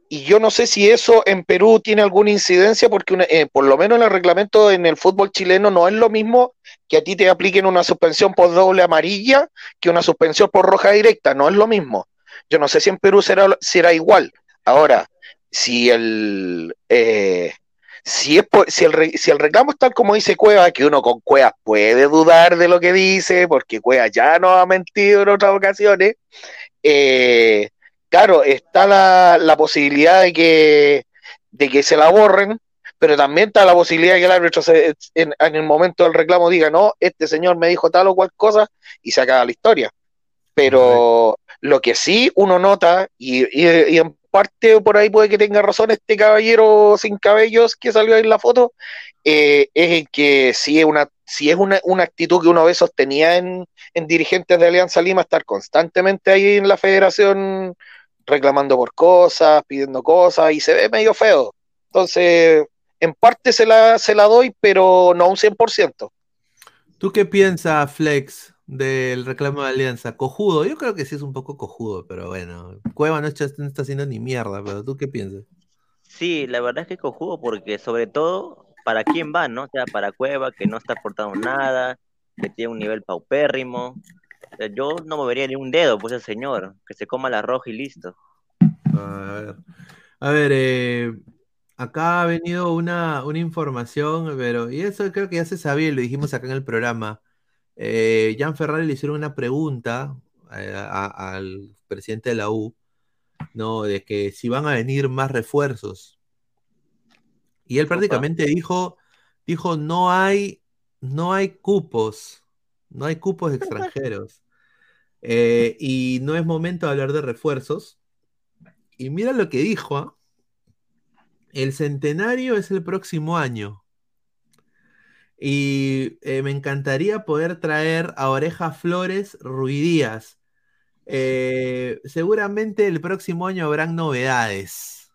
Y yo no sé si eso en Perú tiene alguna incidencia, porque eh, por lo menos en el reglamento en el fútbol chileno no es lo mismo que a ti te apliquen una suspensión por doble amarilla que una suspensión por roja directa, no es lo mismo. Yo no sé si en Perú será, será igual. Ahora, si el, eh, si, es si, el, si el reclamo es tal como dice Cueva, que uno con Cueva puede dudar de lo que dice, porque Cueva ya no ha mentido en otras ocasiones, eh, claro, está la, la posibilidad de que, de que se la borren, pero también está la posibilidad de que el árbitro se- en, en el momento del reclamo diga, no, este señor me dijo tal o cual cosa, y se acaba la historia. Pero Lo que sí uno nota, y, y- y en parte por ahí puede que tenga razón este caballero sin cabellos que salió ahí en la foto, eh, es que si es una, si es una, una actitud que uno ve sostenida en, en dirigentes de Alianza Lima, estar constantemente ahí en la federación reclamando por cosas, pidiendo cosas, y se ve medio feo. Entonces, en parte se la, se la doy, pero no un 100%. ¿Tú qué piensas, Flex, del reclamo de Alianza? ¿Cojudo? Yo creo que sí es un poco cojudo, pero bueno. Cueva no está, no está haciendo ni mierda, pero ¿tú qué piensas? Sí, la verdad es que cojudo porque sobre todo para quién va, ¿no? O sea, para Cueva que no está aportando nada, que tiene un nivel paupérrimo. O sea, yo no movería ni un dedo, pues el señor, que se coma la roja y listo. A ver, a ver eh, acá ha venido una, una información, pero y eso creo que ya se sabía, lo dijimos acá en el programa. Eh, Jan Ferrari le hicieron una pregunta eh, a- al presidente de la U, ¿no? De que si van a venir más refuerzos. Y él prácticamente dijo, dijo, no hay, no hay cupos, no hay cupos extranjeros. Eh, y no es momento de hablar de refuerzos. Y mira lo que dijo, ¿ah? El centenario es el próximo año. Y eh, me encantaría poder traer a Oreja Flores Ruidías. Eh, seguramente el próximo año habrán novedades.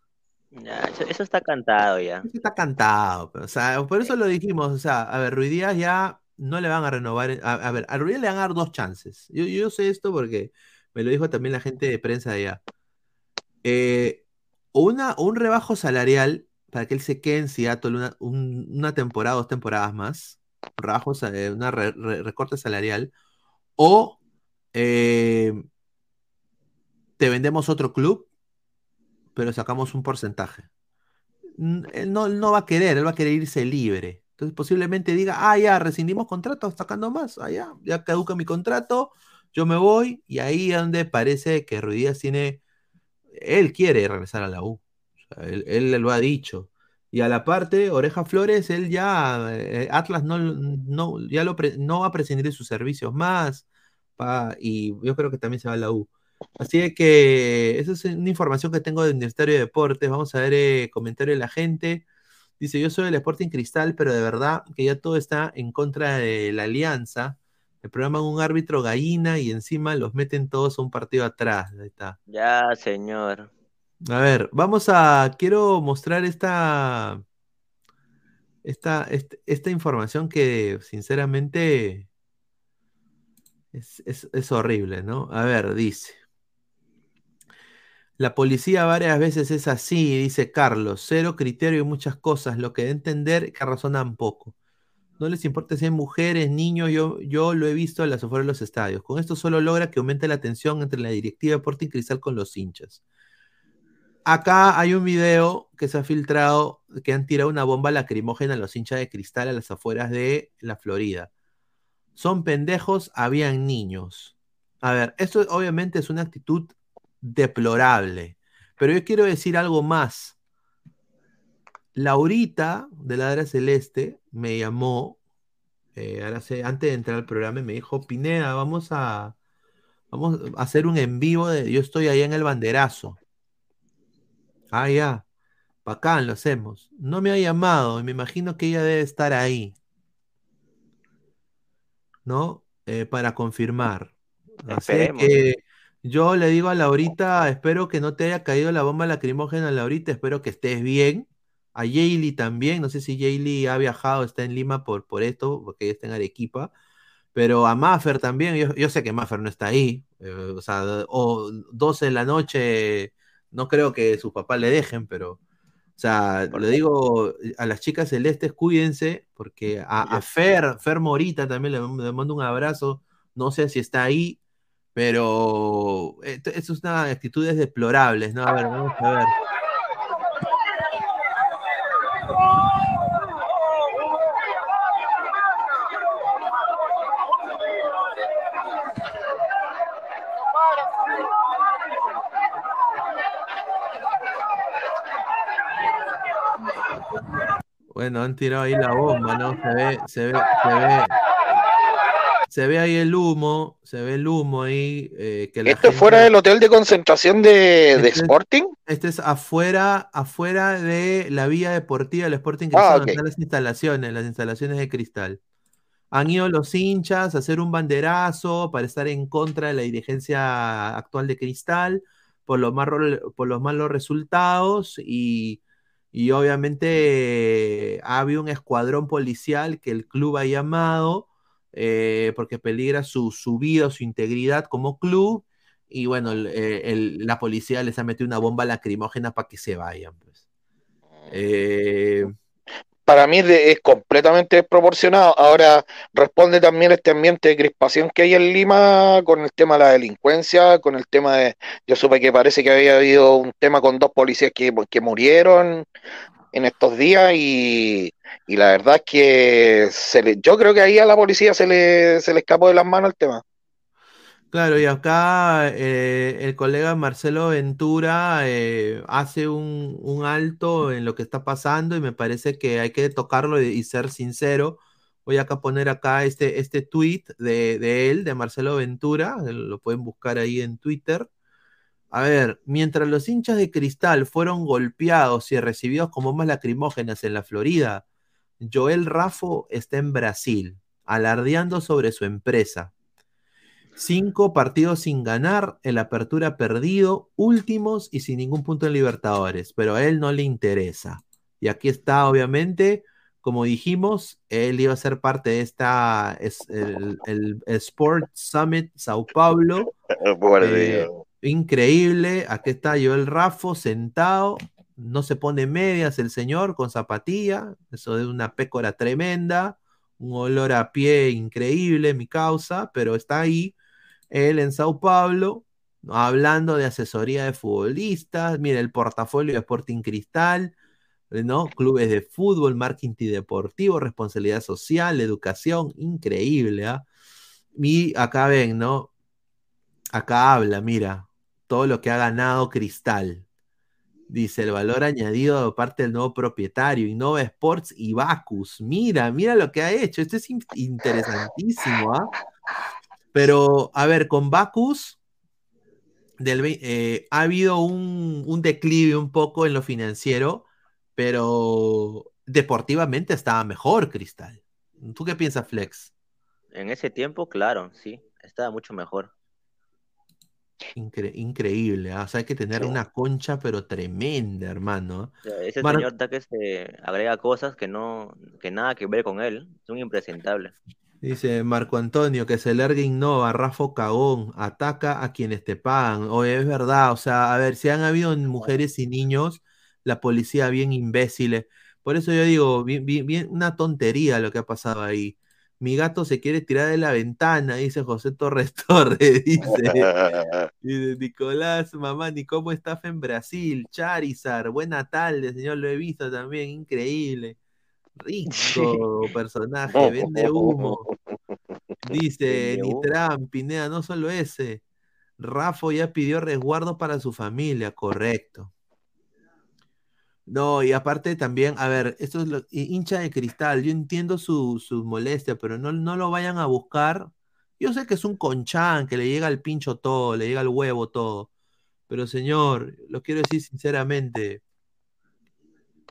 Ya, eso, eso está cantado ya. Eso está cantado. o sea, por eso lo dijimos. O sea, a ver, Ruidías ya no le van a renovar. A, a ver, a Ruidías le van a dar dos chances. Yo, yo sé esto porque me lo dijo también la gente de prensa de allá. Eh, una, un rebajo salarial para que él se quede en Seattle una, un- una temporada, dos temporadas más. Un eh, una re- re- recorte salarial. O eh, te vendemos otro club, pero sacamos un porcentaje. Él no, no va a querer, él va a querer irse libre. Entonces posiblemente diga, ah, ya, rescindimos contrato, sacando más, ah, ya, ya caduca mi contrato, yo me voy, y ahí es donde parece que Ruidías tiene, él quiere regresar a la U, O él, él lo ha dicho. Y a la parte, Oreja Flores, él ya, eh, Atlas no, no, ya lo no va a prescindir de sus servicios más, y yo creo que también se va a la U. Así que esa es una información que tengo del Ministerio de Deportes. Vamos a ver el comentario de la gente. Dice, yo soy del Sporting Cristal, pero de verdad que ya todo está en contra de la alianza. Le programan un árbitro gallina y encima los meten todos a un partido atrás. Ahí está. Ya, señor. A ver, vamos a, quiero mostrar esta, esta, este- esta información que sinceramente es, es- es horrible, ¿no? A ver, dice. La policía varias veces es así, dice Carlos. Cero criterio y muchas cosas, lo que de entender que razonan poco. No les importa si hay mujeres, niños, yo, yo lo he visto en las afueras de los estadios. Con esto solo logra que aumente la tensión entre la directiva de Sporting Cristal con los hinchas. Acá hay un video que se ha filtrado que han tirado una bomba lacrimógena a los hinchas de cristal a las afueras de la Florida. Son pendejos, habían niños. A ver, esto obviamente es una actitud deplorable, pero yo quiero decir algo más. Laurita de la Adra Celeste me llamó eh, ahora sé- antes de entrar al programa y me dijo, Pineda, vamos a, vamos a hacer un en vivo yo estoy ahí en el banderazo. Ah, ya. Bacán, lo hacemos. No me ha llamado y me imagino que ella debe estar ahí. ¿No? Eh, para confirmar. Así que yo le digo a Laurita, espero que no te haya caído la bomba lacrimógena, Laurita, espero que estés bien. A Jaylee también, no sé si Jaylee ha viajado, está en Lima por, por esto, porque ella está en Arequipa. Pero a Maffer también, yo, yo sé que Maffer no está ahí. eh, o sea, o 12 de la noche, no creo que sus papás le dejen, pero, o sea, le digo a las chicas celestes, cuídense, porque a, a Fer, Fer Morita también le, le mando un abrazo, no sé si está ahí, pero esto es una actitudes deplorables, ¿no? A ver, vamos a ver. Bueno, han tirado ahí la bomba, ¿no? Se ve, se ve, se ve. Se ve ahí el humo, se ve el humo ahí. eh, que la ¿Esto es gente- fuera del hotel de concentración de, de Este es- Sporting? Este es afuera, afuera de la vía deportiva del Sporting Ah, Cristal, donde están las instalaciones, las instalaciones de cristal. Han ido los hinchas a hacer un banderazo para estar en contra de la dirigencia actual de Cristal por los, por los malos resultados y, y obviamente eh, ha habido un escuadrón policial que el club ha llamado eh, porque peligra su, su vida, su integridad como club y bueno, eh, la policía les ha metido una bomba lacrimógena para que se vayan. Pues. Eh, Para mí es completamente desproporcionado. Ahora responde también este ambiente de crispación que hay en Lima con el tema de la delincuencia, con el tema de... Yo supe que parece que había habido un tema con dos policías que, que murieron en estos días y, y la verdad es que se le, yo creo que ahí a la policía se le, se le escapó de las manos el tema. Claro, y acá eh, el colega Marcelo Ventura eh, hace un, un alto en lo que está pasando y me parece que hay que tocarlo y, ser sincero. Voy acá a poner acá este, este tweet de, de él, de Marcelo Ventura, lo pueden buscar ahí en Twitter. A ver, mientras los hinchas de Cristal fueron golpeados y recibidos como bombas lacrimógenas en la Florida, Joel Rafo está en Brasil, alardeando sobre su empresa. Cinco partidos sin ganar, el apertura perdido, últimos y sin ningún punto en Libertadores, pero a él no le interesa. Y aquí está, obviamente, como dijimos, él iba a ser parte de esta, es el, el Sport Summit Sao Paulo. Por Eh, Dios. Increíble, aquí está Joel Rafo sentado, no se pone medias el señor con zapatilla, eso de una pécora tremenda, un olor a pie increíble, mi causa, pero está ahí, él en Sao Paulo, hablando de asesoría de futbolistas, mira el portafolio de Sporting Cristal, ¿no? Clubes de fútbol, marketing deportivo, responsabilidad social, educación, increíble, ¿ah? Y acá ven, ¿no? Acá habla, mira, todo lo que ha ganado Cristal. Dice el valor añadido de parte del nuevo propietario, Innova Sports y Bacus. Mira, mira lo que ha hecho. Esto es in- interesantísimo, ¿ah? Pero, a ver, con Bacus eh, ha habido un, un declive un poco en lo financiero, pero deportivamente estaba mejor Cristal. ¿Tú qué piensas, Flex? En ese tiempo, claro, sí, estaba mucho mejor. Incre- increíble, ¿ah? O sea, hay que tener una concha, pero tremenda, hermano. Ese Mar- señor Taque se agrega cosas que no, que nada que ver con él, son impresentables. Dice Marco Antonio que se larga Innova, Rafa Cagón, ataca a quienes te pagan. Oye, es verdad, o sea, a ver, si han habido mujeres y niños, la policía bien imbéciles. Por eso yo digo, bien, bien- bien- una tontería lo que ha pasado ahí. Mi gato se quiere tirar de la ventana, dice José Torres Torres, dice. Dice Nicolás, mamá, ni cómo estás en Brasil, Charizard, buena tarde, señor, lo he visto también, increíble. Rico personaje, vende humo. Dice. Nitram, Pineda, no solo ese. Rafa ya pidió resguardo para su familia, correcto. No, y aparte también, a ver, esto es lo, hi- hincha de cristal, yo entiendo su, su molestia, pero no, no lo vayan a buscar. Yo sé que es un conchán, que le llega al pincho todo, le llega al huevo todo. Pero señor, lo quiero decir sinceramente,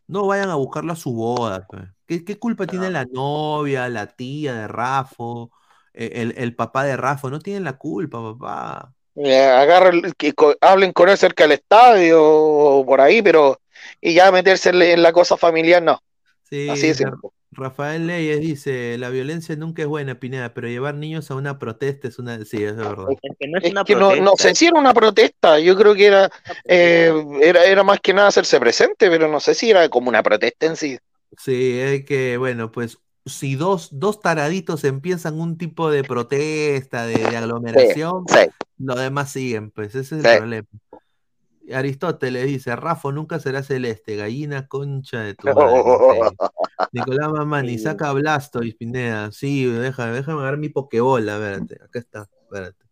no vayan a buscarlo a su boda. pe. ¿Qué, qué culpa tiene la novia, la tía de Rafo, eh, el, el papá de Rafo? No tienen la culpa, papá. Eh, agarren, que co- hablen con él cerca del estadio o por ahí, pero y ya meterse en la- cosa familiar, no. Sí, Así es. dice Rafael Leyes dice, la violencia nunca es buena, Pineda, pero llevar niños a una protesta es una... Sí, es verdad. Es que no es Es una que no, no protesta, sé si era una protesta, yo creo que era, eh, era, era más que nada hacerse presente, pero no sé si era como una protesta en sí. Sí, es que, bueno, pues si dos, dos taraditos empiezan un tipo de protesta, de, de aglomeración, sí. los demás siguen, pues ese es Sí. el problema. Y Aristóteles dice, Rafa nunca será celeste, gallina concha de tu madre. Nicolás Mamani, saca Blastoise, Pineda. Sí, deja, déjame ver mi Pokéball, a ver, acá está, espérate.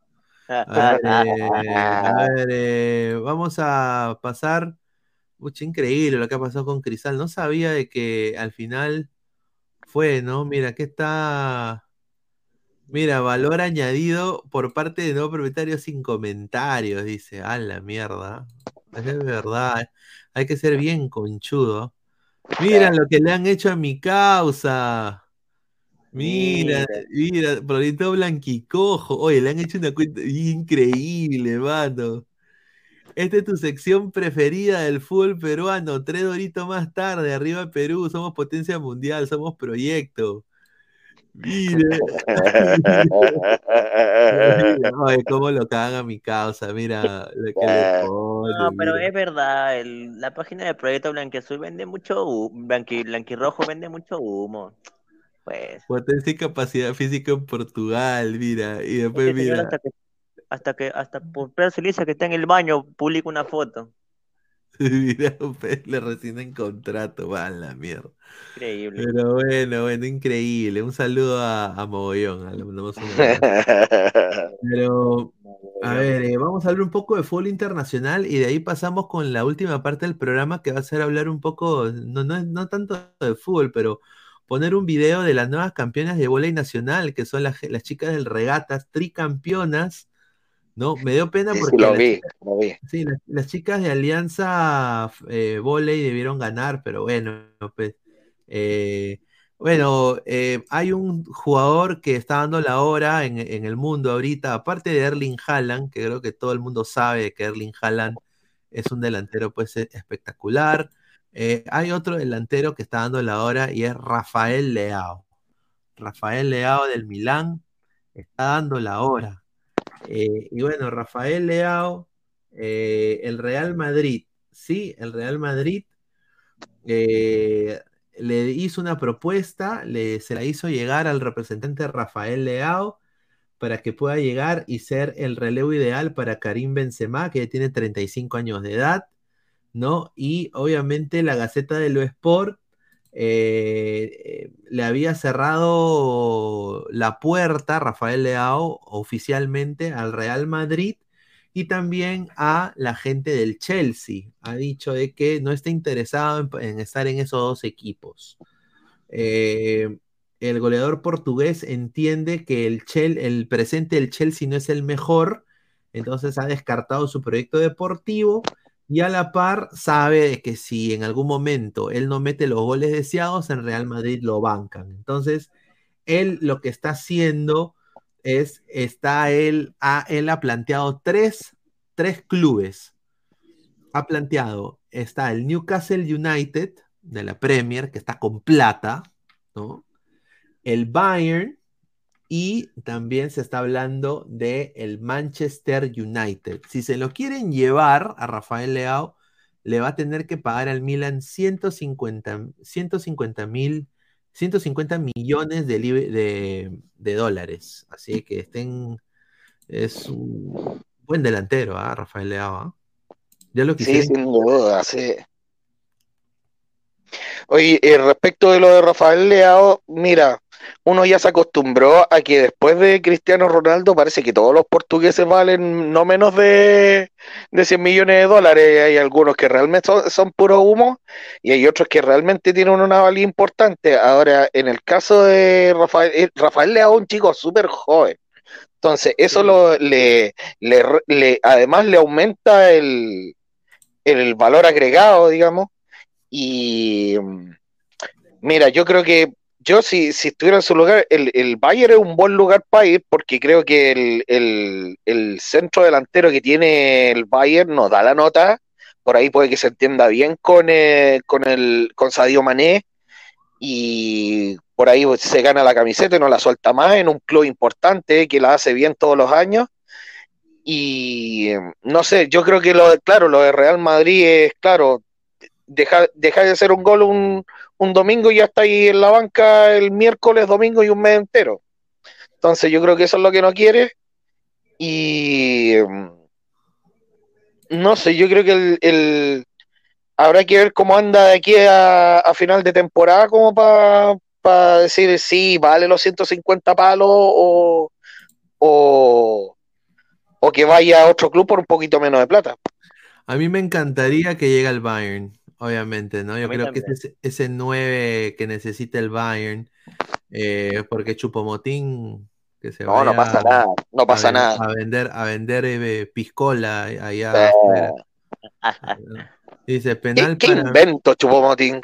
A ver, eh, a ver, eh, vamos a pasar. Mucho increíble lo que ha pasado con Cristal. No sabía de que al final fue, ¿no? Mira, aquí está. Mira, valor añadido por parte de no propietarios sin comentarios, dice. A la mierda. Es verdad. Hay que ser bien conchudo. Mira lo que le han hecho a mi causa. Mira, mira, Prolito Blanquicojo. Oye, le han hecho una cuenta increíble, mano. Esta es tu sección preferida del fútbol peruano. Tres doritos más tarde, arriba Perú. Somos potencia mundial, somos proyecto. Oye, cómo lo caga mi causa. Mira lo que le pone. No, pero mira. es verdad, el- la página del proyecto Blanquiazul vende mucho humo, Blanqui, Blanquirrojo vende mucho humo. Pues, Potencia y capacidad física en Portugal, mira. Y después, mira. Hasta que, hasta por Pedro Silicia que está en el baño, publica una foto. Mira, pues, le rescinden contrato, va a la mierda. Increíble. Pero bueno, bueno, increíble. Un saludo a, a Mogollón. Un abrazo. Pero, a ver, eh, vamos a hablar un poco de fútbol internacional y de ahí pasamos con la última parte del programa que va a ser hablar un poco, no, no, no tanto de fútbol, pero poner un video de las nuevas campeonas de vóley nacional, que son las, las chicas del Regatas, tricampeonas, ¿no? Me dio pena Sí, sí, porque lo las vi, lo vi. Sí, las, las chicas de Alianza eh, Voley debieron ganar, pero bueno, pues. eh, bueno, eh, hay un jugador que está dando la hora en, en el mundo ahorita, aparte de Erling Haaland, que creo que todo el mundo sabe que Erling Haaland es un delantero pues e- espectacular. eh, hay otro delantero que está dando la hora y es Rafael Leao. Rafael Leao del Milán está dando la hora. Eh, y bueno, Rafael Leao, eh, el Real Madrid, sí, el Real Madrid eh, le hizo una propuesta, le, se la hizo llegar al representante Rafael Leao para que pueda llegar y ser el relevo ideal para Karim Benzema, que ya tiene 35 años de edad, ¿no? Y obviamente la Gaceta de lo Sport eh, eh, le había cerrado la puerta Rafael Leao oficialmente al Real Madrid y también a la gente del Chelsea. Ha dicho de que no está interesado en, estar en esos dos equipos. Eh, el goleador portugués entiende que el, el presente del Chelsea no es el mejor, entonces ha descartado su proyecto deportivo y a la par sabe que si en algún momento él no mete los goles deseados, en Real Madrid lo bancan. Entonces, él lo que está haciendo es, está él, ha, él ha planteado tres, tres clubes. Ha planteado, está el Newcastle United de la Premier, que está con plata, ¿no? El Bayern y también se está hablando de el Manchester United. Si se lo quieren llevar a Rafael Leao, le va a tener que pagar al Milan 150 150 mil 150 millones de, de, de dólares. Así que estén. Es un buen delantero, ¿ah? Rafael Leao. ¿ah? Ya lo Sí, quisieran. sin duda, sí. Oye, eh, respecto de lo de Rafael Leao, mira, uno ya se acostumbró a que después de Cristiano Ronaldo parece que todos los portugueses valen no menos de, de 100 millones de dólares. Hay algunos que realmente son, son puro humo y hay otros que realmente tienen una valía importante. Ahora, en el caso de Rafael, eh, Rafael Leao un chico súper joven. Entonces, eso lo, le, le, le- además le aumenta el, el valor agregado, digamos. Y mm, mira, yo creo que yo si, si estuviera en su lugar, el, el Bayern es un buen lugar para ir porque creo que el, el- el centro delantero que tiene el Bayern nos da la nota. Por ahí puede que se entienda bien con, eh, con, el, con Sadio Mané y por ahí se gana la camiseta y no la suelta más en un club importante que la hace bien todos los años. Y no sé, yo creo que lo de, claro, lo de Real Madrid es, claro, deja, deja de hacer un gol un, un domingo ya está ahí en la banca el miércoles, domingo y un mes entero. Entonces yo creo que eso es lo que no quiere. Y eh, no sé, yo creo que el, el- habrá que ver cómo anda de aquí a, final de temporada como para decir si vale los 150 palos o, o, o que vaya a otro club por un poquito menos de plata. A mí me encantaría que llegue al Bayern, obviamente, ¿no? Yo creo que ese, ese 9 que necesita el Bayern, eh, porque Chupomotín Que se No, no pasa nada, no pasa a, nada. A vender, a vender eh, piscola allá. Eh. afuera. Dice, ¿Qué, penal qué para... invento, Chupomotín?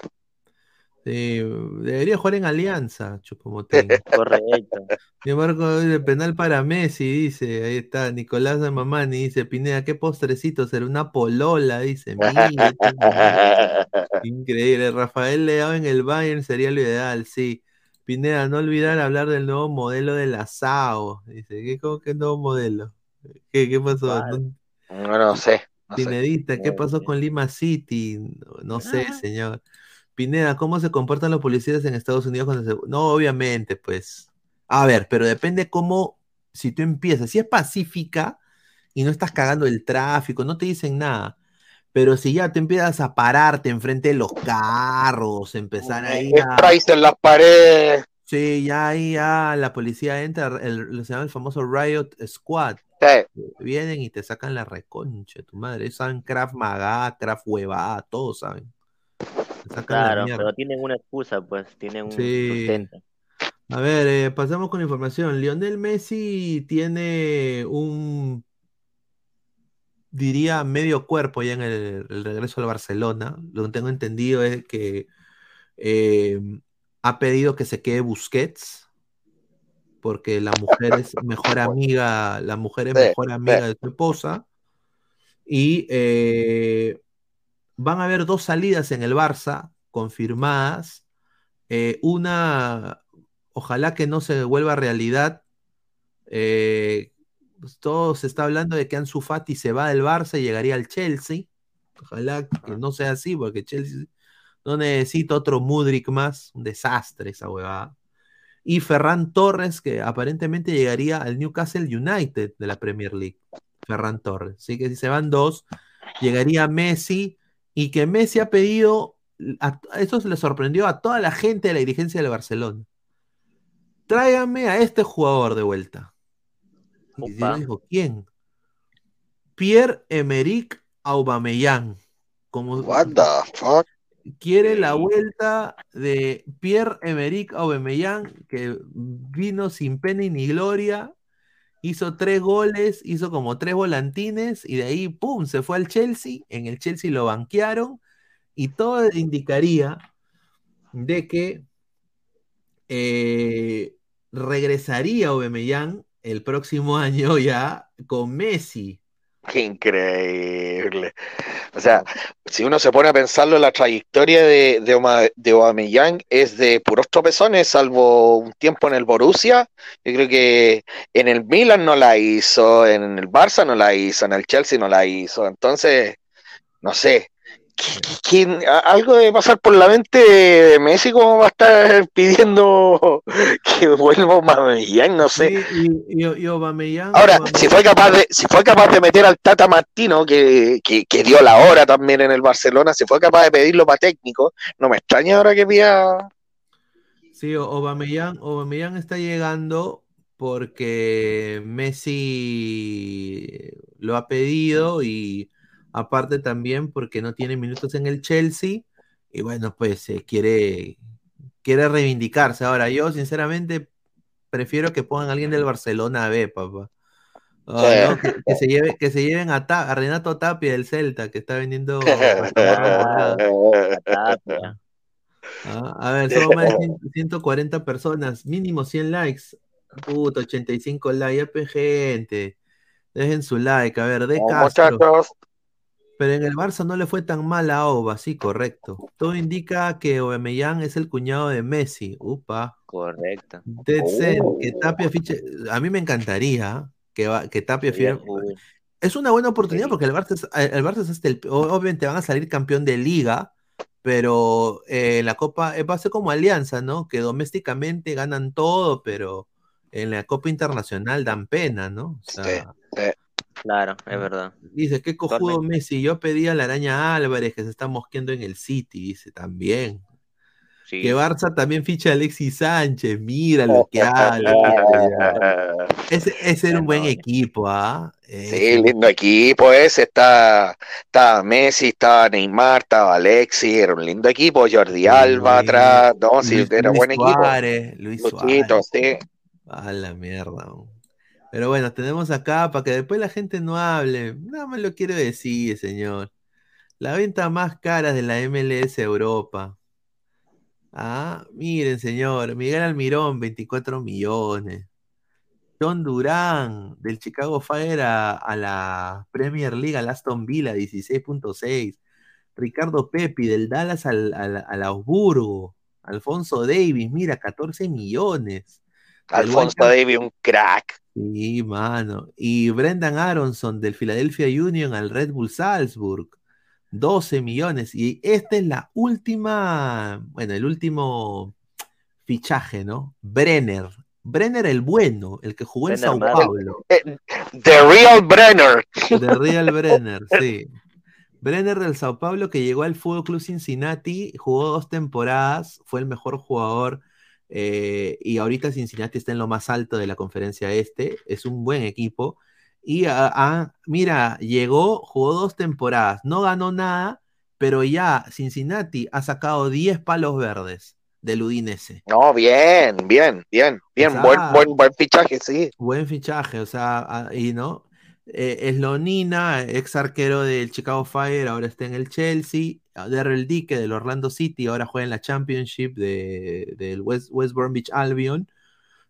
Sí, debería jugar en Alianza, Chupomotín. Correcto. Y Marco dice, penal para Messi, dice, ahí está, Nicolás de Mamani dice, Pineda, ¿qué postrecito será? Una polola, dice, mira, increíble, Rafael Leao en el Bayern sería lo ideal, sí. Pineda, no olvidar hablar del nuevo modelo del asado, dice, ¿qué, cómo que nuevo modelo? ¿Qué, qué pasó? No- No, no sé. no sé. Pinedita, ¿qué pasó con Lima City? No, no sé, señor. Pineda, ¿cómo se comportan los policías en Estados Unidos cuando se... No, obviamente, pues. A ver, pero depende cómo, si tú empiezas, si es pacífica y no estás cagando el tráfico, no te dicen nada. Pero si ya te empiezas a pararte enfrente de los carros, empezar ahí a... En las paredes. Sí, ya ahí ya la policía entra, el, lo se llama el famoso Riot Squad. Sí. Vienen y te sacan la reconcha, tu madre. Ellos saben Krav Maga, Krav Huevada, todos saben. Claro, pero tienen una excusa, pues, tienen un Sí. sustento. A ver, eh, pasamos con información. Lionel Messi tiene un, diría, medio cuerpo ya en el, el regreso al Barcelona. Lo que tengo entendido es que eh, ha pedido que se quede Busquets, porque la mujer es mejor amiga, la mujer es Sí, mejor amiga sí. de su esposa. Y eh, van a haber dos salidas en el Barça confirmadas. Eh, una, ojalá que no se vuelva realidad. Eh, pues todo se está hablando de que Ansu Fati se va del Barça y llegaría al Chelsea. Ojalá que no sea así, porque Chelsea no necesita otro Mudrik más. Un desastre esa huevada. Y Ferran Torres, que aparentemente llegaría al Newcastle United de la Premier League. Ferran Torres. Así que si se van dos, llegaría Messi. Y que Messi ha pedido. a- eso se le sorprendió a toda la gente de la dirigencia del Barcelona. Tráigame a este jugador de vuelta. Y Dios dijo, ¿quién? Pierre-Emerick Aubameyang. Como, What the fuck? quiere la vuelta de Pierre-Emerick Aubameyang, que vino sin pena y ni gloria, hizo tres goles, hizo como tres volantines, y de ahí, ¡pum!, se fue al Chelsea, en el Chelsea lo banquearon, y todo indicaría de que eh, regresaría Aubameyang el próximo año ya con Messi. Qué increíble. O sea, si uno se pone a pensarlo, la trayectoria de, de, Oma- de Aubameyang es de puros tropezones, salvo un tiempo en el Borussia. Yo creo que en el Milan no la hizo, en el Barça no la hizo, en el Chelsea no la hizo. Entonces, no sé. ¿Qui- qui- quién- a- algo debe pasar por la mente de Messi como va a estar pidiendo que vuelva Aubameyang, no sé. Sí, y, y- y Aubameyang- Ahora, Aubameyang- si fue capaz de, si fue capaz de meter al Tata Martino, que, que, que dio la hora también en el Barcelona, si fue capaz de pedirlo para técnico, no me extraña ahora que pida. Sí, Aubameyang, Aubameyang está llegando porque Messi lo ha pedido y aparte también porque no tiene minutos en el Chelsea y bueno, pues eh, quiere, quiere reivindicarse. Ahora, yo sinceramente prefiero que pongan a alguien del Barcelona B, papá. Sí. no, que, que se lleve, que se lleven a, Ta- a Renato Tapia del Celta, que está vendiendo Ah, a ver, somos más de 100 140 personas, mínimo 100 likes. Puta, 85 likes, gente. Dejen su like, a ver, de No, Castro. muchachos. Pero en el Barça no le fue tan mal a Oba, sí, correcto. Todo indica que Aubameyang es el cuñado de Messi. Upa. Correcto. Dead Zen, que Tapia fiche. A mí me encantaría que, va- que Tapia cool. es una buena oportunidad porque el Barça es, el Barça es hasta el- obviamente van a salir campeón de liga, pero eh, la Copa eh, va a ser como Alianza, ¿no? Que domésticamente ganan todo, pero en la Copa Internacional dan pena, ¿no? O sea, Claro, es verdad. dice, qué cojudo Messi, yo pedí a la araña Álvarez que se está mosqueando en el City, dice también. Sí. Que Barça también ficha a Alexis Sánchez, mira lo que habla. Ese, ese era un buen equipo, ¿ah? Sí, lindo equipo ese. Está, está Messi, estaba Neymar, estaba Alexis, era un lindo equipo. Jordi Alba atrás, no, sí, Luis- era Luis buen equipo. Suárez, Luis Luchito, sí. A la mierda. ¿no? Pero bueno, tenemos acá para que después la gente no hable. Nada más lo quiero decir, señor. La venta más cara de la MLS Europa. Ah, miren, señor. Miguel Almirón, 24 millones. John Durán, del Chicago Fire a, la Premier League, al Aston Villa, 16.6. Ricardo Pepi, del Dallas al, al- al Augsburgo. Alfonso Davis, mira, 14 millones. Alfonso Davis, un crack. Sí, mano. Y Brendan Aronson del Philadelphia Union al Red Bull Salzburg. 12 millones. Y esta es la última, bueno, el último fichaje, ¿no? Brenner. Brenner el bueno, el que jugó en Sao. Paulo. Eh, The Real Brenner. De Real Brenner, sí. Brenner del Sao Paulo que llegó al Fútbol Club Cincinnati, jugó dos temporadas, fue el mejor jugador eh, y ahorita Cincinnati está en lo más alto de la conferencia este, es un buen equipo. Y ah, ah, mira, llegó, jugó dos temporadas, no ganó nada, pero ya Cincinnati ha sacado 10 palos verdes del Udinese. No, bien, bien, bien, bien. O sea, buen, buen, buen fichaje, sí. Buen fichaje, o sea, y no. Eh, Slonina, ex arquero del Chicago Fire, ahora está en el Chelsea. Darrell Dique del Orlando City, ahora juega en la Championship de, del West, West Bromwich Albion.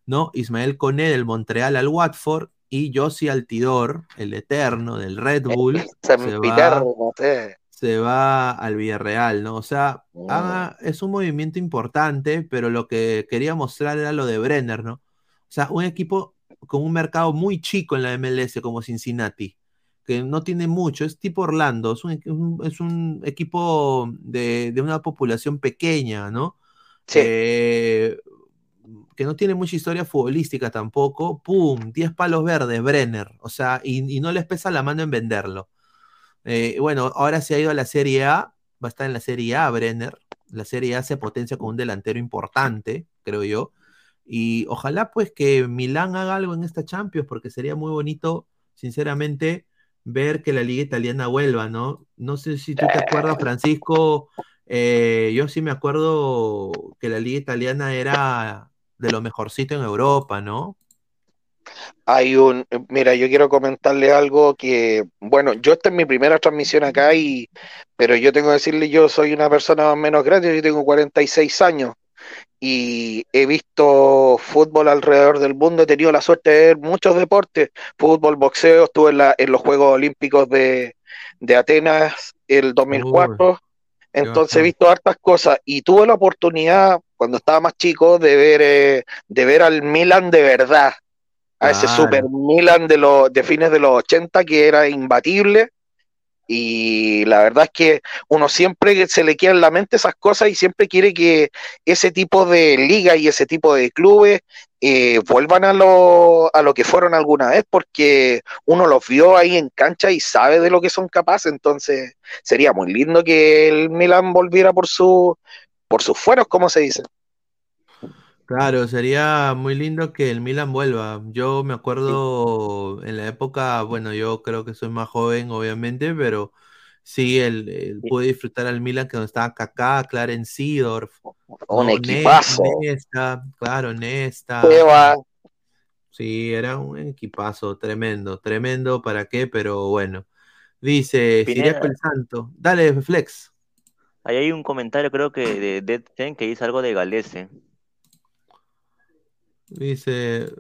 ¿no? Ismael Coné del Montreal al Watford. Y Josie Altidor, el eterno del Red Bull, se va, se al Villarreal, ¿no? O sea, Mm. es un movimiento importante, pero lo que quería mostrar era lo de Brenner, ¿no? O sea, un equipo con un mercado muy chico en la MLS como Cincinnati, que no tiene mucho, es tipo Orlando, es un, es equipo de, de una población pequeña, ¿no? Eh, que no tiene mucha historia futbolística tampoco, ¡pum! 10 palos verdes, Brenner, o sea, y, y no les pesa la mano en venderlo. Eh, bueno, ahora se ha ido a la Serie A, va a estar en la Serie A, Brenner. La Serie A se potencia con un delantero importante, creo yo. Y ojalá pues que Milán haga algo en esta Champions, porque sería muy bonito, sinceramente, ver que la liga italiana vuelva, ¿no? No sé si tú te acuerdas, Francisco, eh, yo sí me acuerdo que la liga italiana era de lo mejorcito en Europa, ¿no? Hay un, mira, yo quiero comentarle algo que, bueno, yo esta es mi primera transmisión acá y, pero yo tengo que decirle, yo soy una persona más o menos grande, yo tengo 46 años y he visto fútbol alrededor del mundo, he tenido la suerte de ver muchos deportes, fútbol, boxeo, estuve en, la, en los Juegos Olímpicos de, de Atenas el 2004, entonces he visto hartas cosas y tuve la oportunidad cuando estaba más chico de ver, eh, de ver al Milan de verdad a ese. Super Milan de los de fines de los 80 que era imbatible y la verdad es que uno siempre se le queda en la mente esas cosas y siempre quiere que ese tipo de liga y ese tipo de clubes eh, vuelvan a lo, a lo que fueron alguna vez porque uno los vio ahí en cancha y sabe de lo que son capaces, entonces sería muy lindo que el Milan volviera por su por sus fueros, como se dice. Claro, sería muy lindo que el Milan vuelva. Yo me acuerdo en la época, bueno, yo creo que soy más joven, obviamente, pero sí, el, el- pude disfrutar al Milan que donde estaba Kaká, Clarence Seedorf, Un equipazo. Nesta, claro, Nesta. Cueva. Sí, era un equipazo tremendo, tremendo, ¿para qué? Pero bueno. Dice. Siriaco el Santo. Dale, Flex. Ahí hay un comentario, creo que de Dead Ten, que dice algo de Galese. Dice,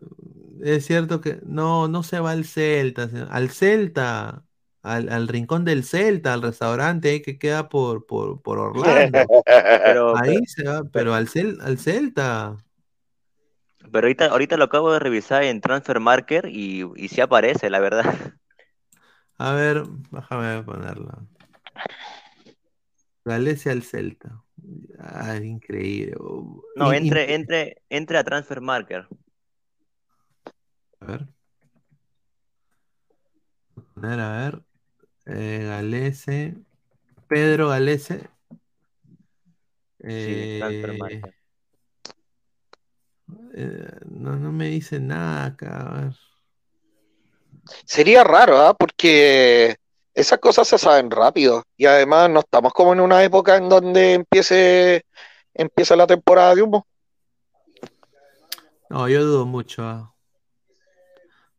es cierto que no, no se va al Celta, al Celta, al, al rincón del Celta, al restaurante ahí que queda por, por, por Orlando. Pero, Ahí pero, se va, pero al, Cel- al Celta. pero ahorita, ahorita lo acabo de revisar en Transfer Marker y, y sí aparece, la verdad. A ver, déjame ponerla. Galicia al Celta. Ah, increíble. No, Y- y- entre, entre, entre a Transfer Marker. A ver. A ver, a ver. Eh, Galese. Pedro Galese. Sí, Transfer Eh, Marker. eh, no, no me dice nada acá. A ver. Sería raro, ¿ah? Porque esas cosas se saben rápido y además no estamos como en una época en donde empiece empieza la temporada de humo. No, yo dudo mucho. ah.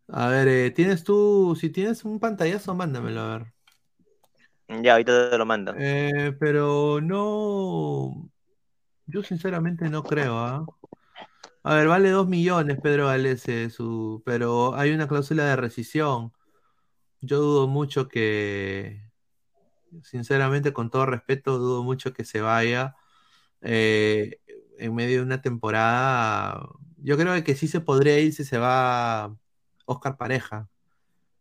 A ver, eh, tienes tú, si tienes un pantallazo, mándamelo a ver. Ya, ahorita te lo mando. Eh, pero no, yo sinceramente no creo, ¿ah? A ver, vale 2 millones Pedro Galese, su, pero hay una cláusula de rescisión. Yo dudo mucho que, sinceramente, con todo respeto, dudo mucho que se vaya eh, en medio de una temporada. Yo creo que sí se podría ir si se va Oscar Pareja,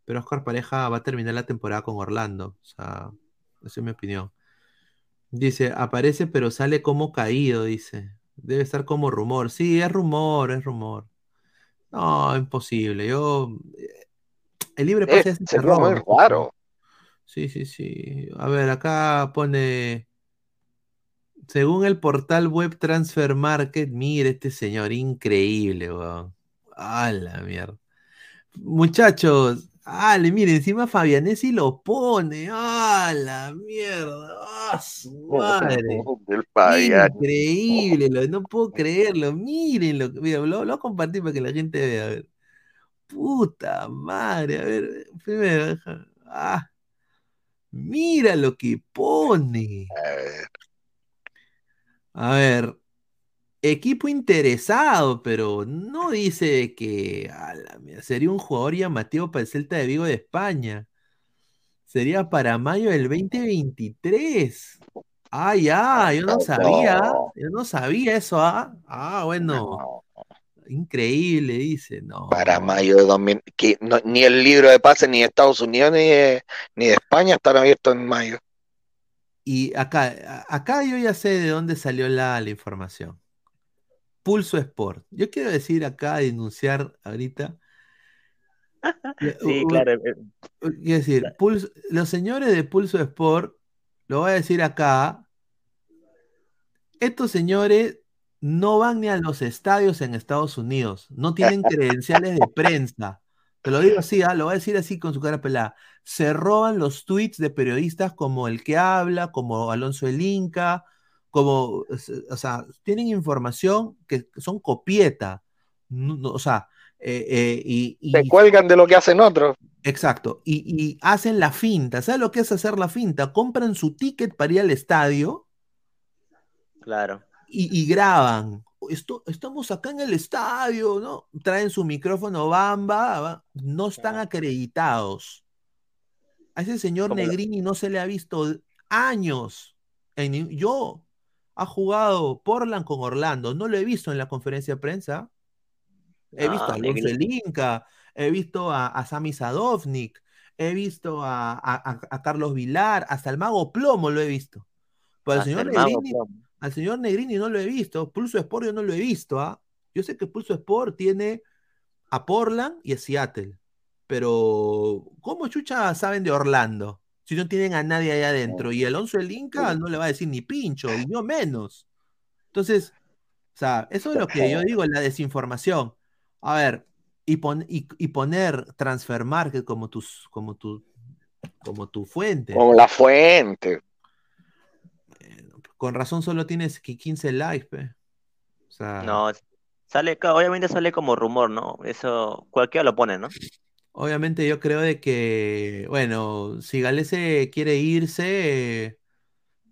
pero Oscar Pareja va a terminar la temporada con Orlando. O sea, esa es mi opinión. Dice, aparece pero sale como caído, dice. Debe estar como rumor. Sí, es rumor, es rumor. No, imposible. Yo. El libre pase es sería muy raro. Sí, sí, sí. A ver, acá pone. Según el portal web Transfer Market, mire este señor, increíble, weón. A la mierda. Muchachos, ale, mire, encima Fabianesi lo pone. A la mierda. ¡Ah, su madre! Increíble, no puedo creerlo. Mírenlo. Mira, lo, lo voy a compartir para que la gente vea. A ver. Puta madre. A ver, primero. deja- Ah, mira lo que pone. A ver. Equipo interesado, pero no dice que sería un jugador llamativo para el Celta de Vigo de España. Sería para mayo del 2023. Ah, ya, yo no sabía. Yo no sabía eso, ah. Ah, bueno. Increíble, dice. No. Para mayo de 2000, que no- ni el libro de pases ni de Estados Unidos ni de, ni de España están abiertos en mayo. Y acá, acá yo ya sé de dónde salió la, la información. Pulso Sport. Yo quiero decir acá, denunciar ahorita. Sí, u- claro. eh, Quiero decir, Pulso- los señores de Pulso Sport, lo voy a decir acá, estos señores no van ni a los estadios en Estados Unidos, no tienen credenciales de prensa. Te lo digo así, ah, lo voy a decir así con su cara pelada. Se roban los tweets de periodistas como el que habla, como Alonso el Inca, como, o sea, tienen información que son copieta. No- no, o sea, eh, eh, y, y- Se cuelgan de lo que hacen otros. Exacto. Y, y hacen la finta. ¿Sabes lo que es hacer la finta? Compran su ticket para ir al estadio Claro. Y, y graban. Esto, estamos acá en el estadio, ¿no? Traen su micrófono bamba, va, no están acreditados. A ese señor Negrini no se le ha visto años. En yo ha jugado Portland con Orlando, no lo he visto en la conferencia de prensa. He visto a Alonso Negrini. el Inca, he visto a, a Sami Sadovnik, he visto a, a- a- a Carlos Vilar, hasta el Mago Plomo lo he visto. Pero señor el Mago Negrini. Al señor Negrini no lo he visto. Pulso Sport yo no lo he visto, ¿ah? Yo sé que Pulso Sport tiene a Portland y a Seattle. Pero, ¿cómo chucha saben de Orlando? Si no tienen a nadie allá adentro. Y Alonso el Inca no le va a decir ni pincho, y yo menos. Entonces, o sea, eso es lo que yo digo, la desinformación. A ver, y, pon- y, y poner Transfer Market como, tus, como, tu, como tu fuente. Como la fuente. Con razón solo tienes que 15 likes, pe. O sea, No, sale, obviamente sale como rumor, ¿no? Eso cualquiera lo pone, ¿no? obviamente yo creo de que, bueno, si Galese quiere irse,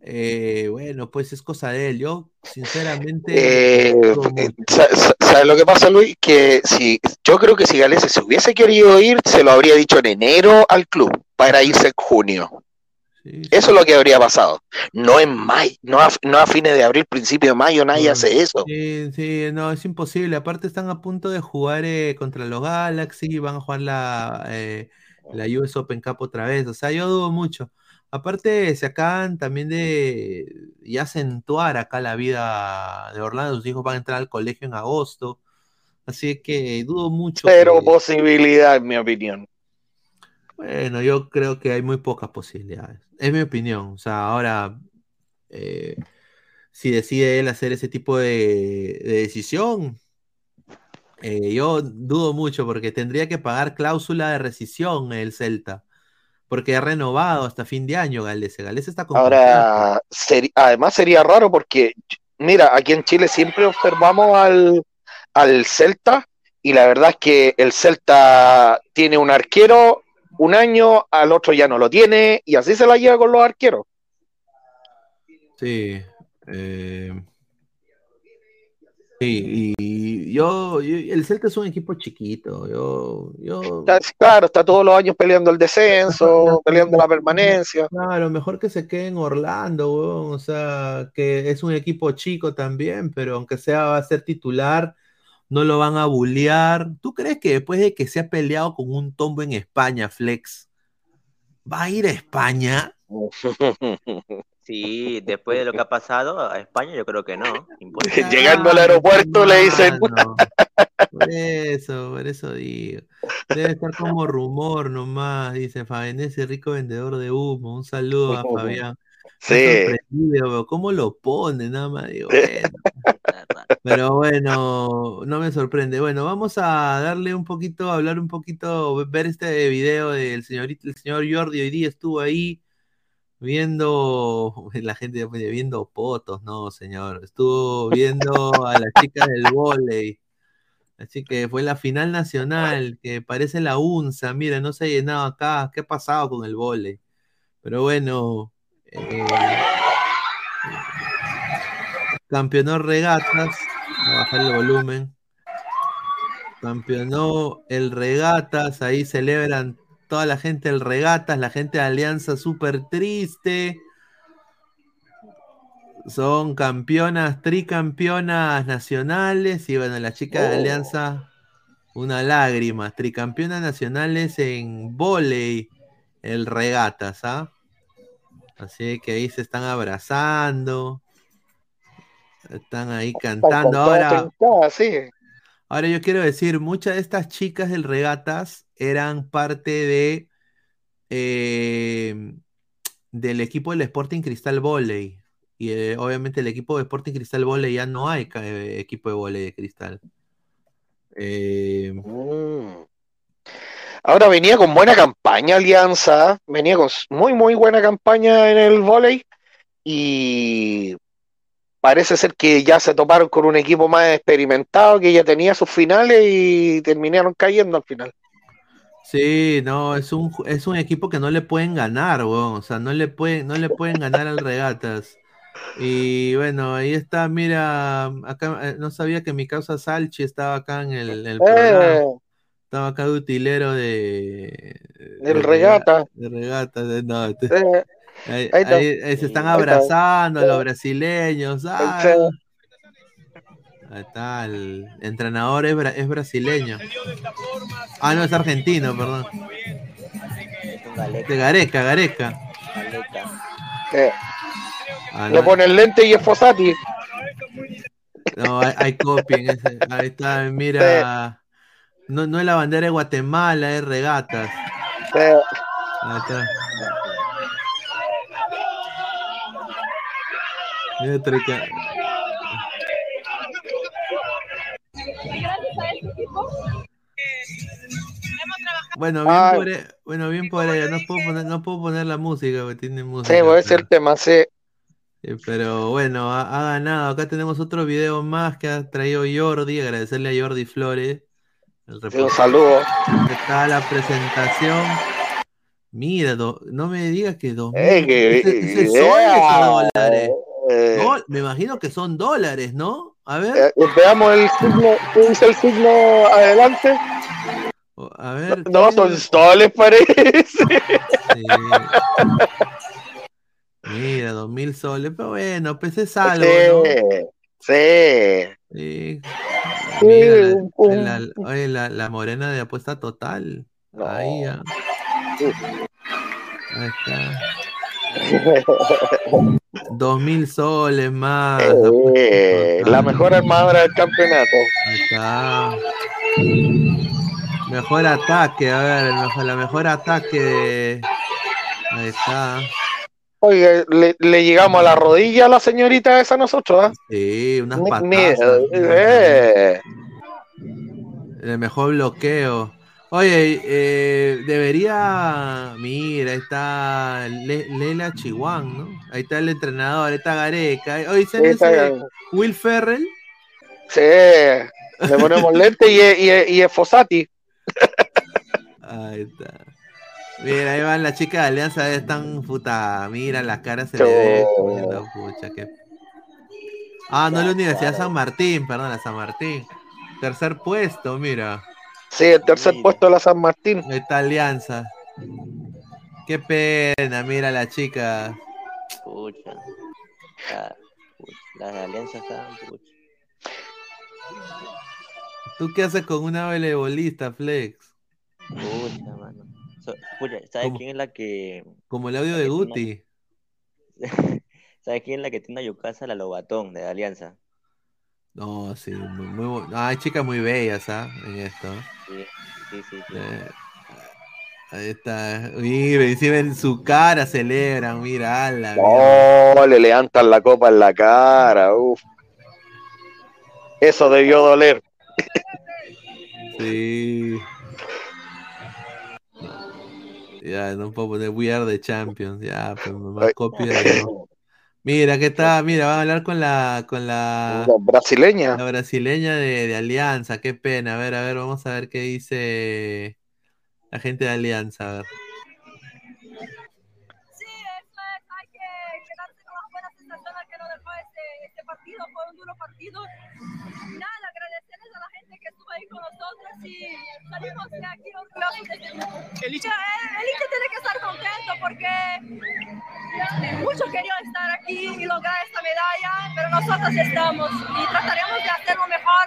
eh, bueno, pues es cosa de él. Yo, sinceramente, Eh, eh, ¿Sabes lo que pasa, Luis? Que si yo creo que si Galese se hubiese querido ir, se lo habría dicho en enero al club para irse en junio. Eso es lo que habría pasado. No en mayo, no a, no a fines de abril, principio de mayo, nadie hace eso. Sí, sí, no, es imposible. Aparte están a punto de jugar eh, contra los Galaxy, van a jugar la, eh, la US Open Cup otra vez. O sea, yo dudo mucho. Aparte, se acaban también de y acentuar acá la vida de Orlando. Sus hijos van a entrar al colegio en agosto. Así que dudo mucho. Que- posibilidad, en mi opinión. Bueno, yo creo que hay muy pocas posibilidades. Es mi opinión. O sea, ahora, eh, si decide él hacer ese tipo de, de decisión, eh, yo dudo mucho porque tendría que pagar cláusula de rescisión el Celta. Porque ha renovado hasta fin de año Galese. Galese está con Ahora, seri- además sería raro porque, mira, aquí en Chile siempre observamos al, al Celta y la verdad es que el Celta tiene un arquero un año, al otro ya no lo tiene y así se la lleva con los arqueros. Sí. eh, sí, y yo, yo- el Celta es un equipo chiquito. Yo, yo, Está- claro, está todos los años peleando el descenso, peleando la permanencia. Claro, mejor que se quede en Orlando, weón. O sea, que es un equipo chico también, pero aunque sea va a ser titular, no lo van a bullear. ¿Tú crees que después de que se ha peleado con un tombo en España, Flex, va a ir a España? Sí, después de lo que ha pasado a España, yo creo que no. Imposible. Llegando al aeropuerto le dicen, Por eso, por eso digo. Debe estar como rumor nomás, dice Fabián, ese rico vendedor de humo. Un saludo a Fabián. Sí. Sorprendido, ¿cómo lo pone? Nada más digo, bueno. Pero bueno, no me sorprende. Bueno, vamos a darle un poquito, hablar un poquito, ver este video del señorito, el señor Jordi hoy día estuvo ahí viendo, la gente viendo potos, no, señor. Estuvo viendo a las chicas del vóley. Así que fue la final nacional, que parece la UNSA. Mira, no se ha llenado acá. ¿Qué ha pasado con el vóley? Pero bueno, eh, campeonó regatas. Voy a bajar el volumen. Campeonó el regatas. Ahí celebran toda la gente el regatas, la gente de Alianza súper triste. Son campeonas, tricampeonas nacionales. Y bueno, la chica de Oh. Alianza, una lágrima. Tricampeonas nacionales en volei, el regatas, ¿ah? Así que ahí se están abrazando. Están ahí cantando. Ahora, sí. Ahora yo quiero decir, muchas de estas chicas del regatas eran parte de eh, del equipo del Sporting Cristal Volley. Y eh, obviamente el equipo de Sporting Cristal Volley ya no hay eh, equipo de volley de cristal. Eh, Mm. Ahora venía con buena campaña Alianza, venía con muy muy buena campaña en el vóley y parece ser que ya se toparon con un equipo más experimentado que ya tenía sus finales y terminaron cayendo al final. Sí, no, es un, es un equipo que no le pueden ganar, weón. O sea, no le pueden, no le pueden ganar al Regatas. Y bueno, ahí está, mira, acá eh, no sabía que mi causa Salchi estaba acá en el, el programa. Eh, Estaba acá de utilero de, del de regata. de regata, de- no, te- Eh, ahí, ahí está. ahí- ahí se están abrazando los brasileños. Ahí ah, está. Ahí está, el entrenador es, bra- es brasileño. Ah, no, es argentino, perdón. De Gareca, Gareca. Ah, le pone el lente y es Fosati. no, hay, hay copia en ese. Ahí está, mira. No, no es la bandera de Guatemala, es regatas. Ahí está. Mira, treca- Bueno, bien Ay. por, e- bueno, bien por ella. No puedo poner, no puedo poner la música, porque tiene música. sí, puede pero- ser tema, sí. Sí, pero bueno, ha, ha ganado. Acá tenemos otro video más que ha traído Jordi. Agradecerle a Jordi Flores. El Sí, un saludo. Está la presentación. Mira, do- no me digas que dos mil. Eh, que- ¿Ese, ese eh, ah, dólares? Eh, me imagino que son dólares, ¿no? A ver, eh, veamos el signo, ¿qué dice el signo adelante? a ver. No, son soles parece. Sí. Mira, dos mil soles. Pero bueno, pues es algo, ¿no? Sí, sí. Sí. Sí, Mira, la, oye, la, la morena de apuesta total. Ahí ya. Ahí está. Dos mil soles más. Eh, la mejor armadora del campeonato. Ahí está. Mejor ataque, a ver, el mejor- la mejor ataque de. Ahí está. Oye, le, le llegamos a la rodilla a la señorita esa nosotros, ¿ah? Sí, unas patadas. eh, El mejor bloqueo. Oye, eh, debería. Mira, ahí está Le- Lela Chihuán, ¿no? Ahí está el entrenador, ahí está Gareca. Oye, ¿sabes Ahí está ese Gareca. Will Ferrell? sí, Le ponemos lente y es, y es- y es Fossati. Ahí está. Mira, ahí van las chicas de Alianza, están puta. Mira, la cara se le ve. poniendo pucha, qué- Ah, no, la Universidad San Martín, perdón, la San Martín. Tercer puesto, mira. Sí, el tercer puesto de la San Martín. Está Alianza. Qué pena, mira la chica. Pucha. La- pucha, Las alianzas están, pucha. ¿Tú qué haces con una voleibolista, Flex? Pucha, mano. So- pucha, ¿sabes ¿Cómo? quién es la que. Como el audio de Guti. ¿Sabes quién es la que tiene a Yucasa? La Lobatón de Alianza. No, sí, muy, muy bu- no, hay chicas muy bellas, ¿ah? En esto. Sí, sí, sí. sí. Eh, ahí está. Mira, y si ven su cara, celebran, mira, ala, mira. Oh, le levantan la copa en la cara. Uf. Eso debió doler. Sí. Ya, no puedo poner We Are the Champions. Ya, pues mamá copia. ¿no? Mira, ¿qué tal? Mira, vamos a hablar con la con la, La brasileña. la brasileña de, de Alianza. Qué pena. A ver, a ver, vamos a ver qué dice la gente de Alianza. A ver. quedarse con las buenas sensaciones que nos dejó este, este partido. Fue un duro partido. Nada, agradecerles a la gente que estuvo ahí con nosotros y salimos de aquí orgullosos de grupo. El hincha tiene que estar contento porque muchos querían estar aquí y lograr esta medalla, pero nosotros estamos y trataremos de hacerlo mejor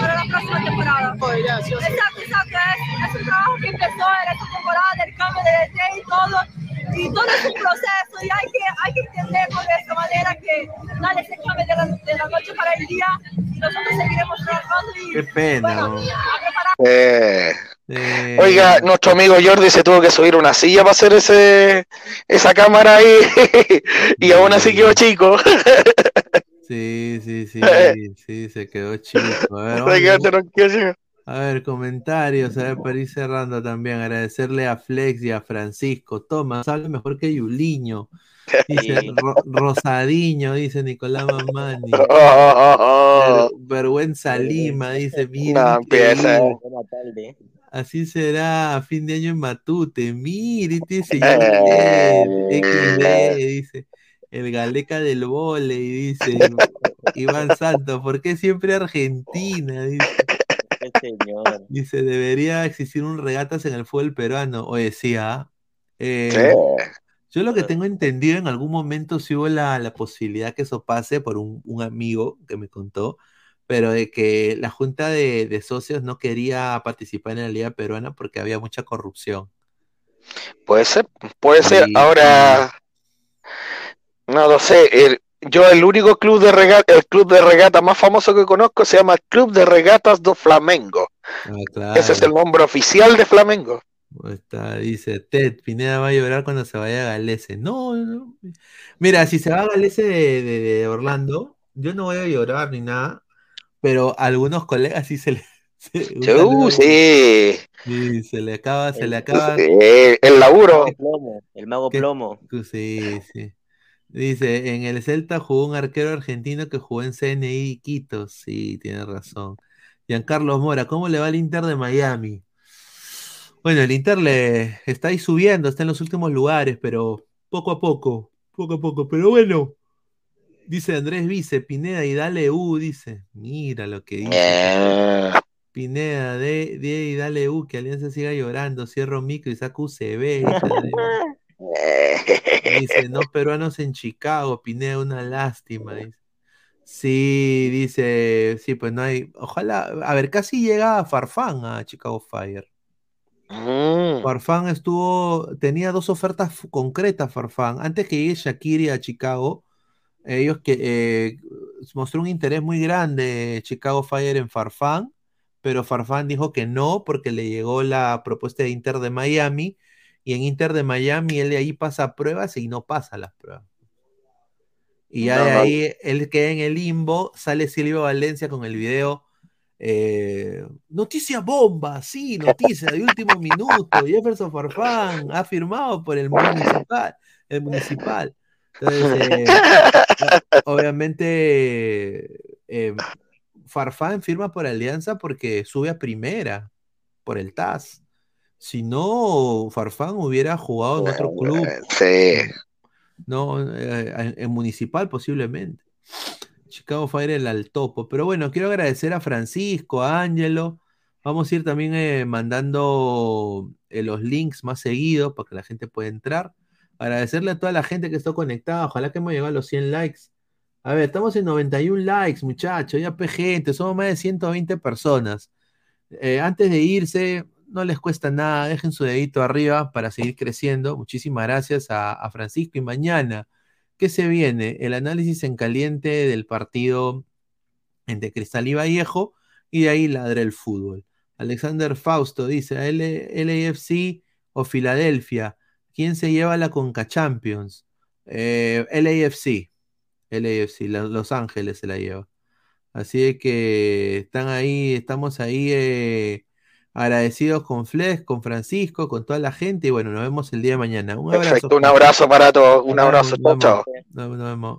para la próxima temporada. Exacto, exacto. Es, es un trabajo que empezó en esta temporada, el cambio de DT y todo. Y todo es un proceso y hay que, hay que entenderlo de esta manera que dale se cambia de la, de la noche para el día y nosotros seguiremos trabajando y Qué pena. bueno, ¿no? a preparar. Eh, Eh, Oiga, nuestro amigo Jordi se tuvo que subir una silla para hacer ese esa cámara ahí y aún así quedó chico. Sí, sí, sí, sí, se quedó chico. A ver, Se quedó tronquísimo. A ver, comentarios, a ver, para ir cerrando también, agradecerle a Flex y a Francisco. Tomás, habla mejor que Yuliño. Dice Ro- Rosadiño, dice Nicolás Mamani. Ver- vergüenza Lima, dice, mira. No, empieza. Así será a fin de año en Matute. Mire, dice Eh. XD, dice. El Galeca del Vole, dice Iván Santos. ¿Por qué siempre Argentina? Dice. Señor. Dice, debería existir un regatas en el fútbol peruano. O decía, eh, Sí. yo lo que tengo entendido, en algún momento sí hubo la, la posibilidad que eso pase por un, un amigo que me contó, pero de que la junta de, de socios no quería participar en la liga peruana porque había mucha corrupción. Puede ser, puede ser. Sí, Ahora, no lo sé. el- yo el único club de regata, el club de regata más famoso que conozco se llama Club de Regatas do Flamengo. Ah, claro. Ese es el nombre oficial de Flamengo. Está, dice, Ted, Pineda va a llorar cuando se vaya a Galese. No, no. Mira, si se va a Galese de, de- de Orlando, yo no voy a llorar ni nada, pero a algunos colegas sí se le... se-. Uh, sí. Sí, se le acaba, se le acaba. Sí, el laburo. El plomo, el mago plomo. Sí, sí. Dice, en el Celta jugó un arquero argentino que jugó en CNI Quito. Sí, tiene razón. Giancarlo Mora, ¿cómo le va al Inter de Miami? Bueno, el Inter le está ahí subiendo, está en los últimos lugares, pero poco a poco, poco a poco. Pero bueno, dice Andrés Vice, Pineda y dale U, dice. Mira lo que dice. Eh, Pineda, de, de y dale U, que Alianza siga llorando, cierro micro y saco UCB. dice no peruanos en Chicago, Pineda, una lástima, dice. Sí, dice, sí, pues no hay, ojalá, a ver, casi llega Farfán a Chicago Fire. mm, Farfán estuvo, tenía dos ofertas concretas, Farfán. Antes que llegue Shakiri a Chicago, ellos que eh, mostró un interés muy grande Chicago Fire en Farfán, pero Farfán dijo que no porque le llegó la propuesta de Inter de Miami y en Inter de Miami él de ahí pasa pruebas y no pasa las pruebas. Y ya de ahí él queda en el limbo, sale Silvio Valencia con el video. eh, noticia bomba, sí, noticia de último minuto. Jefferson Farfán ha firmado por el municipal. El municipal. Entonces, eh, obviamente, eh, Farfán firma por Alianza porque sube a primera, por el TAS. Si no, Farfán hubiera jugado en otro club. Sí. No, eh, en, en Municipal posiblemente. Chicago Fire el al topo. Pero bueno, quiero agradecer a Francisco, a Ángelo. Vamos a ir también eh, mandando eh, los links más seguidos para que la gente pueda entrar. Agradecerle a toda la gente que está conectada. Ojalá que hemos llegado a los 100 likes. A ver, estamos en 91 likes, muchachos. Ya gente, somos más de 120 personas. Eh, antes de irse, no les cuesta nada. Dejen su dedito arriba para seguir creciendo. Muchísimas gracias a, Francisco. Y mañana, ¿qué se viene? El análisis en caliente del partido entre Cristal y Vallejo. Y de ahí ladra el fútbol. Alexander Fausto dice, L LAFC o Filadelfia, ¿quién se lleva la Conca Champions? Eh, LAFC, LAFC, la- Los Ángeles se la lleva. Así que están ahí, estamos ahí eh, agradecidos con Flex, con Francisco, con toda la gente y bueno, nos vemos el día de mañana. Un abrazo. Perfecto, un abrazo para todos. Un abrazo. Chao, nos chao. vemos. Nos vemos.